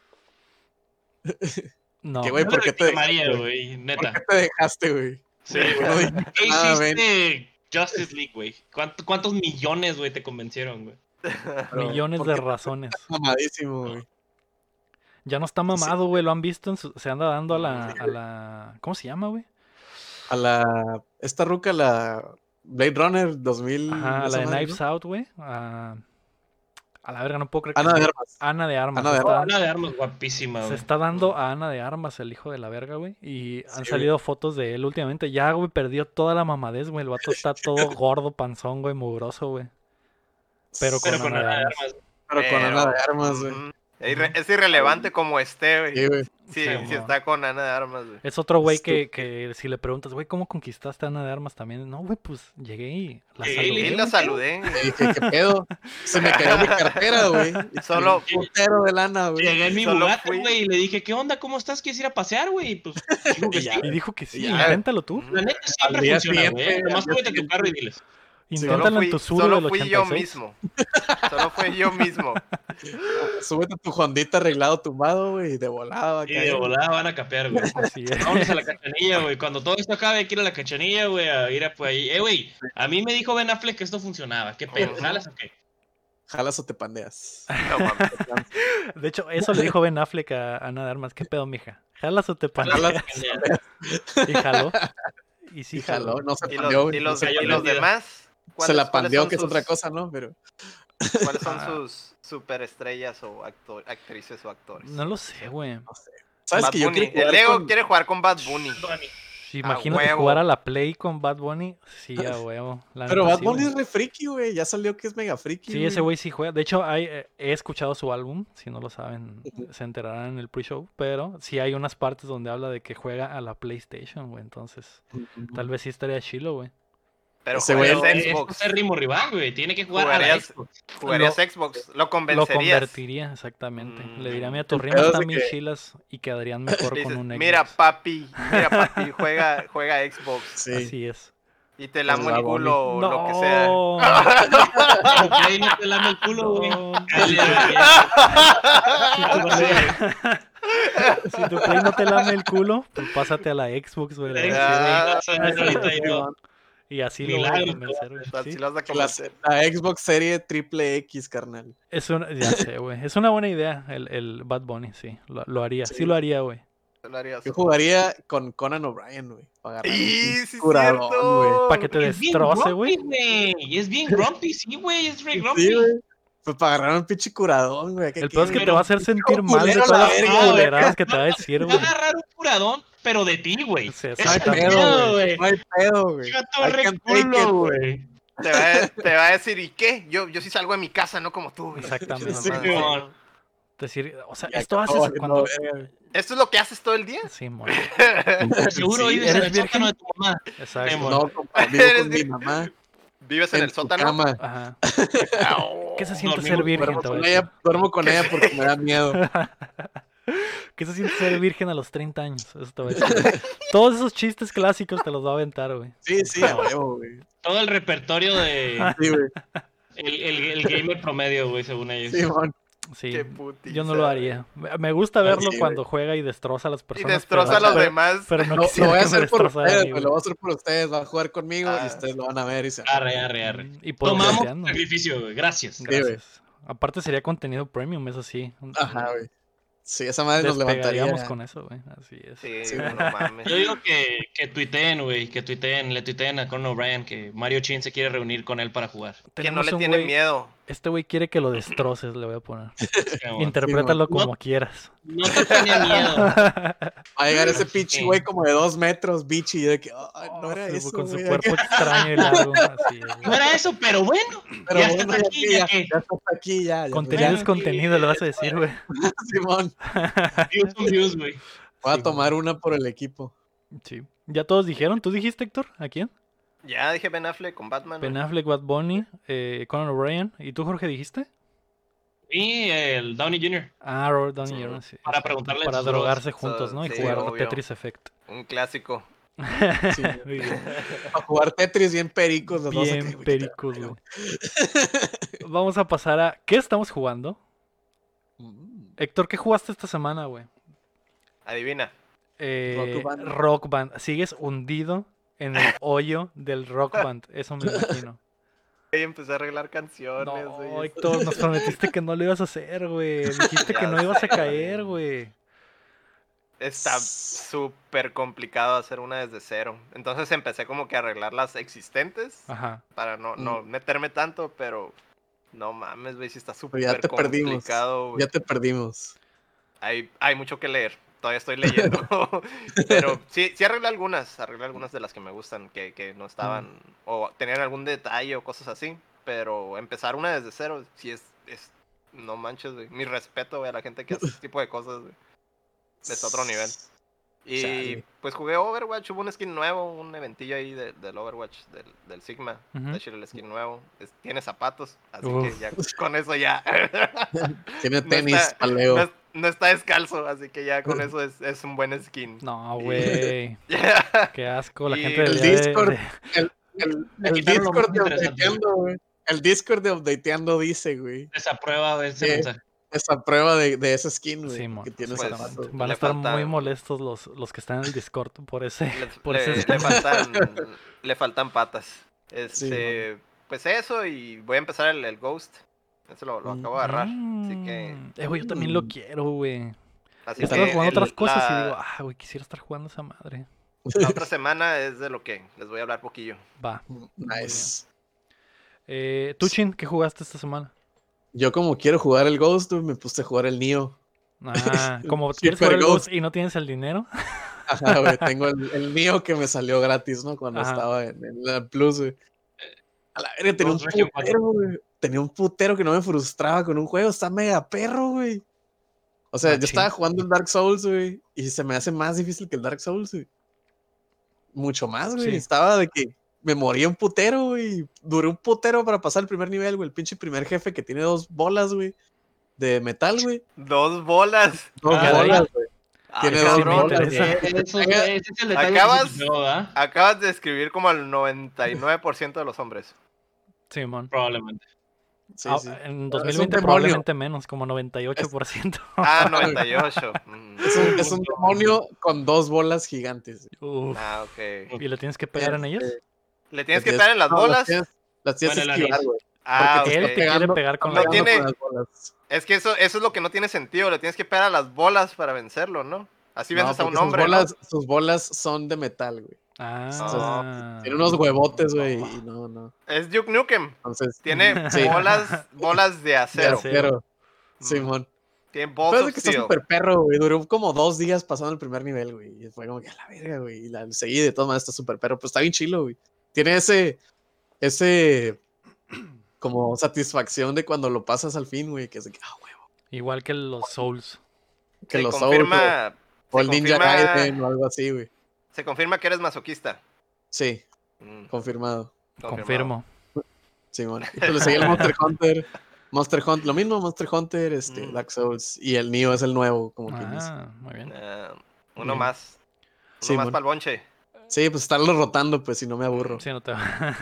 No. Que, güey, ¿por qué te güey, ¿Por neta. qué te dejaste, güey? Sí, güey. ¿Qué hiciste Justice League, güey? ¿Cuánto- ¿Cuántos millones, güey, te convencieron, güey? Millones ¿por de razones. Mamadísimo, güey. Ya no está mamado, güey. Lo han visto. En su- Se anda dando a la, a la. ¿Cómo se llama, güey? A la. Esta ruca, la. Blade Runner 2000. Ajá, la de Knives ¿no? Out, güey. A... a la verga, no puedo creer que Ana de se- Armas. Ana de Armas. Ana de se está- Una de armas guapísima, Se güey. está dando a Ana de Armas, el hijo de la verga, güey. Y han Sí, salido fotos de él últimamente. Ya, güey, perdió toda la mamadez, güey. El vato está todo gordo, panzón, güey, mugroso, güey. Pero Pero con con Ana de Ana de Armas. armas. Pero con Ana de Armas, güey. Es irre- Es irrelevante como esté, güey. Sí, güey. Sí, Sí, sí mo. está con Ana de Armas, güey. Es otro güey que, que si le preguntas, güey, ¿cómo conquistaste a Ana de Armas también? No, güey, pues llegué y la y saludé. Y la saludé. Le dije, ¿qué pedo? Se me cayó mi cartera, güey. Y Solo- putero de lana, güey. Llegué en mi Bugatti, fui- güey, y le dije, ¿qué onda? ¿Cómo estás? ¿Quieres ir a pasear, güey? Y pues, dijo que Y ya. sí. Y dijo que sí, inténtalo tú. La neta siempre funciona, güey. Nomás a tu carro y diles. Solo Inténtalo en fui, tu Zuru solo del fui yo 86. mismo. Solo fui yo mismo. Súbete a tu Hondita arreglado tumbado, güey. Y de volada Y de volada van a capear, güey. Así es. Vámonos a la cachanilla, güey. Cuando todo esto acabe, hay que ir a la cachanilla, güey, a ir a pues ahí. Eh, güey, a mí me dijo Ben Affleck que esto funcionaba. ¿Qué pedo? Ujú. ¿Jalas o qué? Jalas o te pandeas. No mames. De hecho, eso le dijo Ben Affleck a Ana de Armas. ¿Qué pedo, mija? ¿Jalas o te paneas? Jalas. Y jaló. Y sí jaló. No se ¿Y los, y y demás? Se ¿Cuáles- la pandeó, que es otra cosa, ¿no? Pero. ¿Cuáles son Ah. sus superestrellas o actor- actrices o actores? No lo sé, güey. No sé. ¿Sabes Bad que yo Bunny. El Lego con- quiere jugar con Bad Bunny. A imagínate huevo. jugar a la Play con Bad Bunny. Sí, a huevo. La Pero Bad sí, Bunny güey. es re friki, güey. Ya salió que es mega friki. Sí, ese güey sí juega. De hecho, hay, eh, he escuchado su álbum. Si no lo saben, se enterarán en el pre-show. Pero sí hay unas partes donde habla de que juega a la PlayStation, güey. Entonces, tal vez sí estaría chilo, güey. Pero Ese güey es- Xbox. es ritmo rival, güey. Tiene que jugar a la Jugarías- Xbox. Jugarías Xbox. Lo Lo convencerías. convertiría, exactamente. Le diría, Mm. mira, tus El rimas pedo es están de bien que- chilas y quedarían mejor con un Xbox. mira, papi, mira, papi, juega, juega Xbox. Sí. Así es. Y te lamo el culo o lo que sea. No. Play no te lame el culo, güey. No. Si tu Play no te lame el culo, pues pásate a la Xbox, güey. Y así lo voy a Milagro, convencer, Sí. lo vas a La, convencer. la Xbox serie triple X, carnal. Es una, ya sé, güey. Es una buena idea el, el Bad Bunny, sí. Lo, lo haría. Sí. Sí. lo haría, güey. Lo. Yo jugaría con Conan O'Brien, güey. para agarrar un ¡Y, pinche sí, que te Es destroce, güey. Es bien grumpy, sí, güey. Es re grumpy. Sí. Pues para agarrar un pinche curadón, güey. ¿qué El peor es que te va a hacer sentir mal de todas la las culeradas que te va a decir, güey. agarrar un curadón, pero de ti, güey. Sí, Ese No hay es el pedo, güey. No hay pedo, güey. Culo, it, güey. Te va, a, te va a decir, ¿y qué? Yo, yo sí salgo de mi casa, no como tú. güey. Exactamente. Sí. Decir, o sea, Ya esto haces cuando. verga. ¿Esto es lo que haces todo el día? Sí, mon. Seguro Sí, vives en ¿eres el virgen? sótano de tu mamá. Exacto. No, compa, vivo Eres con mi mamá. ¿Vives en, En el sótano? cama. Ajá. ¿Qué se siente ser virgen? Con, ella, duermo con ella porque me da miedo. ¿Qué se siente ser virgen a los 30 años? Eso te voy a decir. Todos esos chistes clásicos te los va a aventar, güey. Sí, sí, a huevo, güey. Todo el repertorio de Sí, güey. el, el, el gamer promedio, güey, según ellos. Sí, mon. Sí. Qué putiza, Yo no lo haría. Me gusta verlo sí, cuando juega y destroza a las Y personas. destroza pero- a los pero- demás. Pero no Lo, voy a hacer por ustedes, mí. Lo voy a hacer por ustedes. Va a jugar conmigo Ah. y ustedes lo van a ver y se Arre, arre, arre. Y por Tomamos sacrificio, güey. Gracias. güey. Gracias. Aparte sería contenido premium, eso sí. Ajá, güey. Sí, esa madre nos levantaría. Despegaríamos con eso, güey. Así es. Sí, Sí, no mames. Yo digo que, que tuiteen, güey, que tuiteen, le tuiteen a Conan O'Brien que Mario Chin se quiere reunir con él para jugar. Que no le tiene miedo. Este güey quiere que lo destroces, le voy a poner. Interprétalo No- como quieras. No te tenía miedo. Va a llegar ese pinche güey como de dos metros, bichi, y de que, ay, no Oh, era sí, eso, con su cuerpo extraño y largo. Así. No era eso, pero bueno. Pero ya bueno, estás aquí, ya, ya que ya estás aquí, ya. ya Contenido bueno, es contenido, le vas a decir, güey. Simón, views son views, güey. voy a Sí, tomar una por el equipo. Sí. ¿Ya todos dijeron? ¿Tú dijiste, Héctor? ¿A quién? Ya dije Ben Affleck con Batman. Ben. Affleck, Bad Bunny, eh, Conan O'Brien. ¿Y tú, Jorge, dijiste? Y el Downey Jr. Ah, Robert Downey Jr. Sí, Para preguntarle Para drogarse dos. juntos, ¿no? Y jugar obvio. Tetris Effect. Un clásico. Sí. A jugar Tetris bien pericos los dos. Bien pericos, güey. Vamos a pasar a. ¿Qué estamos jugando? Mm. Héctor, ¿qué jugaste esta semana, güey? Adivina. Eh, Rock Band. rock Band. Sigues hundido en el hoyo del Rock Band. Eso me imagino. Y empecé a arreglar canciones. No, güey. Héctor, nos prometiste que no lo ibas a hacer, güey. Dijiste que no ibas a caer, güey. Está súper complicado hacer una desde cero. Entonces empecé como que a arreglar las existentes Ajá. para no, no meterme tanto, pero no mames, güey, sí está súper te perdimos. complicado. güey. Ya te perdimos. Hay, hay mucho que leer. Todavía estoy leyendo. pero sí, sí arreglé algunas. Arreglé algunas de las que me gustan, que, que no estaban. O tenían algún detalle o cosas así. Pero empezar una desde cero, sí es. es no manches, güey. Mi respeto, güey, a la gente que hace ese tipo de cosas, güey. Es otro nivel. Y Chale. pues jugué Overwatch, hubo un skin nuevo, un eventillo ahí de- del Overwatch, del, del Sigma. Está chido el skin nuevo. Es- tiene zapatos, así Uf. que ya con eso ya. Tiene No tenis, está- paleo. no, es- no está descalzo, así que ya con eso es, es un buen skin. No, güey. Qué asco. La Y gente el de- Discord. de- El, Discord de updateando, güey. El Discord de updateando dice, güey. Desaprueba ese Sí. mensaje. Esa prueba de, de ese skin, güey. Simón. que Pues. Van a estar muy molestos los, los que están en el Discord por ese. le, Por le- ese le faltan, le faltan patas. Este, pues eso, y voy a empezar el, el Ghost. Eso lo, lo acabo de agarrar. Así que, Mm. Eh, güey, yo también lo Mm. quiero, güey. así Estaba que jugando el- otras cosas y digo, ah, güey, quisiera estar jugando esa madre. La otra semana es de lo que les voy a hablar poquillo. Va. Nice. Eh, Tuchin, ¿qué jugaste esta semana? Yo como quiero jugar el Ghost, güey, me puse a jugar el Neo. Ah, como quieres jugar el Ghost. Ghost y no tienes el dinero. Ajá, güey, tengo el, el Neo que me salió gratis, ¿no? Cuando Ajá. estaba en, en la Plus, güey. A la verga, tenía un putero, güey. Tenía un putero que no me frustraba con un juego. Está mega perro, güey. O sea, Ah, yo estaba jugando el Dark Souls, güey. Y se me hace más difícil que el Dark Souls, güey. Mucho más, güey. Sí. Estaba de que me moría un putero, güey. Duré un putero para pasar el primer nivel, güey. El pinche primer jefe que tiene dos bolas, güey. De metal, güey. Dos bolas. Dos Ah, bolas, güey. Ah, Tiene dos bolas. acabas-. Acabas de escribir como al 99% de los hombres. Simón. Probablemente. Sí, Ah, sí. En un 2020 demonio. probablemente menos, como 98%. Ah, 98. Mm. Es un, es un demonio con dos bolas gigantes. Uf. Ah, ok. ¿Y le tienes que pegar en ellas? Este, ¿Le tienes que pegar en las bolas? Las tienes, Bueno, que la esquivar, güey. Ah, porque Él ok. te quiere pegar con No la tiene- con las bolas. Es que eso, eso es lo que no tiene sentido. Le tienes que pegar a las bolas para vencerlo, ¿no? Así No, vences a un sus hombre. sus bolas son de metal, güey. Ah. Tiene unos huevotes, güey. Y no, no. Es Duke Nukem. Entonces, Tiene Sí. bolas, bolas de de acero. acero. Mm. Simón. Tiene Pero es de que está súper perro, güey. Duró como dos días pasando el primer nivel, güey. Y fue como que a la verga, güey. Y la seguí de todas maneras, está súper perro. Pues está bien chilo, güey. Tiene ese. Ese. Como satisfacción de cuando lo pasas al fin, güey. Que es de que, ah, huevo. Igual que los Souls. Que se los Souls, confirma, O se el Ninja confirma- Gaiden o algo así, güey. Se confirma que eres masoquista. Sí, Mm, confirmado. Confirmo. Simón. Y pues le seguí el Monster Hunter. Monster Hunter, lo mismo, Monster Hunter, este, Mm. Dark Souls. Y el Neo es el nuevo, como quien dice. Ah, muy bien. Eh, uno Bien. más. Uno Sí, más mon. para el bonche. Sí, pues estarlo rotando, pues si no me aburro. Sí, no te va.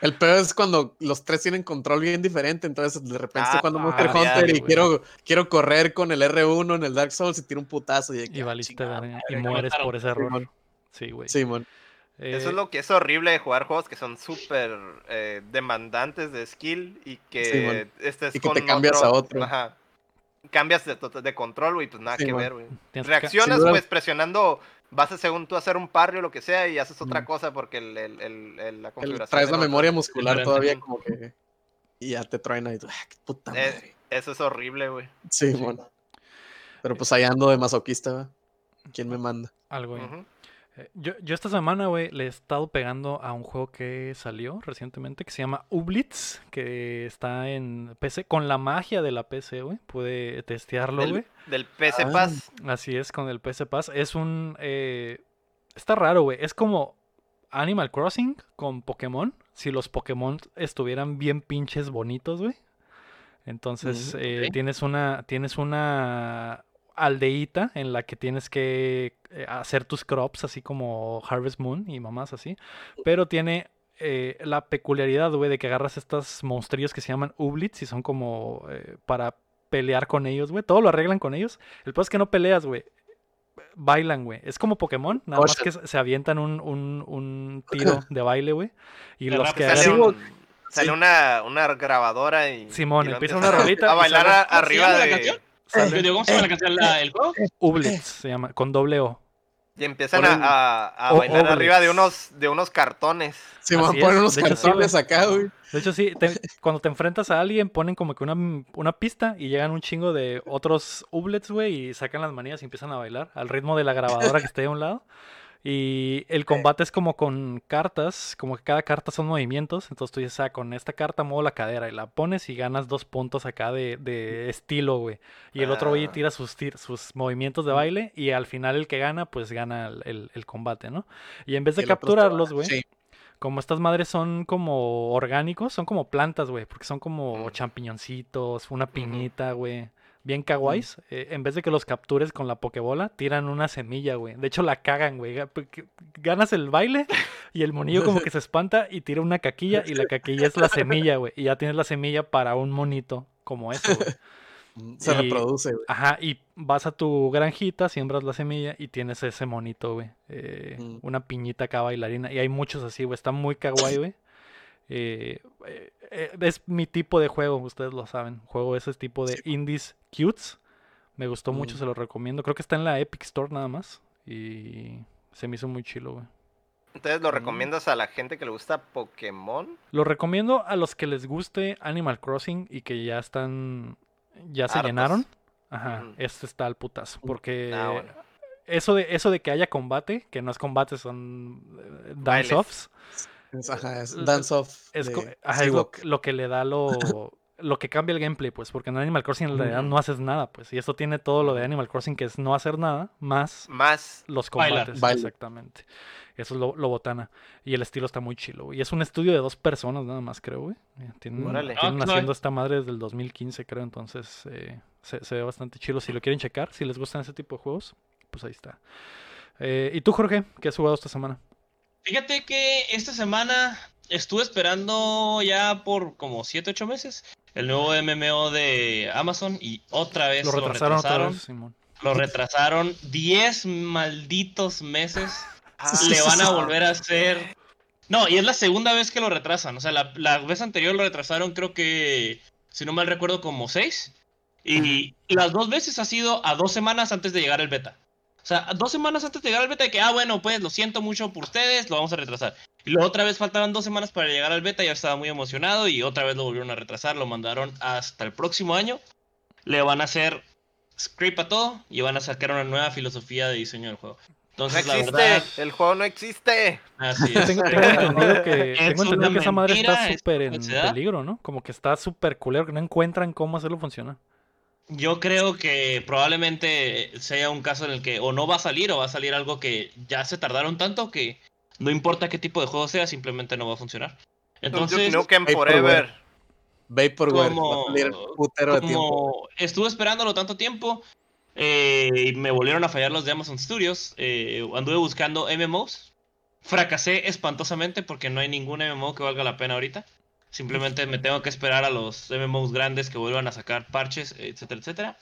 El peor es cuando los tres tienen control bien diferente, entonces de repente Ah, estoy jugando Monster ah, Hunter y quiero, quiero correr con el R1 en el Dark Souls y tiro un putazo y, que, Y ah, valiste verga, y mueres por ese error. Sí, güey. Simón. Eso Eh, es lo que es horrible de jugar juegos que son súper eh, demandantes de skill y que Simón. estés Y que con te cambias a otro. Ajá. Cambias de, control, güey, pues nada que ver, güey. Reaccionas, pues, presionando, vas a según tú a hacer un parry o lo que sea y haces otra Mm. cosa porque el, el- el- el- la El- configuración... traes la otro- memoria muscular todavía como que... Y ya te truena y tú, ah, qué puta Eh, madre. Eso es horrible, güey. Simón. Pero pues ahí ando de masoquista, ¿va? ¿Quién me manda? Algo. Ujú. Eh, Yo, yo esta semana, güey, le he estado pegando a un juego que salió recientemente que se llama Ublitz, que está en PC, con la magia de la PC, güey. Pude testearlo, güey. del PC Ah. Pass. Así es, con el PC Pass. Es un... eh, está raro, güey. Es como Animal Crossing con Pokémon. Si los Pokémon estuvieran bien pinches bonitos, güey. Entonces eh, tienes una tienes una aldeíta en la que tienes que eh, hacer tus crops, así como Harvest Moon y mamás así. Pero tiene eh, la peculiaridad, güey, de que agarras estos monstrillos que se llaman Ublits y son como para pelear con ellos, güey. Todo lo arreglan con ellos. El problema es que no peleas, güey. Bailan, güey. Es como Pokémon, nada más que se avientan un, un, un tiro de baile, güey. Y los que Sale una, una grabadora y. Simón, empieza una rolita. A bailar arriba de. ¿Cómo se llama la canción? ¿El juego? Ublitz se llama, con doble O. Y empiezan a, a, bailar arriba de unos, de unos cartones. Sí, van a poner unos cartones acá, güey. De hecho, sí, cuando te enfrentas a alguien, ponen como que una, una pista y llegan un chingo de otros Ublets, güey, y sacan las manías y empiezan a bailar al ritmo de la grabadora que está ahí a un lado. Y el combate es como con cartas, como que cada carta son movimientos. Entonces tú dices, ah, con esta carta muevo la cadera y la pones y ganas dos puntos acá de, de estilo, güey. Y el otro güey ah. tira sus, sus movimientos de baile y al final el que gana, pues gana el, el, combate, ¿no? Y en vez de capturarlos, güey, como estas madres son como orgánicos, son como plantas, güey, porque son como champiñoncitos, una piñita, güey bien kawaiis, eh, en vez de que los captures con la pokebola, tiran una semilla, güey. De hecho, la cagan, güey. Ganas el baile y el monillo como que se espanta y tira una caquilla y la caquilla es la semilla, güey. Y ya tienes la semilla para un monito como eso, güey. Se reproduce, güey. Ajá, y vas a tu granjita, siembras la semilla y tienes ese monito, güey. Eh, mm. Una piñita acá bailarina. Y hay muchos así, güey. Está muy kawaii, güey. Eh, eh, es mi tipo de juego, ustedes lo saben. Juego ese tipo de indies cutes. Me gustó mucho, mm. se lo recomiendo. Creo que está en la Epic Store nada más. Y se me hizo muy chilo, güey. Entonces, ¿lo mm. recomiendas a la gente que le gusta Pokémon? Lo recomiendo a los que les guste Animal Crossing y que ya están. Ya se llenaron. Ajá, este está al putazo. Porque. Ah, eso de, eso de que haya combate, que no es combate, son eh, Ajá, es dance off. Es, lo, que le da lo, lo que cambia el gameplay, pues, porque en Animal Crossing en realidad no haces nada, pues, y esto tiene todo lo de Animal Crossing que es no hacer nada, más, más los combates. Exactamente. Eso es lo, botana. Y el estilo está muy chilo, Y es un estudio de dos personas nada más, creo, güey. Eh, tienen, tienen haciendo esta madre desde el 2015, creo, entonces eh, se, ve bastante chilo. Si lo quieren checar, si les gustan ese tipo de juegos, pues ahí está. Eh, ¿Y tú, Jorge? ¿Qué has jugado esta semana? Fíjate que esta semana estuve esperando ya por como 7, 8 meses el nuevo MMO de Amazon y otra vez lo retrasaron. Lo retrasaron, 10 malditos meses. Ah. le van a volver a hacer. No, y es la segunda vez que lo retrasan. O sea, la, vez anterior lo retrasaron, creo que, si no mal recuerdo, como 6. Y, y las dos veces ha sido a dos semanas antes de llegar el beta. O sea, dos semanas antes de llegar al beta, de que, ah, bueno, pues lo siento mucho por ustedes, lo vamos a retrasar. Y luego otra vez faltaban dos semanas para llegar al beta, ya estaba muy emocionado y otra vez lo volvieron a retrasar, lo mandaron hasta el próximo año. Le van a hacer script a todo y van a sacar una nueva filosofía de diseño del juego. Entonces, no existe, el juego no existe. Así es. Tengo, entendido que, tengo que esa madre está súper en peligro, ¿no? Como que está súper culero, que no encuentran cómo hacerlo funcionar. Yo creo que probablemente sea un caso en el que o no va a salir o va a salir algo que ya se tardaron tanto que no importa qué tipo de juego sea, simplemente no va a funcionar. Entonces, no, que Forever. Vaporware. Como, putero de tiempo. estuve esperándolo tanto tiempo eh, y me volvieron a fallar los de Amazon Studios. Eh, anduve buscando MMOs. Fracasé espantosamente porque no hay ningún MMO que valga la pena ahorita. Simplemente me tengo que esperar a los MMOs grandes que vuelvan a sacar parches, etcétera, etcétera.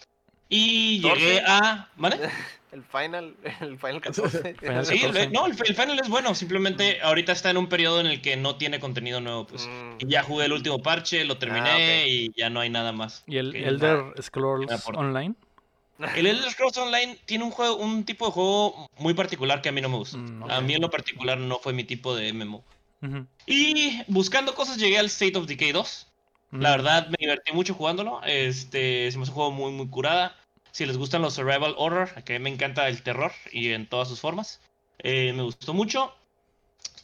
Y llegué a. ¿Vale? El Final, el Final 14. sí, no, el, Final es bueno. Simplemente ahorita está en un periodo en el que no tiene contenido nuevo. Pues mm. ya jugué el último parche, lo terminé ah, y ya no hay nada más. ¿Y el Elder Scrolls Online? El Elder Scrolls Online tiene un juego, un tipo de juego muy particular que a mí no me gusta. Mm, a mí en lo particular no fue mi tipo de MMO. Y buscando cosas llegué al State of Decay 2. La verdad me divertí mucho jugándolo. Este, es un juego muy, muy curada. Si les gustan los survival horror, que me encanta el terror y en todas sus formas. Eh, me gustó mucho.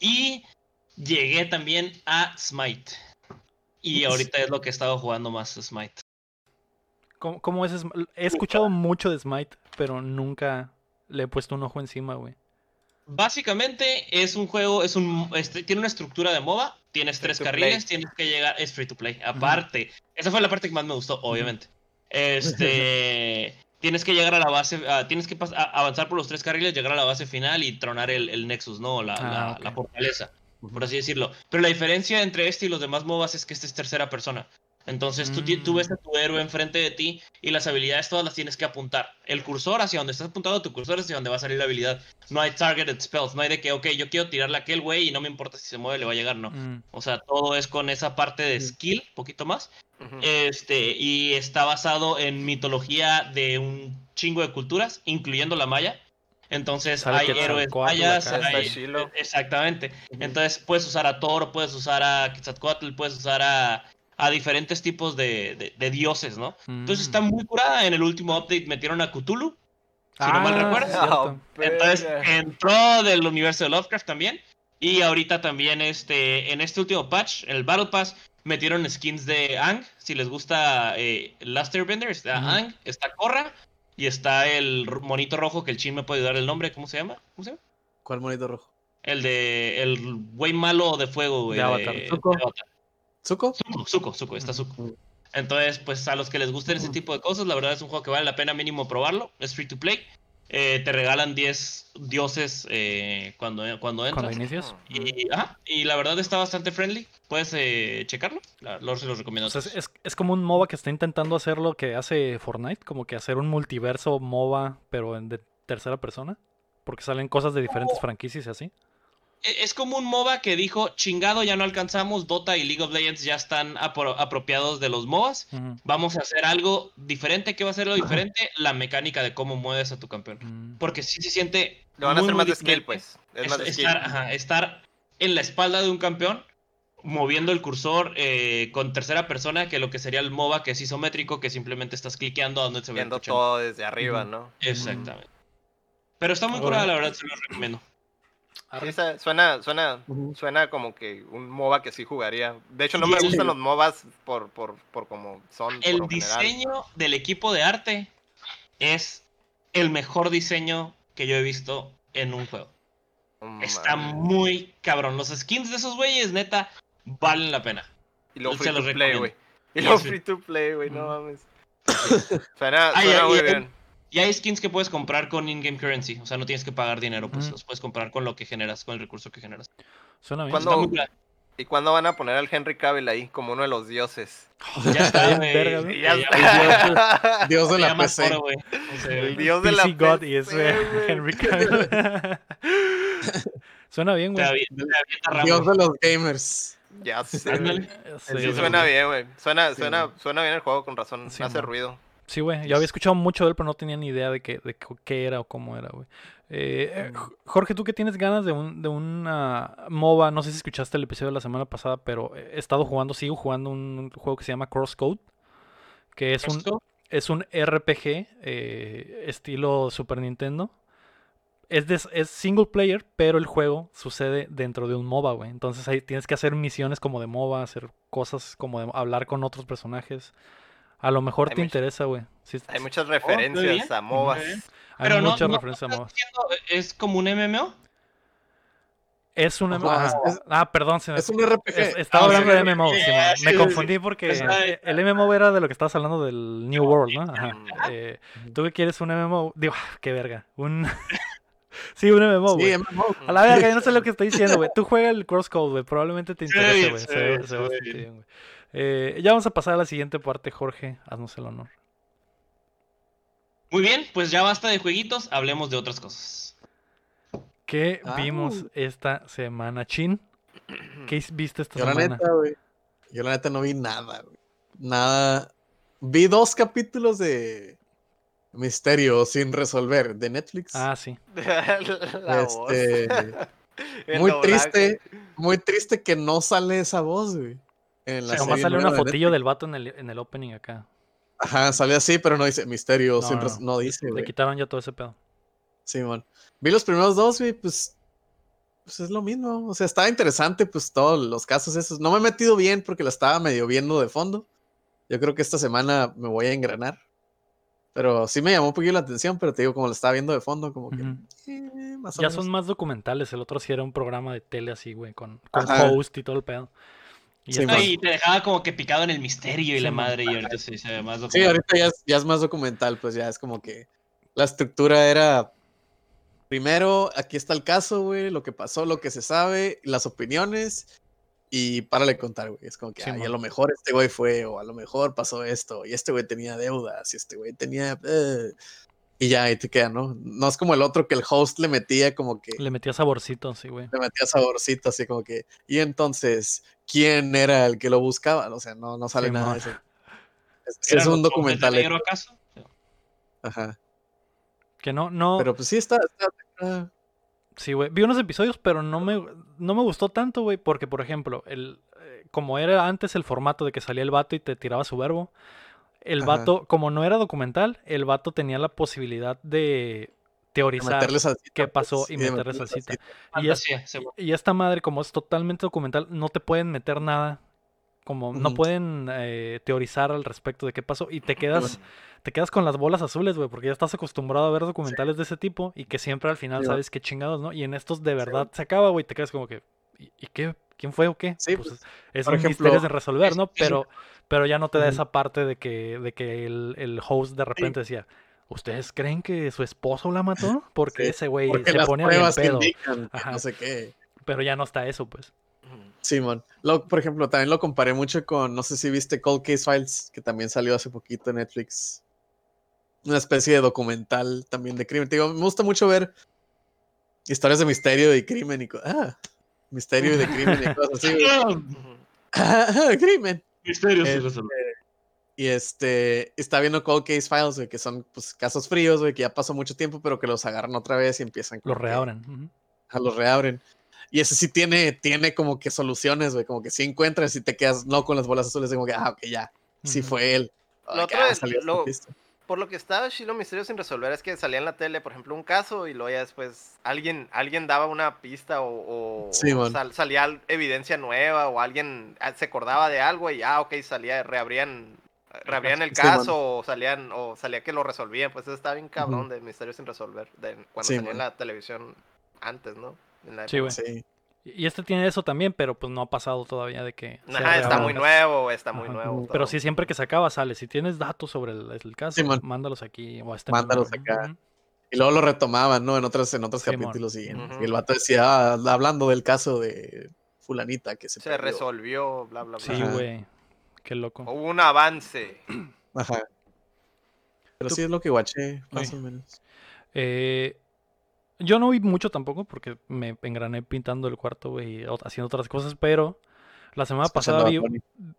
Y llegué también a Smite. Y ahorita es lo que he estado jugando más Smite. ¿Cómo, es? He escuchado mucho de Smite, pero nunca le he puesto un ojo encima, güey. Básicamente es un juego, es un, este, tiene una estructura de MOBA, tienes tres carriles, tienes que llegar, es free to play. Aparte, esa fue la parte que más me gustó, obviamente. Este, tienes que llegar a la base, ah, tienes que avanzar por los tres carriles, llegar a la base final y tronar el, Nexus, ¿no? La, ah, la fortaleza, por así decirlo. Pero la diferencia entre este y los demás MOBAs es que este es tercera persona. Entonces tú, tú, ves a tu héroe enfrente de ti y las habilidades todas las tienes que apuntar. El cursor hacia donde estás apuntado, tu cursor es hacia donde va a salir la habilidad. No hay targeted spells, no hay de que, ok, yo quiero tirarle a aquel güey y no me importa si se mueve, le va a llegar, no. Mm. O sea, todo es con esa parte de skill, poquito más. Este, y está basado en mitología de un chingo de culturas, incluyendo la maya. Entonces hay héroes mayas, exactamente. Entonces puedes usar a Thor, puedes usar a Quetzalcoatl, puedes usar a a diferentes tipos de, dioses, ¿no? Entonces está mm. muy curada. En el último update metieron a Cthulhu, si no mal ah, recuerdo. Entonces entró del universo de Lovecraft también. Y ahorita también este, en este último patch, el Battle Pass, metieron skins de Ang. Si les gusta eh, Last Airbender, está Ang, está Korra y está el monito rojo que el chin me puede dar el nombre. ¿Cómo se llama? ¿Cómo se llama? ¿Cuál monito rojo? El de el güey malo de fuego, güey. De Avatar. ¿Zuko? Zuko, Zuko, está Zuko. Entonces, pues a los que les gusten ese tipo de cosas, la verdad es un juego que vale la pena mínimo probarlo. Es free to play. Eh, te regalan 10 dioses eh, cuando, cuando entras. Cuando inicias. Y, la verdad está bastante friendly. Puedes eh, checarlo. se los recomiendo. es, como un MOBA que está intentando hacer lo que hace Fortnite, como que hacer un multiverso MOBA, pero en de tercera persona. Porque salen cosas de diferentes franquicias y así. E-, es como un MOBA que dijo, chingado, ya no alcanzamos, Dota y League of Legends ya están apropiados de los MOBAs, vamos a hacer algo diferente, ¿qué va a ser lo diferente? La mecánica de cómo mueves a tu campeón. Porque sí se siente... Lo van a hacer más de skill, pues. estar, estar en la espalda de un campeón, moviendo el cursor eh, con tercera persona, que lo que sería el MOBA, que es isométrico, que simplemente estás cliqueando a donde se ve. Viendo todo desde arriba, ¿no? Exactamente. Pero está muy curada, la verdad, se lo recomiendo suena, suena, suena como que un MOBA que sí jugaría. De hecho, no me gustan los MOBAs por, por, por como son. El diseño del equipo de arte es el mejor diseño que yo he visto en un juego. Está muy cabrón. Los skins de esos güeyes, neta, valen la pena. Y los free to play, güey. Y los free to play, güey, no mames. suena, suena muy bien. Y hay skins que puedes comprar con in-game currency. O sea, no tienes que pagar dinero, pues los puedes comprar con lo que generas, con el recurso que generas. Suena bien. ¿Cuándo, ¿Y cuándo van a poner al Henry Cavill ahí como uno de los dioses? ya está, verga, Dios, de la PC. el dios de la PC. God y es Henry Cavill. suena bien, güey. Dios de los gamers. Ya sé. Sí, suena bien, güey. Suena, suena, suena bien el juego, con razón. hace ruido. Sí, güey. Yo había escuchado mucho de él, pero no tenía ni idea de qué, de qué era o cómo era, güey. Eh, mm. Jorge, tú que tienes ganas de, un, de una MOBA, no sé si escuchaste el episodio de la semana pasada, pero he estado jugando, sigo jugando un juego que se llama Crosscode, que es un, es un RPG eh, estilo Super Nintendo. Es, es single player, pero el juego sucede dentro de un MOBA, güey. Entonces ahí tienes que hacer misiones como de MOBA, hacer cosas como de hablar con otros personajes. A lo mejor te interesa, güey. hay muchas oh, referencias a MOBAs. Hay Pero muchas referencias a MOBAs. ¿Es como un MMO? Es un MMO. Ah, perdón. Se Es un RPG. estaba hablando de MMO. me confundí porque el MMO era de lo que estabas hablando del New World, ¿no? Ajá. Eh, ¿Tú qué quieres un MMO? Digo, qué verga. Un. Sí, un MMO, güey. Sí, MMO. A la verga, yo no sé lo que estoy diciendo, güey. Tú juega el Crosscode, güey. Probablemente te interese, güey. se, se, va a bien, güey. Eh, ya vamos a pasar a la siguiente parte, Jorge. Haznos el honor. Muy bien, pues ya basta de jueguitos, hablemos de otras cosas. ¿Qué ah. vimos esta semana, Chin? ¿Qué viste esta semana? La neta, güey. Yo la neta no vi nada, güey. Nada. Vi dos capítulos de Misterio sin resolver de Netflix. Ah, sí. este, muy triste, muy triste que no sale esa voz, güey. En la nomás sale una fotillo del vato en el, en el opening acá. Ajá, sale así, pero no dice misterio, siempre no, dice, Le quitaron ya todo ese pedo. Sí, man. Vi los primeros dos, güey, pues, pues es lo mismo. O sea, estaba interesante, pues, todos los casos esos. No me he metido bien porque la estaba medio viendo de fondo. Yo creo que esta semana me voy a engranar. Pero sí me llamó un poquito la atención, pero te digo, como lo estaba viendo de fondo, como que. Eh, ya son más documentales. El otro sí era un programa de tele así, güey, con, con host y todo el pedo. Y, te dejaba como que picado en el misterio y la madre, y ahorita sí se ve más documental. Sí, ahorita ya es, más documental, pues ya es como que la estructura era. Primero, aquí está el caso, güey, lo que pasó, lo que se sabe, las opiniones, y párale de contar, güey. Es como que a lo mejor este güey fue, o a lo mejor pasó esto, y este güey tenía deudas, y este güey tenía. Eh, y ya ahí te queda, ¿no? No es como el otro que el host le metía como que. Le metía saborcito, sí, güey. Le metía saborcito, así como que. Y entonces, ¿quién era el que lo buscaba? O sea, no, no sale nada de eso. Es, un documental. negro acaso? Ajá. Que no, no. Pero pues sí está Sí, güey. Vi unos episodios, pero no me, no me gustó tanto, güey, porque, por ejemplo, el, eh, como era antes el formato de que salía el vato y te tiraba su verbo, el vato, como no era documental, el vato tenía la posibilidad de teorizar qué pasó y meterle salsita. Y, y, esta madre, como es totalmente documental, no te pueden meter nada. Como no pueden eh, teorizar al respecto de qué pasó y te quedas te quedas con las bolas azules, güey, porque ya estás acostumbrado a ver documentales de ese tipo y que siempre al final sabes qué chingados, ¿no? Y en estos de verdad se acaba, güey, te quedas como que, ¿y, qué? ¿Quién fue o qué? Sí, pues, pues es un misterio de resolver, ¿no? Pero, pero ya no te da esa parte de que, de que el, el host de repente decía, ¿Ustedes creen que su esposo la mató? Porque ese güey se pone a bien pedo. no sé qué. Pero ya no está eso, pues. Simón. Sí, por ejemplo, también lo comparé mucho con, no sé si viste Cold Case Files, que también salió hace poquito en Netflix una especie de documental también de crimen. Te digo, me gusta mucho ver historias de misterio y crimen y ah, misterio y de crimen y cosas así. crimen. Misterios este, y este, está viendo Cold Case Files, que son pues, casos fríos, güey, que ya pasó mucho tiempo, pero que los agarran otra vez y empiezan. Los reabren. A los reabren. Y ese sí tiene, tiene como que soluciones, güey, como que si encuentras y te quedas no con las bolas azules, como que, ah, ok, ya, sí fue él. Lo otro es, lo, por lo que estaba Shiloh Misterio sin resolver es que salía en la tele, por ejemplo, un caso y luego ya después alguien, alguien daba una pista o, salía evidencia nueva o alguien ah, se acordaba de algo y ah, ok, salía, reabrían, reabrían el caso o salían o salía que lo resolvían. Pues eso estaba bien cabrón de Misterio sin resolver de, cuando salía en la televisión antes, ¿no? sí, Sí. Y este tiene eso también, pero pues no ha pasado todavía de que. Ajá, está muy nuevo, está muy nuevo. Pero sí, siempre que se acaba sale. Si tienes datos sobre el, caso, mándalos aquí. O este mándalos acá. Y luego lo retomaban, ¿no? En otros, en otros capítulos. Y, el vato decía, ah, hablando del caso de Fulanita que se. Se resolvió, bla, bla, bla. Sí, güey. Qué loco. Hubo un avance. Ajá. Pero sí es lo que guaché, más o menos. Eh, yo no vi mucho tampoco porque me engrané pintando el cuarto, güey, haciendo otras cosas, pero la semana pasada vi,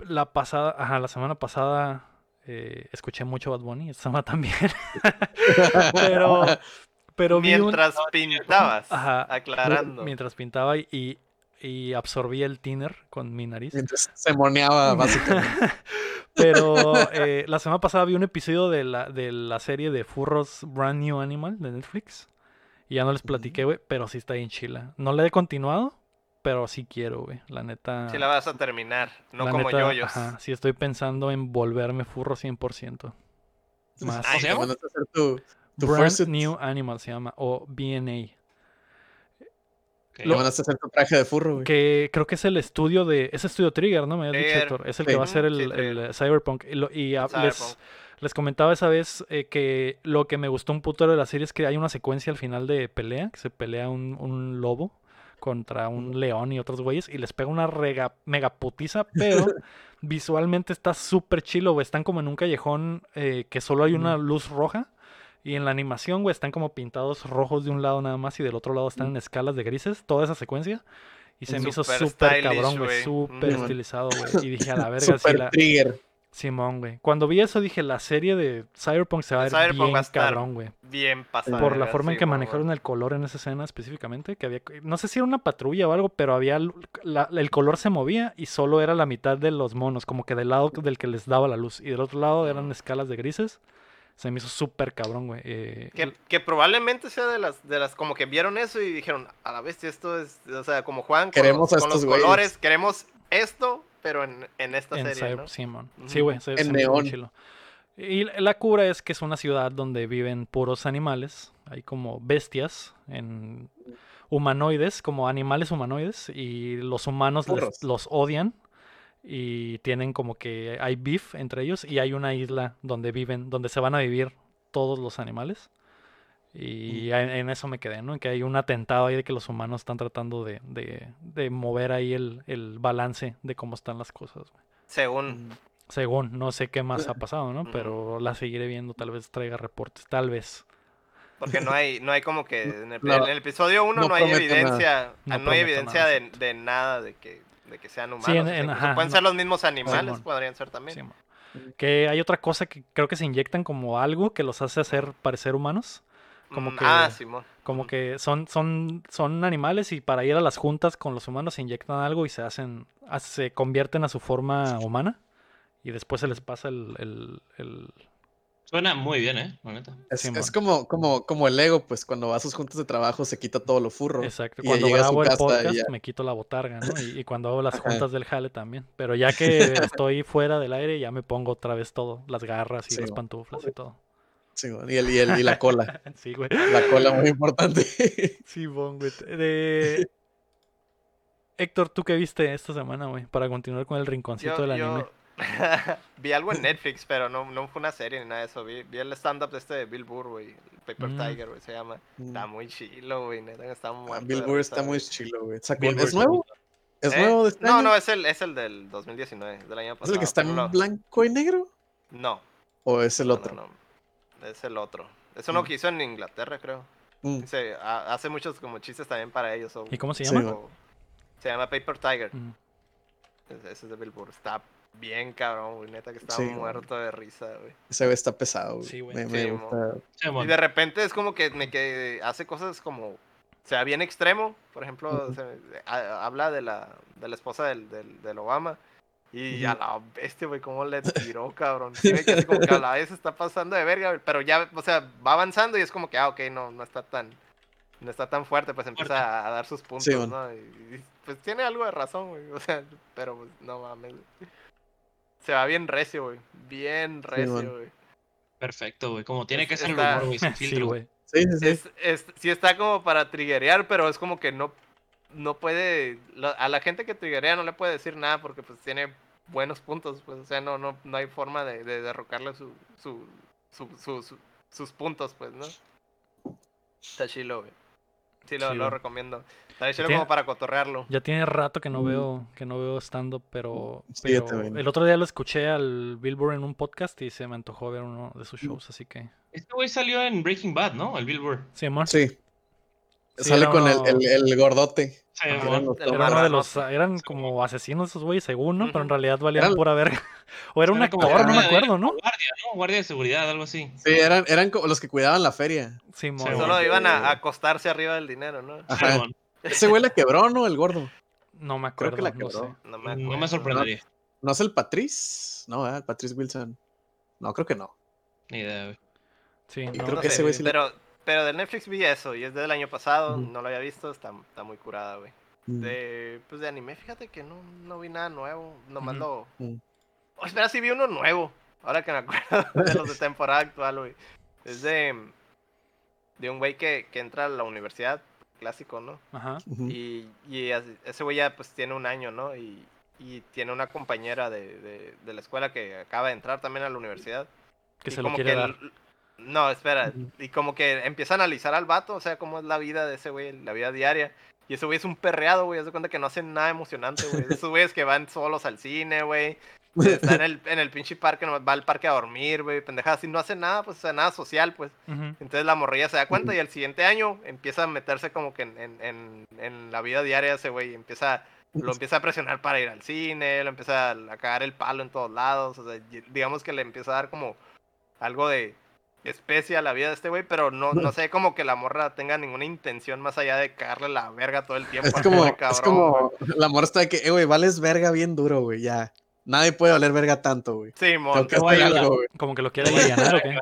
la pasada, ajá, la semana pasada eh, escuché mucho Bad Bunny, esta semana también. pero pero mientras pintabas, aclarando. Mientras pintaba y, y absorbí el tiner con mi nariz. Mientras se moneaba, básicamente. Pero eh, la semana pasada vi un episodio de la, de la serie de Furros Brand New Animal de Netflix. Y ya no les platiqué, güey, pero sí está bien chila. No la he continuado, pero sí quiero, güey. La neta. Sí la vas a terminar, no como yo yoyos. Ajá, sí estoy pensando en volverme furro 100%. Más. Ay, ¿Cómo a hacer tu, Brand New Animal se llama, o BNA. Lo van a hacer tu traje de furro, güey. Que creo que es el estudio de. Es estudio Trigger, ¿no? Me habías dicho, Héctor. Es el que va a hacer el, el Cyberpunk. Y, y les, les comentaba esa vez eh, que lo que me gustó un puto de la serie es que hay una secuencia al final de pelea, que se pelea un, un lobo contra un león y otros güeyes y les pega una rega, mega putiza, pero visualmente está súper chilo, güey. Están como en un callejón eh, que solo hay una luz roja. Y en la animación, güey, están como pintados rojos de un lado nada más y del otro lado están en escalas de grises, toda esa secuencia. Y se me hizo súper cabrón, güey, súper estilizado, güey. Y dije, a la verga, si la... trigger. Simón, güey. Cuando vi eso dije, la serie de Cyberpunk se va a ver bien cabrón, güey. Bien pasada. Por la forma en que manejaron el color en esa escena específicamente, que había, no sé si era una patrulla o algo, pero había, el color se movía y solo era la mitad de los monos, como que del lado del que les daba la luz. Y del otro lado eran escalas de grises. Se me hizo súper cabrón, güey. Eh, que, probablemente sea de las, de las, como que vieron eso y dijeron, a la bestia, esto es, o sea, como Juan, queremos con, los colores, queremos esto, pero en, en esta serie. Simon. Sí, güey. En neón. Y la cura es que es una ciudad donde viven puros animales. Hay como bestias en humanoides, como animales humanoides. Y los humanos los odian. Y tienen como que hay beef entre ellos. Y hay una isla donde viven, donde se van a vivir todos los animales. Y en, eso me quedé, ¿no? Que hay un atentado ahí de que los humanos están tratando de, de, mover ahí el, el, balance de cómo están las cosas. Según. Según, no sé qué más ha pasado, ¿no? Pero la seguiré viendo, tal vez traiga reportes, tal vez. Porque no hay, no hay como que en el, episodio 1 no, hay evidencia, no, hay evidencia de, de, nada de que, de que sean humanos. pueden ser los mismos animales, podrían ser también. que hay otra cosa que creo que se inyectan como algo que los hace hacer parecer humanos. Como mm, que, ah, como que son, son, son animales y para ir a las juntas con los humanos se inyectan algo y se hacen, se convierten a su forma humana y después se les pasa el, Suena muy bien, ¿eh? Es, como, como, como el ego, pues cuando va a sus juntas de trabajo se quita todo lo furro. Exacto. Cuando grabo el podcast me quito la botarga, ¿no? Y, cuando hago las juntas del jale también. Pero ya que estoy fuera del aire ya me pongo otra vez todo. Las garras y las pantuflas y todo. Sí, y, el, y, el, y la cola. sí, güey. La cola muy importante. sí, bon, güey. De... Héctor, ¿tú qué viste esta semana, güey? Para continuar con el rinconcito del anime. vi algo en Netflix, pero no, no fue una serie ni nada de eso. Vi, vi el stand-up de este de Bill Burr, güey. Paper mm. Tiger, güey, se llama. Mm. Está muy chilo, güey. Está muy ah, Bill Burr está muy chilo, güey. ¿Es nuevo? ¿Es ¿Eh? nuevo de este No, no, es el, es el del 2019, del año pasado. ¿Es el que está en blanco y negro? No. ¿O es el otro? No, no, Es el otro. Es uno mm. que hizo en Inglaterra, creo. hace muchos como chistes también para ellos. ¿Y cómo se llama? se llama Paper Tiger. Ese es de Bill Burr. Está bien cabrón, güey. Neta que estaba muerto de risa, güey. Ese güey está pesado, güey. Sí, güey. Y de repente es como que me que hace cosas como. O sea, bien extremo. Por ejemplo, habla de la, de la esposa del, del, del Obama. Y a la bestia, güey, cómo le tiró, cabrón. Sí, que así como que a la vez está pasando de verga, pero ya, o sea, va avanzando y es como que, ah, ok, no, no está tan, no está tan fuerte, pues empieza a dar sus puntos, ¿no? Y, pues tiene algo de razón, güey, o sea, pero pues, no mames. Se va bien recio, güey. Bien recio, güey. Perfecto, güey. Como tiene que ser el humor, güey, sin filtro, güey. Sí, sí, sí. Es, sí está como para triggerear, pero es como que no, no puede... A la gente que triggerea no le puede decir nada porque pues tiene buenos puntos, pues, o sea, no, no, no hay forma de, de derrocarle su, su, su, sus puntos, pues, ¿no? Está chilo, güey. Sí, lo, lo recomiendo. Está como para cotorrearlo. Ya tiene rato que no veo, que no veo stand-up, pero, el otro día lo escuché al Billboard en un podcast y se me antojó ver uno de sus shows, así que. Este güey salió en Breaking Bad, ¿no? El Billboard. Sí. Sí. Sale con el, el, gordote. eran, los, eran como asesinos esos güeyes, según, ¿no? Pero en realidad valían pura verga. o era un actor, no me acuerdo, ¿no? Guardia, ¿no? Guardia de seguridad, algo así. Sí, eran, eran como los que cuidaban la feria. Sí, Solo iban a acostarse arriba del dinero, ¿no? Ajá. Ese güey la quebró, ¿no? El gordo. No me acuerdo. Creo que la quebró. No, me sorprendería. No, es el Patrice? No, ¿eh? Patrice Wilson. No, creo que no. Ni idea, güey. Sí, no, creo que ese güey sí pero, pero de Netflix vi eso y es del año pasado, no lo había visto, está, está muy curada, güey. De, pues de anime, fíjate que no, no vi nada nuevo, nomás lo... Oh, espera, sí vi uno nuevo, ahora que me acuerdo de los de temporada actual, güey. Es de, de un güey que, que entra a la universidad clásico, ¿no? Ajá. Y, y ese güey ya pues tiene un año, ¿no? Y, y tiene una compañera de, de, la escuela que acaba de entrar también a la universidad. Que se lo quiere dar. No, espera. Y como que empieza a analizar al vato, o sea, cómo es la vida de ese güey, la vida diaria. Y ese güey es un perreado, güey. Haz cuenta que no hacen nada emocionante, güey. Esos güeyes que van solos al cine, güey. Está en el, en el pinche parque, va al parque a dormir, güey, pendejada, así no hace nada, pues, o sea, nada social, pues. Entonces la morrilla se da cuenta y al siguiente año empieza a meterse como que en, en, en, la vida diaria ese güey, empieza, lo empieza a presionar para ir al cine, lo empieza a, cagar el palo en todos lados, o sea, digamos que le empieza a dar como algo de especie a la vida de este güey, pero no, no sé como que la morra tenga ninguna intención más allá de cagarle la verga todo el tiempo. Es como, es como la morra está de que, eh, güey, vales verga bien duro, güey, ya. Nadie puede oler verga tanto, güey. Sí, mon. Como que lo quiere aliviar, ¿o qué?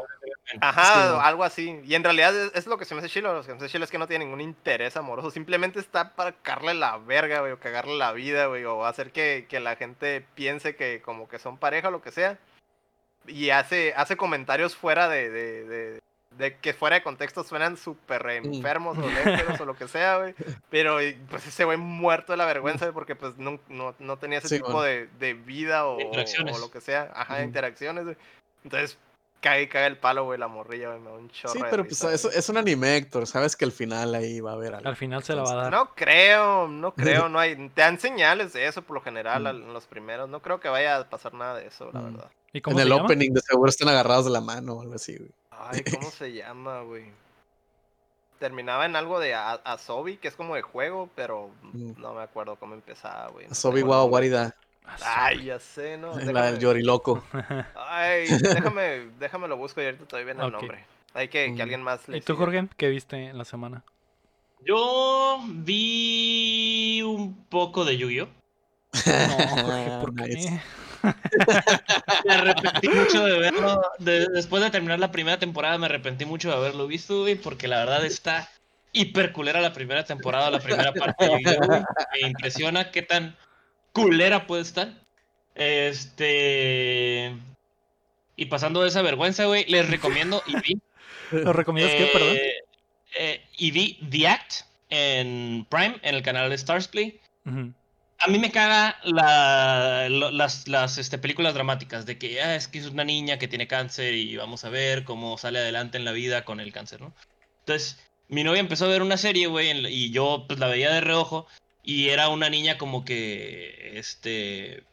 Ajá, algo así. Y en realidad es, lo que se me hace chilo. Lo que se me hace chilo es que no tiene ningún interés amoroso. Simplemente está para cagarle la verga, güey, o cagarle la vida, güey, o hacer que, que, la gente piense que como que son pareja o lo que sea. Y hace, hace comentarios fuera de, de, de, de que fuera de contexto suenan súper enfermos o léperos o lo que sea, güey. Pero pues ese güey muerto de la vergüenza porque pues no, no, no tenía ese Sí, tipo bueno. de, de vida o, o lo que sea. Ajá, interacciones, güey. Entonces cae y cae el palo, güey, la morrilla, güey, me da un chorro Sí, pero pues risa, güey. es un anime, Héctor. Sabes que al final ahí va a haber algo. Al final se la va a dar. No creo, no creo, no hay. Te dan señales de eso por lo general Mm. al- en los primeros. No creo que vaya a pasar nada de eso, la Mm. verdad. ¿Y En cómo el llama? opening de seguro están agarrados de la mano o algo así, güey. Ay, ¿cómo se llama, güey? Terminaba en algo de A- Asobi, que es como de juego, pero Mm. no me acuerdo cómo empezaba, güey. no Sobi tengo el Wow nombre. Ay, ya sé, ¿no? La del Déjame, Yoriloco. ay, déjame, déjame lo busco y ahorita todavía viene el nombre. Hay que, Mm. que alguien más le ¿Y tú, siga. Jorge? ¿Qué viste en la semana? Yo vi un poco de Yu-Gi-Oh! No, Jorge, ¿por qué? Me arrepentí mucho de verlo. de- después de terminar la primera temporada, me arrepentí mucho de haberlo visto, güey, porque la verdad está hiper culera la primera temporada, la primera parte de Yu-Gi-Oh! Me impresiona qué tan culera puede estar. Este. Y pasando de esa vergüenza, güey, les recomiendo y vi. ¿Lo recomiendas qué, perdón? eh, eh, y vi The Act en Prime, en el canal de Stars Play. A mí me caga la- las, las este, películas dramáticas de que ah, es que es una niña que tiene cáncer y vamos a ver cómo sale adelante en la vida con el cáncer, ¿no? Entonces, mi novia empezó a ver una serie, güey, y yo pues la veía de reojo y era una niña como que, este,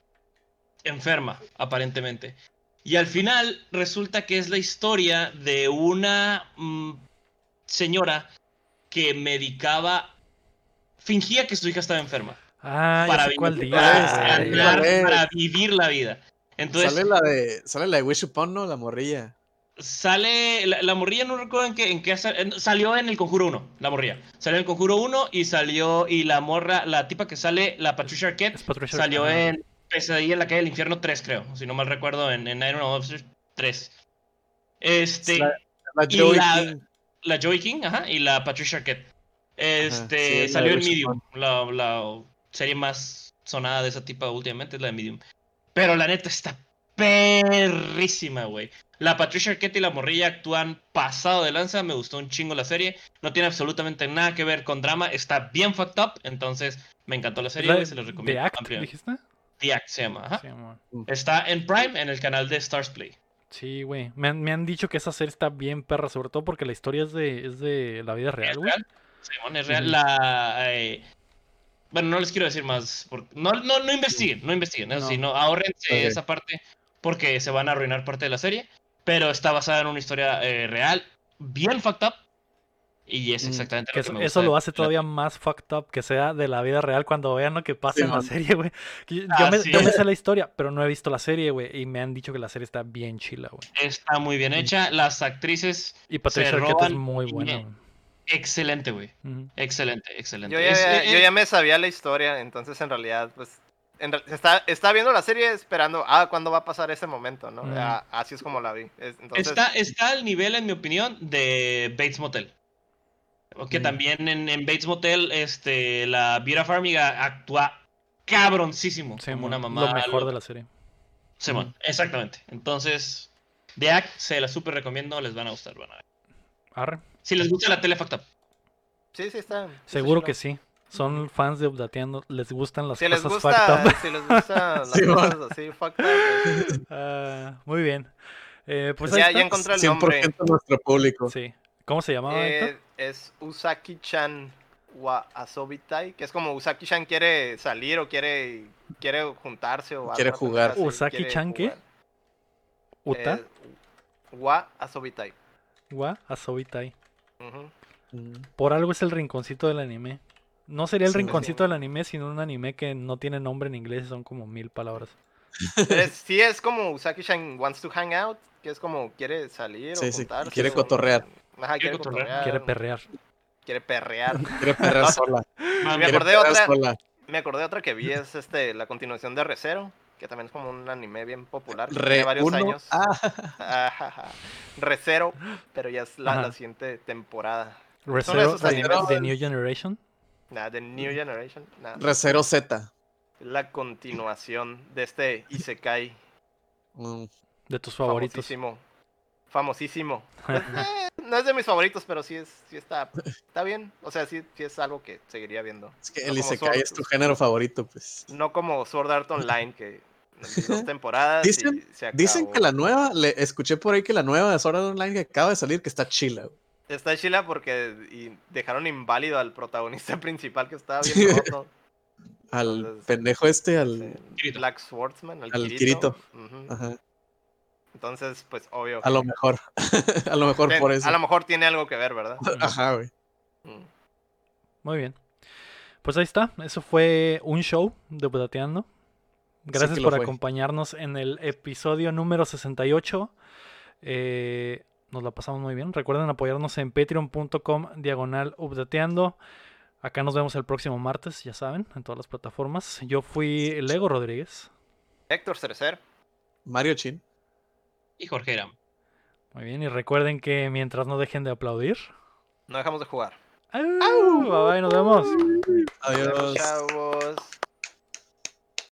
enferma, aparentemente. Y al final resulta que es la historia de una mm, señora que medicaba, fingía que su hija estaba enferma Ah, para, cuál vivir, día. para ganar, para vivir la vida. Entonces, sale la de. Sale la de Wish Upon, ¿no? La morrilla. Sale. La, la morrilla no recuerdo en qué, en qué sal- en- salió en el conjuro 1, la morrilla. Salió en el conjuro 1 y salió. Y la morra, la tipa que sale, la Patricia Arquette, Es Patricia salió Arquette, en Pesadilla en la calle del infierno 3, creo. Si no mal recuerdo, en, en Iron Officer 3. Este. La- La Y la- King. La Joey King, ajá, y la Patricia Arquette. Este, sí, es la salió en Medium, la, la serie más sonada de esa tipa últimamente es la de Medium. Pero la neta está perrísima, güey. La Patricia Arquette y la morrilla actúan pasado de lanza, me gustó un chingo la serie. No tiene absolutamente nada que ver con drama, está bien fucked up, entonces me encantó la serie, ¿La güey, de- se los ¿The recomiendo Act, ampliamente. dijiste? The Act se llama, ajá. Sí. Está en Prime, en el canal de Stars Play. Sí, güey. Me han, me han dicho que esa serie está bien perra, sobre todo porque la historia es de, es de la vida real, ¿Es güey. real? Simón, es real. La. eh, bueno, no les quiero decir más. porque- no, no, no investiguen, no investiguen. Eso No. sí, no, ahórrense Ok. esa parte porque se van a arruinar parte de la serie. Pero está basada en una historia eh, real, bien fucked up. Y es Mm, exactamente Que lo que eso, me eso lo hace todavía más fucked up que sea de la vida real cuando vean lo que pasa en la serie, güey. Que Yo, yo Ah, me, sí. yo me sé la historia, pero no he visto la serie, güey. Y me han dicho que la serie está bien chila, güey. Está muy bien hecha. Las actrices, Y Patricia Arquette es muy buena, güey. excelente, güey. Excelente, excelente. Yo ya, Es- eh, yo ya me sabía la historia, entonces en realidad, pues, en está, está viendo la serie esperando, ah, ¿cuándo va a pasar ese momento, no? Mm. Ah, así es como la vi. Entonces, Está, está al nivel, en mi opinión, de Bates Motel. Que Mm. también en, en Bates Motel, este, la Vera Farmiga actúa cabroncísimo Sí, como una mamá. Lo mejor de la serie. Simón, exactamente. Entonces, The Act se la súper recomiendo, les van a gustar. van a ver. Arre. Si les gusta la tele fucked up. sí, sí está. Seguro que sí. Son fans de Updateando. Les gustan las Si les cosas gusta, fucked up. si les gustan las Sí, cosas así, fuck that, Ah, muy bien. Eh, pues pues ya, ya encontré el 100% nombre. nuestro público. Sí. ¿Cómo se llamaba? Eh, es Usaki-chan wa Asobitai, que es como Usaki-chan quiere salir o quiere, quiere juntarse o Quiere jugar. ¿Usaki-chan qué? Uta. Eh, wa Asobitai. Wa Asobitai. Mm. Por algo es el rinconcito del anime. No sería el Sí, rinconcito sí. del anime, sino un anime que no tiene nombre en inglés y son como mil palabras. Sí es como Usaki-chan wants to hang out, que es como quiere salir Sí, o juntarse. quiere o- cotorrear. Ajá, quiere Quiere cotorrear. cotorrear. Quiere perrear. Quiere perrear. Quiere perrear sola. Me acordé otra. sola. Me acordé otra que vi, es este, la continuación de Recero, que también es como un anime bien popular. que Re tiene varios uno. años. Ah. Recero, pero ya es la, siguiente temporada. Recero de New Generation. Nada, de New Generation. Nada. Recero Z. La continuación de este Isekai. Mm. De tus favoritos. Famosísimo. Famosísimo. No es de mis favoritos, pero sí, es, sí está, está bien. O sea, sí, sí es algo que seguiría viendo. Es que No el Isekai Sword- es tu género favorito, pues. No como Sword Art Online, que dos temporadas Dicen- y se acabó. Dicen que la nueva, le escuché por ahí que la nueva de Sword Art Online que acaba de salir, que está chila. güey. Está chila porque y dejaron inválido al protagonista principal que estaba bien roto. Al Entonces, pendejo este, al... Sí. Black Swordsman, al, Al Kirito. Ajá. Entonces, pues obvio. A lo que- mejor. a lo mejor ten- por eso. A lo mejor tiene algo que ver, ¿verdad? Ajá, güey. Mm. Muy bien. Pues ahí está. Eso fue un show de Budateando. Gracias por fue. acompañarnos en el episodio número 68. Eh, nos la pasamos muy bien. Recuerden apoyarnos en patreon.com diagonal updateando. Acá nos vemos el próximo martes, ya saben, en todas las plataformas. Yo fui Lego Rodríguez. Héctor Cerecer. Mario Chin. Y Jorge Aram. Muy bien, y recuerden que mientras no dejen de aplaudir. No dejamos de jugar. ¡au! Bye bye, nos vemos. Nos vemos, Adiós. chavos.